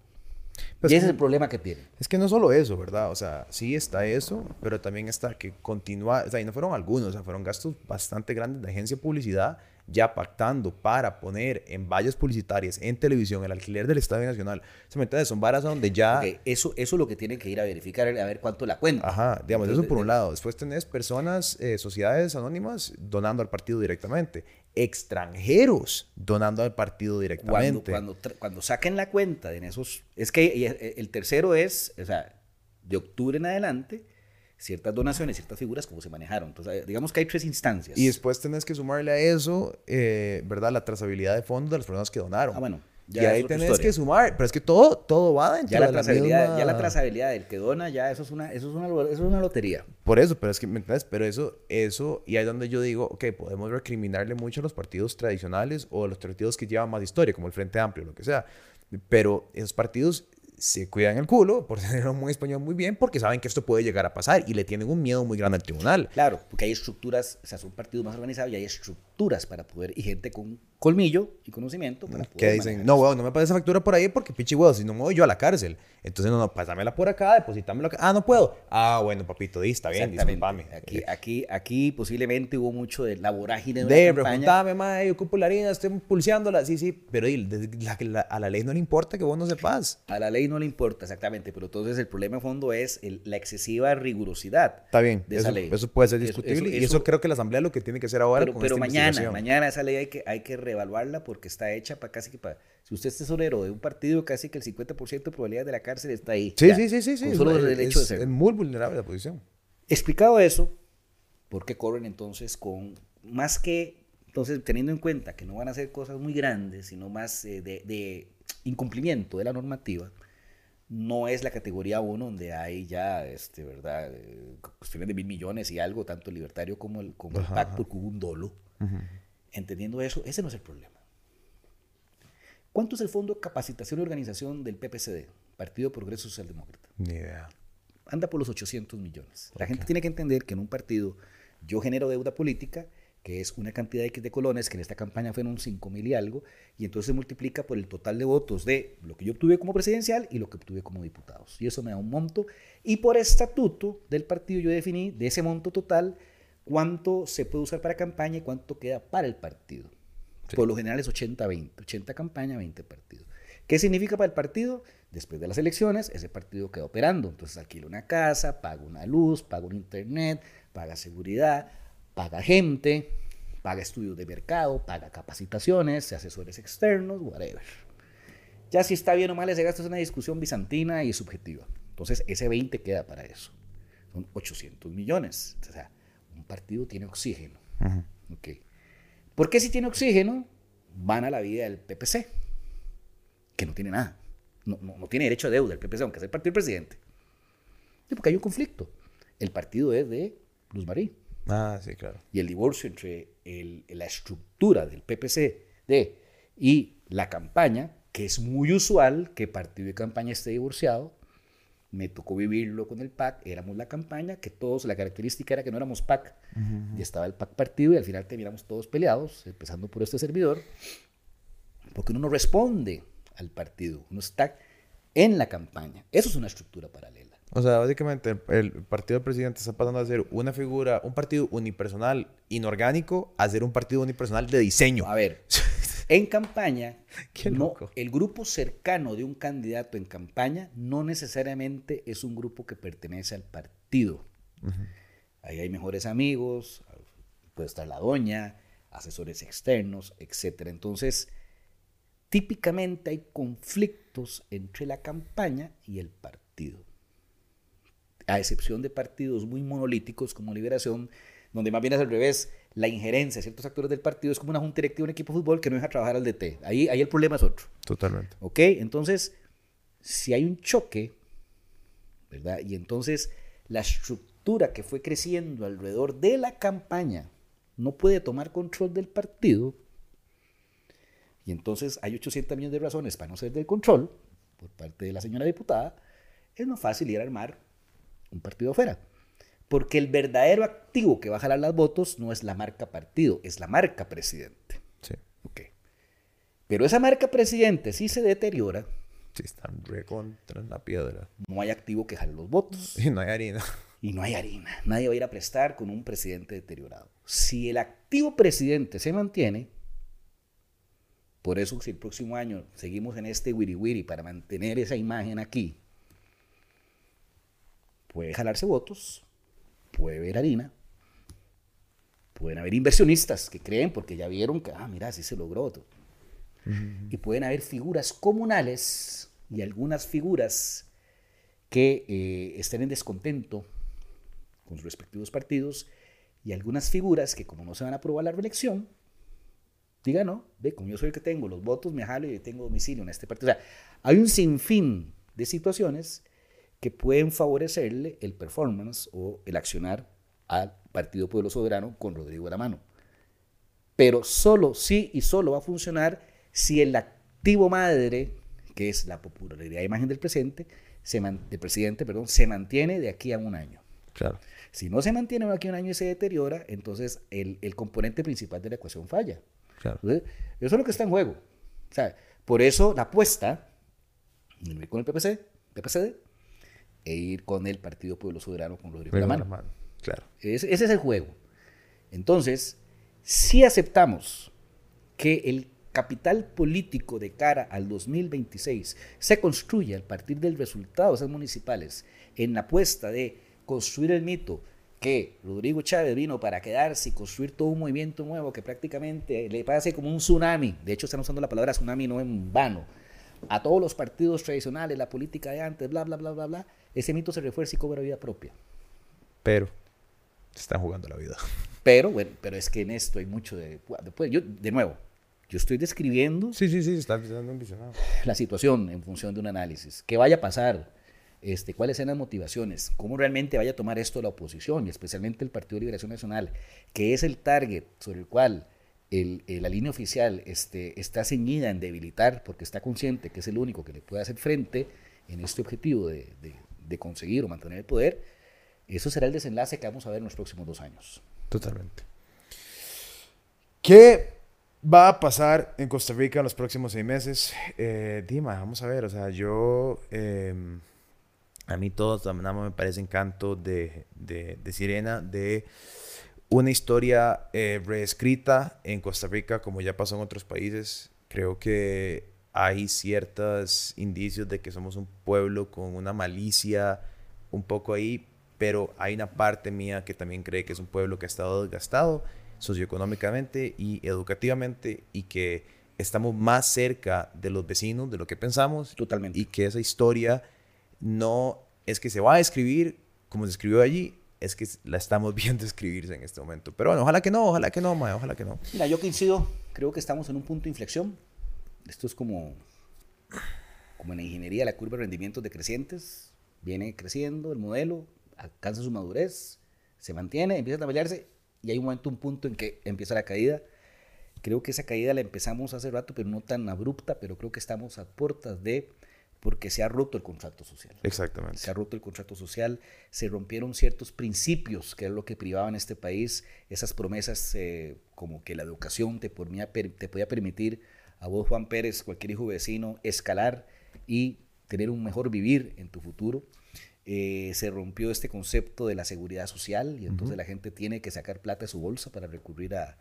Pues y ese es el problema que tiene. Es que no solo eso, ¿verdad? O sea, sí está eso, pero también está que continúa, o sea, y no fueron algunos, o sea, fueron gastos bastante grandes de agencia de publicidad ya pactando para poner en vallas publicitarias, en televisión, el alquiler del Estadio Nacional. ¿Se me entiende? Son varas donde ya... Eso, eso es lo que tienen que ir a verificar, a ver cuánto la cuenta. Ajá, digamos, eso por un lado. Después tenés personas, eh, sociedades anónimas donando al partido directamente extranjeros donando al partido directamente. Cuando, cuando, cuando, saquen la cuenta en esos... Es que el tercero es, o sea, de octubre en adelante, ciertas donaciones, ciertas figuras, cómo se manejaron. Entonces, digamos que hay tres instancias. Y después tenés que sumarle a eso, eh, ¿verdad? La trazabilidad de fondos de las personas que donaron. Ah, bueno. Y ahí tenés que sumar, pero es que todo, todo va dentro ya la de la misma... Ya la trazabilidad del que dona, ya eso es una, eso es una, eso es una lotería. Por eso, pero es que, ¿me entiendes? Pero eso, eso, y ahí es donde yo digo, ok, podemos recriminarle mucho a los partidos tradicionales o a los partidos que llevan más historia, como el Frente Amplio, lo que sea. Pero esos partidos se cuidan el culo, por tenerlo muy español muy bien, porque saben que esto puede llegar a pasar y le tienen un miedo muy grande al tribunal. Claro, porque hay estructuras, o sea, son partidos más organizados y hay estructuras para poder, y gente con colmillo y conocimiento para Que dicen, no, weón, no me pases esa factura por ahí porque pinche weón, si no me voy yo a la cárcel. Entonces, no, no, pásamela por acá, depositámela acá. Ah, no puedo. Ah, bueno, papito, di, está bien, discúlpame. Aquí, aquí, aquí posiblemente hubo mucho de la vorágine de, de preguntame, mae, yo ocupo la harina, estoy pulseándola. Sí, sí, pero di, la, la, a la ley no le importa que vos no sepas. A la ley no le importa, exactamente, pero entonces el problema de fondo es el, la excesiva rigurosidad Está bien, de eso, esa ley. eso puede ser discutible eso- y eso creo que la Asamblea lo que tiene que hacer ahora Pero, con pero esta mañana, mañana esa ley hay que, hay que reevaluarla porque está hecha para casi que para... Si usted es tesorero de un partido, casi que el 50% de probabilidades de la cárcel está ahí. Sí, ya, sí, sí, sí, sí. solo es, el hecho de ser. es muy vulnerable la posición. Explicado eso, ¿por qué corren entonces con más que, entonces teniendo en cuenta que no van a hacer cosas muy grandes, sino más eh, de, de incumplimiento de la normativa, no es la categoría 1 donde hay ya, este, ¿verdad? Eh, cuestiones de mil millones y algo, tanto el libertario como el, como el Ajá, PAC, ajá. porque hubo un dolo. Entendiendo eso, ese no es el problema. ¿Cuánto es el Fondo de Capacitación y Organización del PPCD, Partido Progreso Socialdemócrata? Ni idea. anda por los 800 millones. La gente tiene que entender que en un partido yo genero deuda política, que es una cantidad X de colones, que en esta campaña fueron 5 mil y algo, y entonces se multiplica por el total de votos de lo que yo obtuve como presidencial y lo que obtuve como diputados. Y eso me da un monto. Y por estatuto del partido yo definí de ese monto total cuánto se puede usar para campaña y cuánto queda para el partido. Por lo general es 80-20, 80 campaña, 20 partidos. ¿Qué significa para el partido? Después de las elecciones, ese partido queda operando. Entonces alquila una casa, paga una luz, paga un internet, paga seguridad, paga gente, paga estudios de mercado, paga capacitaciones, asesores externos, whatever. Ya si está bien o mal ese gasto es una discusión bizantina y subjetiva. Entonces ese 20 queda para eso. Son 800 millones. O sea, un partido tiene oxígeno. Ok. ¿Por qué si tiene oxígeno van a la vida del PPC? Que no tiene nada. No, no, no tiene derecho a deuda el PPC, aunque sea el partido del presidente. Sí, porque hay un conflicto. El partido es de Luz Marí. Ah, sí, claro. Y el divorcio entre el- la estructura del PPC y la campaña, que es muy usual que partido y campaña esté divorciado, me tocó vivirlo con el PAC, éramos la campaña, que todos, la característica era que no éramos PAC, y estaba el PAC partido y al final terminamos todos peleados, empezando por este servidor, porque uno no responde al partido, uno está en la campaña. Eso es una estructura paralela. O sea, básicamente el, el partido del presidente está pasando a ser una figura, un partido unipersonal inorgánico, a ser un partido unipersonal de diseño. A ver, en campaña, no, el grupo cercano de un candidato en campaña no necesariamente es un grupo que pertenece al partido. Ahí hay mejores amigos, puede estar la doña, asesores externos, etc. Entonces, típicamente hay conflictos entre la campaña y el partido. A excepción de partidos muy monolíticos como Liberación, donde más bien es al revés, la injerencia de ciertos actores del partido es como una junta directiva de un equipo de fútbol que no deja trabajar al DT. Ahí, ahí el problema es otro. Totalmente. ¿Ok? Entonces, si hay un choque, ¿verdad? Y entonces la estructura que fue creciendo alrededor de la campaña no puede tomar control del partido, y entonces hay 800 millones de razones para no ser del control por parte de la señora diputada, es más fácil ir a armar un partido afuera. Porque el verdadero activo que va a jalar las votos no es la marca partido, es la marca presidente. Sí. Ok. Pero esa marca presidente, si se deteriora, Sí, están re contra la piedra. no hay activo que jale los votos. Y no hay harina. Y no hay harina. Nadie va a ir a prestar con un presidente deteriorado. Si el activo presidente se mantiene, por eso si el próximo año seguimos en este wiri wiri para mantener esa imagen aquí, puede jalarse votos, puede haber harina, pueden haber inversionistas que creen porque ya vieron que, ah, mira, así se logró. Y pueden haber figuras comunales y algunas figuras que eh, estén en descontento con sus respectivos partidos y algunas figuras que como no se van a aprobar la reelección, digan, no, ve, como yo soy el que tengo los votos, me jalo y tengo domicilio en este partido. O sea, hay un sinfín de situaciones que pueden favorecerle el performance o el accionar al Partido Pueblo Soberano con Rodrigo de la mano. Pero solo, sí y solo va a funcionar si el activo madre, que es la popularidad de imagen del presente, se del presidente, perdón, se mantiene de aquí a un año. Claro. Si no se mantiene de aquí a un año y se deteriora, entonces el, el componente principal de la ecuación falla. Claro. eso es lo que está en juego. O sea, por eso la apuesta, con el PPC, PPCD, e ir con el Partido Pueblo Soberano con Rodrigo la mano. Claro. Ese, ese es el juego. Entonces, si aceptamos que el capital político de cara al 2026 se construye a partir del resultado de esas municipales en la apuesta de construir el mito que Rodrigo Chávez vino para quedarse y construir todo un movimiento nuevo que prácticamente le parece como un tsunami, de hecho están usando la palabra tsunami no en vano, a todos los partidos tradicionales, la política de antes, bla, bla, bla, bla, bla, ese mito se refuerza y cobra vida propia. Pero están jugando la vida. Pero, bueno, pero es que en esto hay mucho de... Después, yo, de nuevo, yo estoy describiendo... Sí, sí, sí, está La situación en función de un análisis. ¿Qué vaya a pasar? Este, cuáles sean las motivaciones, cómo realmente vaya a tomar esto la oposición y especialmente el Partido de Liberación Nacional, que es el target sobre el cual el, la línea oficial este, está ceñida en debilitar porque está consciente que es el único que le puede hacer frente en este objetivo de, de conseguir o mantener el poder, eso será el desenlace que vamos a ver en los próximos dos años. Totalmente. ¿Qué va a pasar en Costa Rica en los próximos seis meses? Eh, Dima, vamos a ver, o sea, yo... Em, a mí todo me parece encanto de, de, de Sirena, de una historia eh, reescrita en Costa Rica como ya pasó en otros países. Creo que hay ciertos indicios de que somos un pueblo con una malicia un poco ahí, pero hay una parte mía que también cree que es un pueblo que ha estado desgastado socioeconómicamente y educativamente y que estamos más cerca de los vecinos de lo que pensamos. Totalmente. Y que esa historia no es que se va a escribir como se escribió allí, es que la estamos viendo escribirse en este momento. Pero bueno, ojalá que no, ojalá que no, ojalá que no. Mira, yo coincido, creo que estamos en un punto de inflexión. Esto es como, como en la ingeniería, la curva de rendimientos decrecientes. Viene creciendo el modelo, alcanza su madurez, se mantiene, empieza a tambalearse y hay un momento, un punto en que empieza la caída. Creo que esa caída la empezamos hace rato, pero no tan abrupta, pero creo que estamos a puertas de porque se ha roto el contrato social. Exactamente. Se ha roto el contrato social, se rompieron ciertos principios que es lo que privaba en este país, esas promesas eh, como que la educación te, te podía permitir a vos, Juan Pérez, cualquier hijo vecino, escalar y tener un mejor vivir en tu futuro. Eh, se rompió este concepto de la seguridad social y entonces la gente tiene que sacar plata de su bolsa para recurrir a,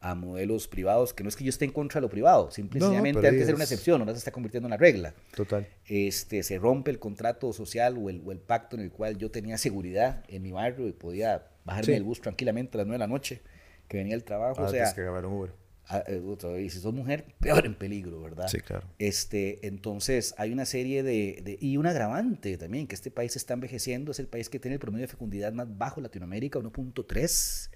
a, modelos privados, que no es que yo esté en contra de lo privado, simplemente hay que ser una excepción, ahora se está convirtiendo en una regla. Total. Este, se rompe el contrato social o el, o el, pacto en el cual yo tenía seguridad en mi barrio y podía bajarme del bus tranquilamente a las 9 de la noche, que venía el trabajo. o sea, que un Uber. Ah, eh, y si sos mujer, peor en peligro, ¿verdad? Sí, claro. Este, entonces, hay una serie de, Y un agravante también, que este país está envejeciendo, es el país que tiene el promedio de fecundidad más bajo en Latinoamérica, 1.3,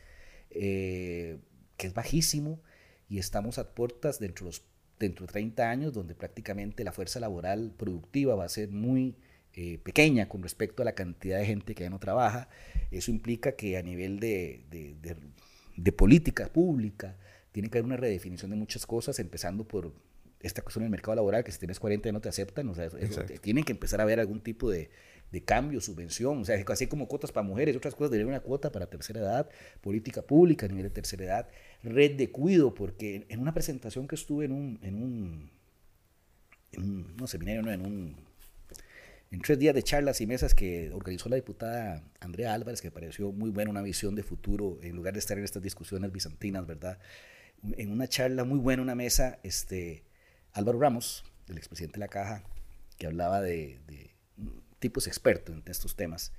eh, que es bajísimo, y estamos a puertas dentro de, los, dentro de 30 años, donde prácticamente la fuerza laboral productiva va a ser muy eh, pequeña con respecto a la cantidad de gente que ya no trabaja. Eso implica que a nivel de, de, de política pública, tiene que haber una redefinición de muchas cosas, empezando por esta cuestión del mercado laboral, que si tienes 40 y no te aceptan, o sea, tienen que empezar a haber algún tipo de, de, cambio, subvención, o sea, así como cuotas para mujeres otras cosas, debería haber una cuota para tercera edad, política pública a nivel de tercera edad, red de cuido, porque en una presentación que estuve en un, en un, en un no, seminario, no, en un en tres días de charlas y mesas que organizó la diputada Andrea Álvarez, que me pareció muy buena, una visión de futuro, en lugar de estar en estas discusiones bizantinas, ¿verdad? En una charla muy buena, una mesa, este, Álvaro Ramos, el expresidente de la Caja, que hablaba de, tipos expertos en estos temas,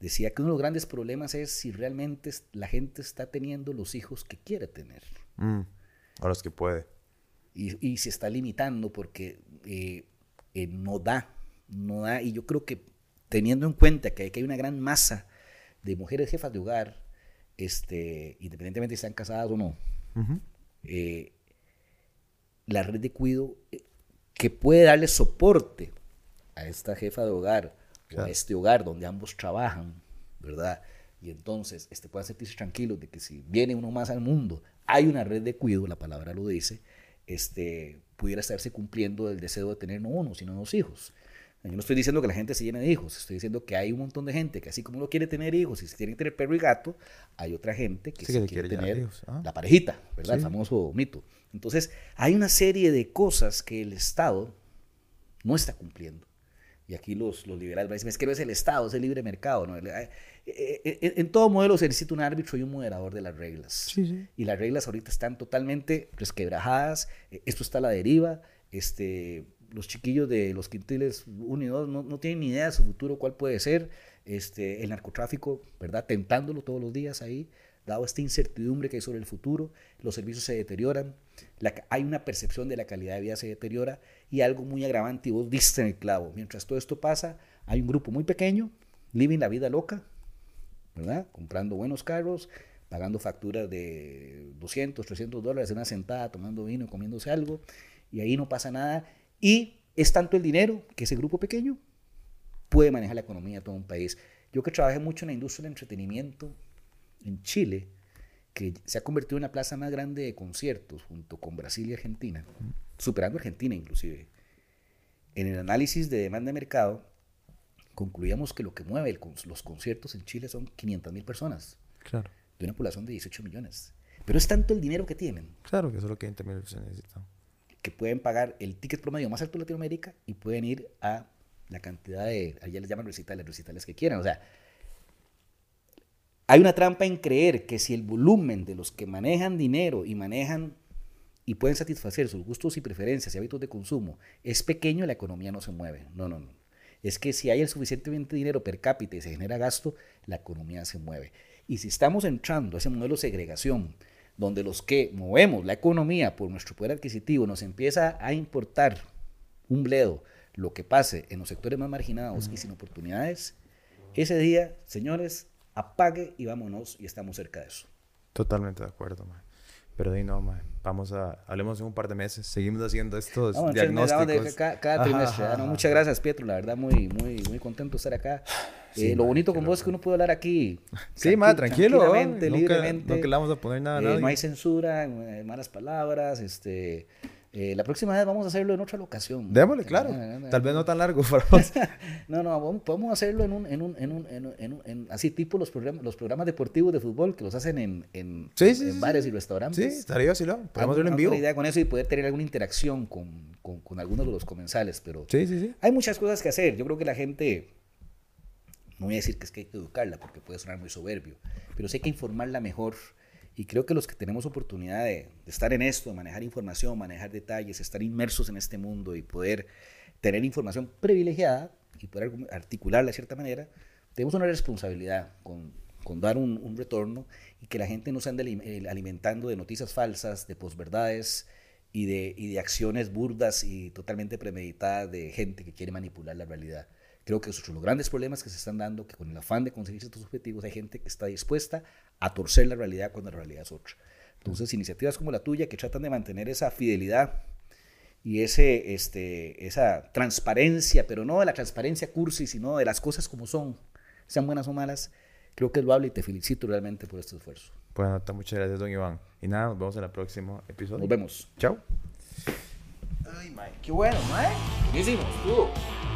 decía que uno de los grandes problemas es si realmente la gente está teniendo los hijos que quiere tener. Mm, a los que puede. Y, y se está limitando porque eh, eh, no da, no da. Y yo creo que teniendo en cuenta que hay, que hay una gran masa de mujeres jefas de hogar, este, independientemente si están casadas o no, eh, la red de cuido eh, que puede darle soporte a esta jefa de hogar o a este hogar donde ambos trabajan, ¿verdad? Y entonces este, puedan sentirse tranquilos de que si viene uno más al mundo, hay una red de cuido, la palabra lo dice, este, pudiera estarse cumpliendo el deseo de tener no uno, sino dos hijos. Yo no estoy diciendo que la gente se llene de hijos, estoy diciendo que hay un montón de gente que así como uno quiere tener hijos y si quiere tener perro y gato, hay otra gente que sí, quiere, tener ah. la parejita, ¿verdad? El famoso mito. Entonces, hay una serie de cosas que el Estado no está cumpliendo. Y aquí los, los liberales dicen, es que no es el Estado, es el libre mercado. ¿no? Eh, eh, eh, en todo modelo se necesita un árbitro y un moderador de las reglas. Y las reglas ahorita están totalmente resquebrajadas, esto está a la deriva, este, los chiquillos de los quintiles 1 y 2 no, no, tienen ni idea de su futuro, cuál puede ser. Este, el narcotráfico, ¿verdad? Tentándolo todos los días ahí, dado esta incertidumbre que hay sobre el futuro, los servicios se deterioran, hay una percepción de la calidad de vida se deteriora y algo muy agravante, y vos diste en el clavo. Mientras todo esto pasa, hay un grupo muy pequeño, living la vida loca, ¿verdad? Comprando buenos carros, pagando facturas de 200, 300 dólares en una sentada, tomando vino, comiéndose algo, y ahí no pasa nada y es tanto el dinero que ese grupo pequeño puede manejar la economía de todo un país. Yo que trabajé mucho en la industria del entretenimiento en Chile, que se ha convertido en la plaza más grande de conciertos junto con Brasil y Argentina, superando Argentina inclusive. En el análisis de demanda de mercado, concluíamos que lo que mueve los conciertos en Chile son 500 mil personas. Claro. De una población de 18 millones. Pero es tanto el dinero que tienen. Claro que solo 500 mil se necesitan que pueden pagar el ticket promedio más alto de Latinoamérica y pueden ir a la cantidad de, allá les llaman recitales, recitales que quieran. O sea, hay una trampa en creer que si el volumen de los que manejan dinero y manejan y pueden satisfacer sus gustos y preferencias y hábitos de consumo es pequeño, la economía no se mueve. No, no, no. Es que si hay el suficientemente dinero per cápita y se genera gasto, la economía se mueve. Y si estamos entrando a ese modelo de segregación, donde los que movemos la economía por nuestro poder adquisitivo nos empieza a importar un bledo lo que pase en los sectores más marginados y sin oportunidades, ese día, señores, apague y vámonos y estamos cerca de eso. Totalmente de acuerdo, man. Pero di no, man. Vamos a, hablemos en un par de meses. Seguimos haciendo estos diagnósticos. cada, trimestre. Ah, muchas gracias, Pietro. La verdad, muy, muy, muy contento de estar acá. Eh, lo bonito con vos es que uno puede hablar aquí. Sí, más tranquilo. Tranquilamente, libremente. No le vamos a poner nada. Eh, no hay censura, eh, malas palabras. Este, eh, la próxima vez vamos a hacerlo en otra locación. Démosle, claro. Tal vez no tan largo no, no, podemos hacerlo en un, en un, en un, en un en, así tipo los programas, los programas deportivos de fútbol que los hacen en, en, en bares y restaurantes. Sí, estaría así, ¿no? Podemos hacerlo en vivo. idea con eso y poder tener alguna interacción con, con, con, algunos de los comensales, pero sí, sí, sí. hay muchas cosas que hacer. Yo creo que la gente, no voy a decir que es que hay que educarla porque puede sonar muy soberbio, pero sí hay que informarla mejor y creo que los que tenemos oportunidad de, estar en esto, de manejar información, manejar detalles, estar inmersos en este mundo y poder tener información privilegiada y poder articularla de cierta manera, tenemos una responsabilidad con, con dar un, un, retorno y que la gente no se ande eh, alimentando de noticias falsas, de posverdades y de, y de acciones burdas y totalmente premeditadas de gente que quiere manipular la realidad. Creo que esos son los grandes problemas que se están dando, que con el afán de conseguir estos objetivos hay gente que está dispuesta a torcer la realidad cuando la realidad es otra. Entonces, iniciativas como la tuya que tratan de mantener esa fidelidad y ese, este, esa transparencia, pero no de la transparencia cursi, sino de las cosas como son, sean buenas o malas, creo que es loable y te felicito realmente por este esfuerzo. Pues muchas gracias, don Iván. Y nada, nos vemos en el próximo episodio. Nos vemos. Chao. Ay, Mike, qué bueno, Mike. Buenísimo, estuvo.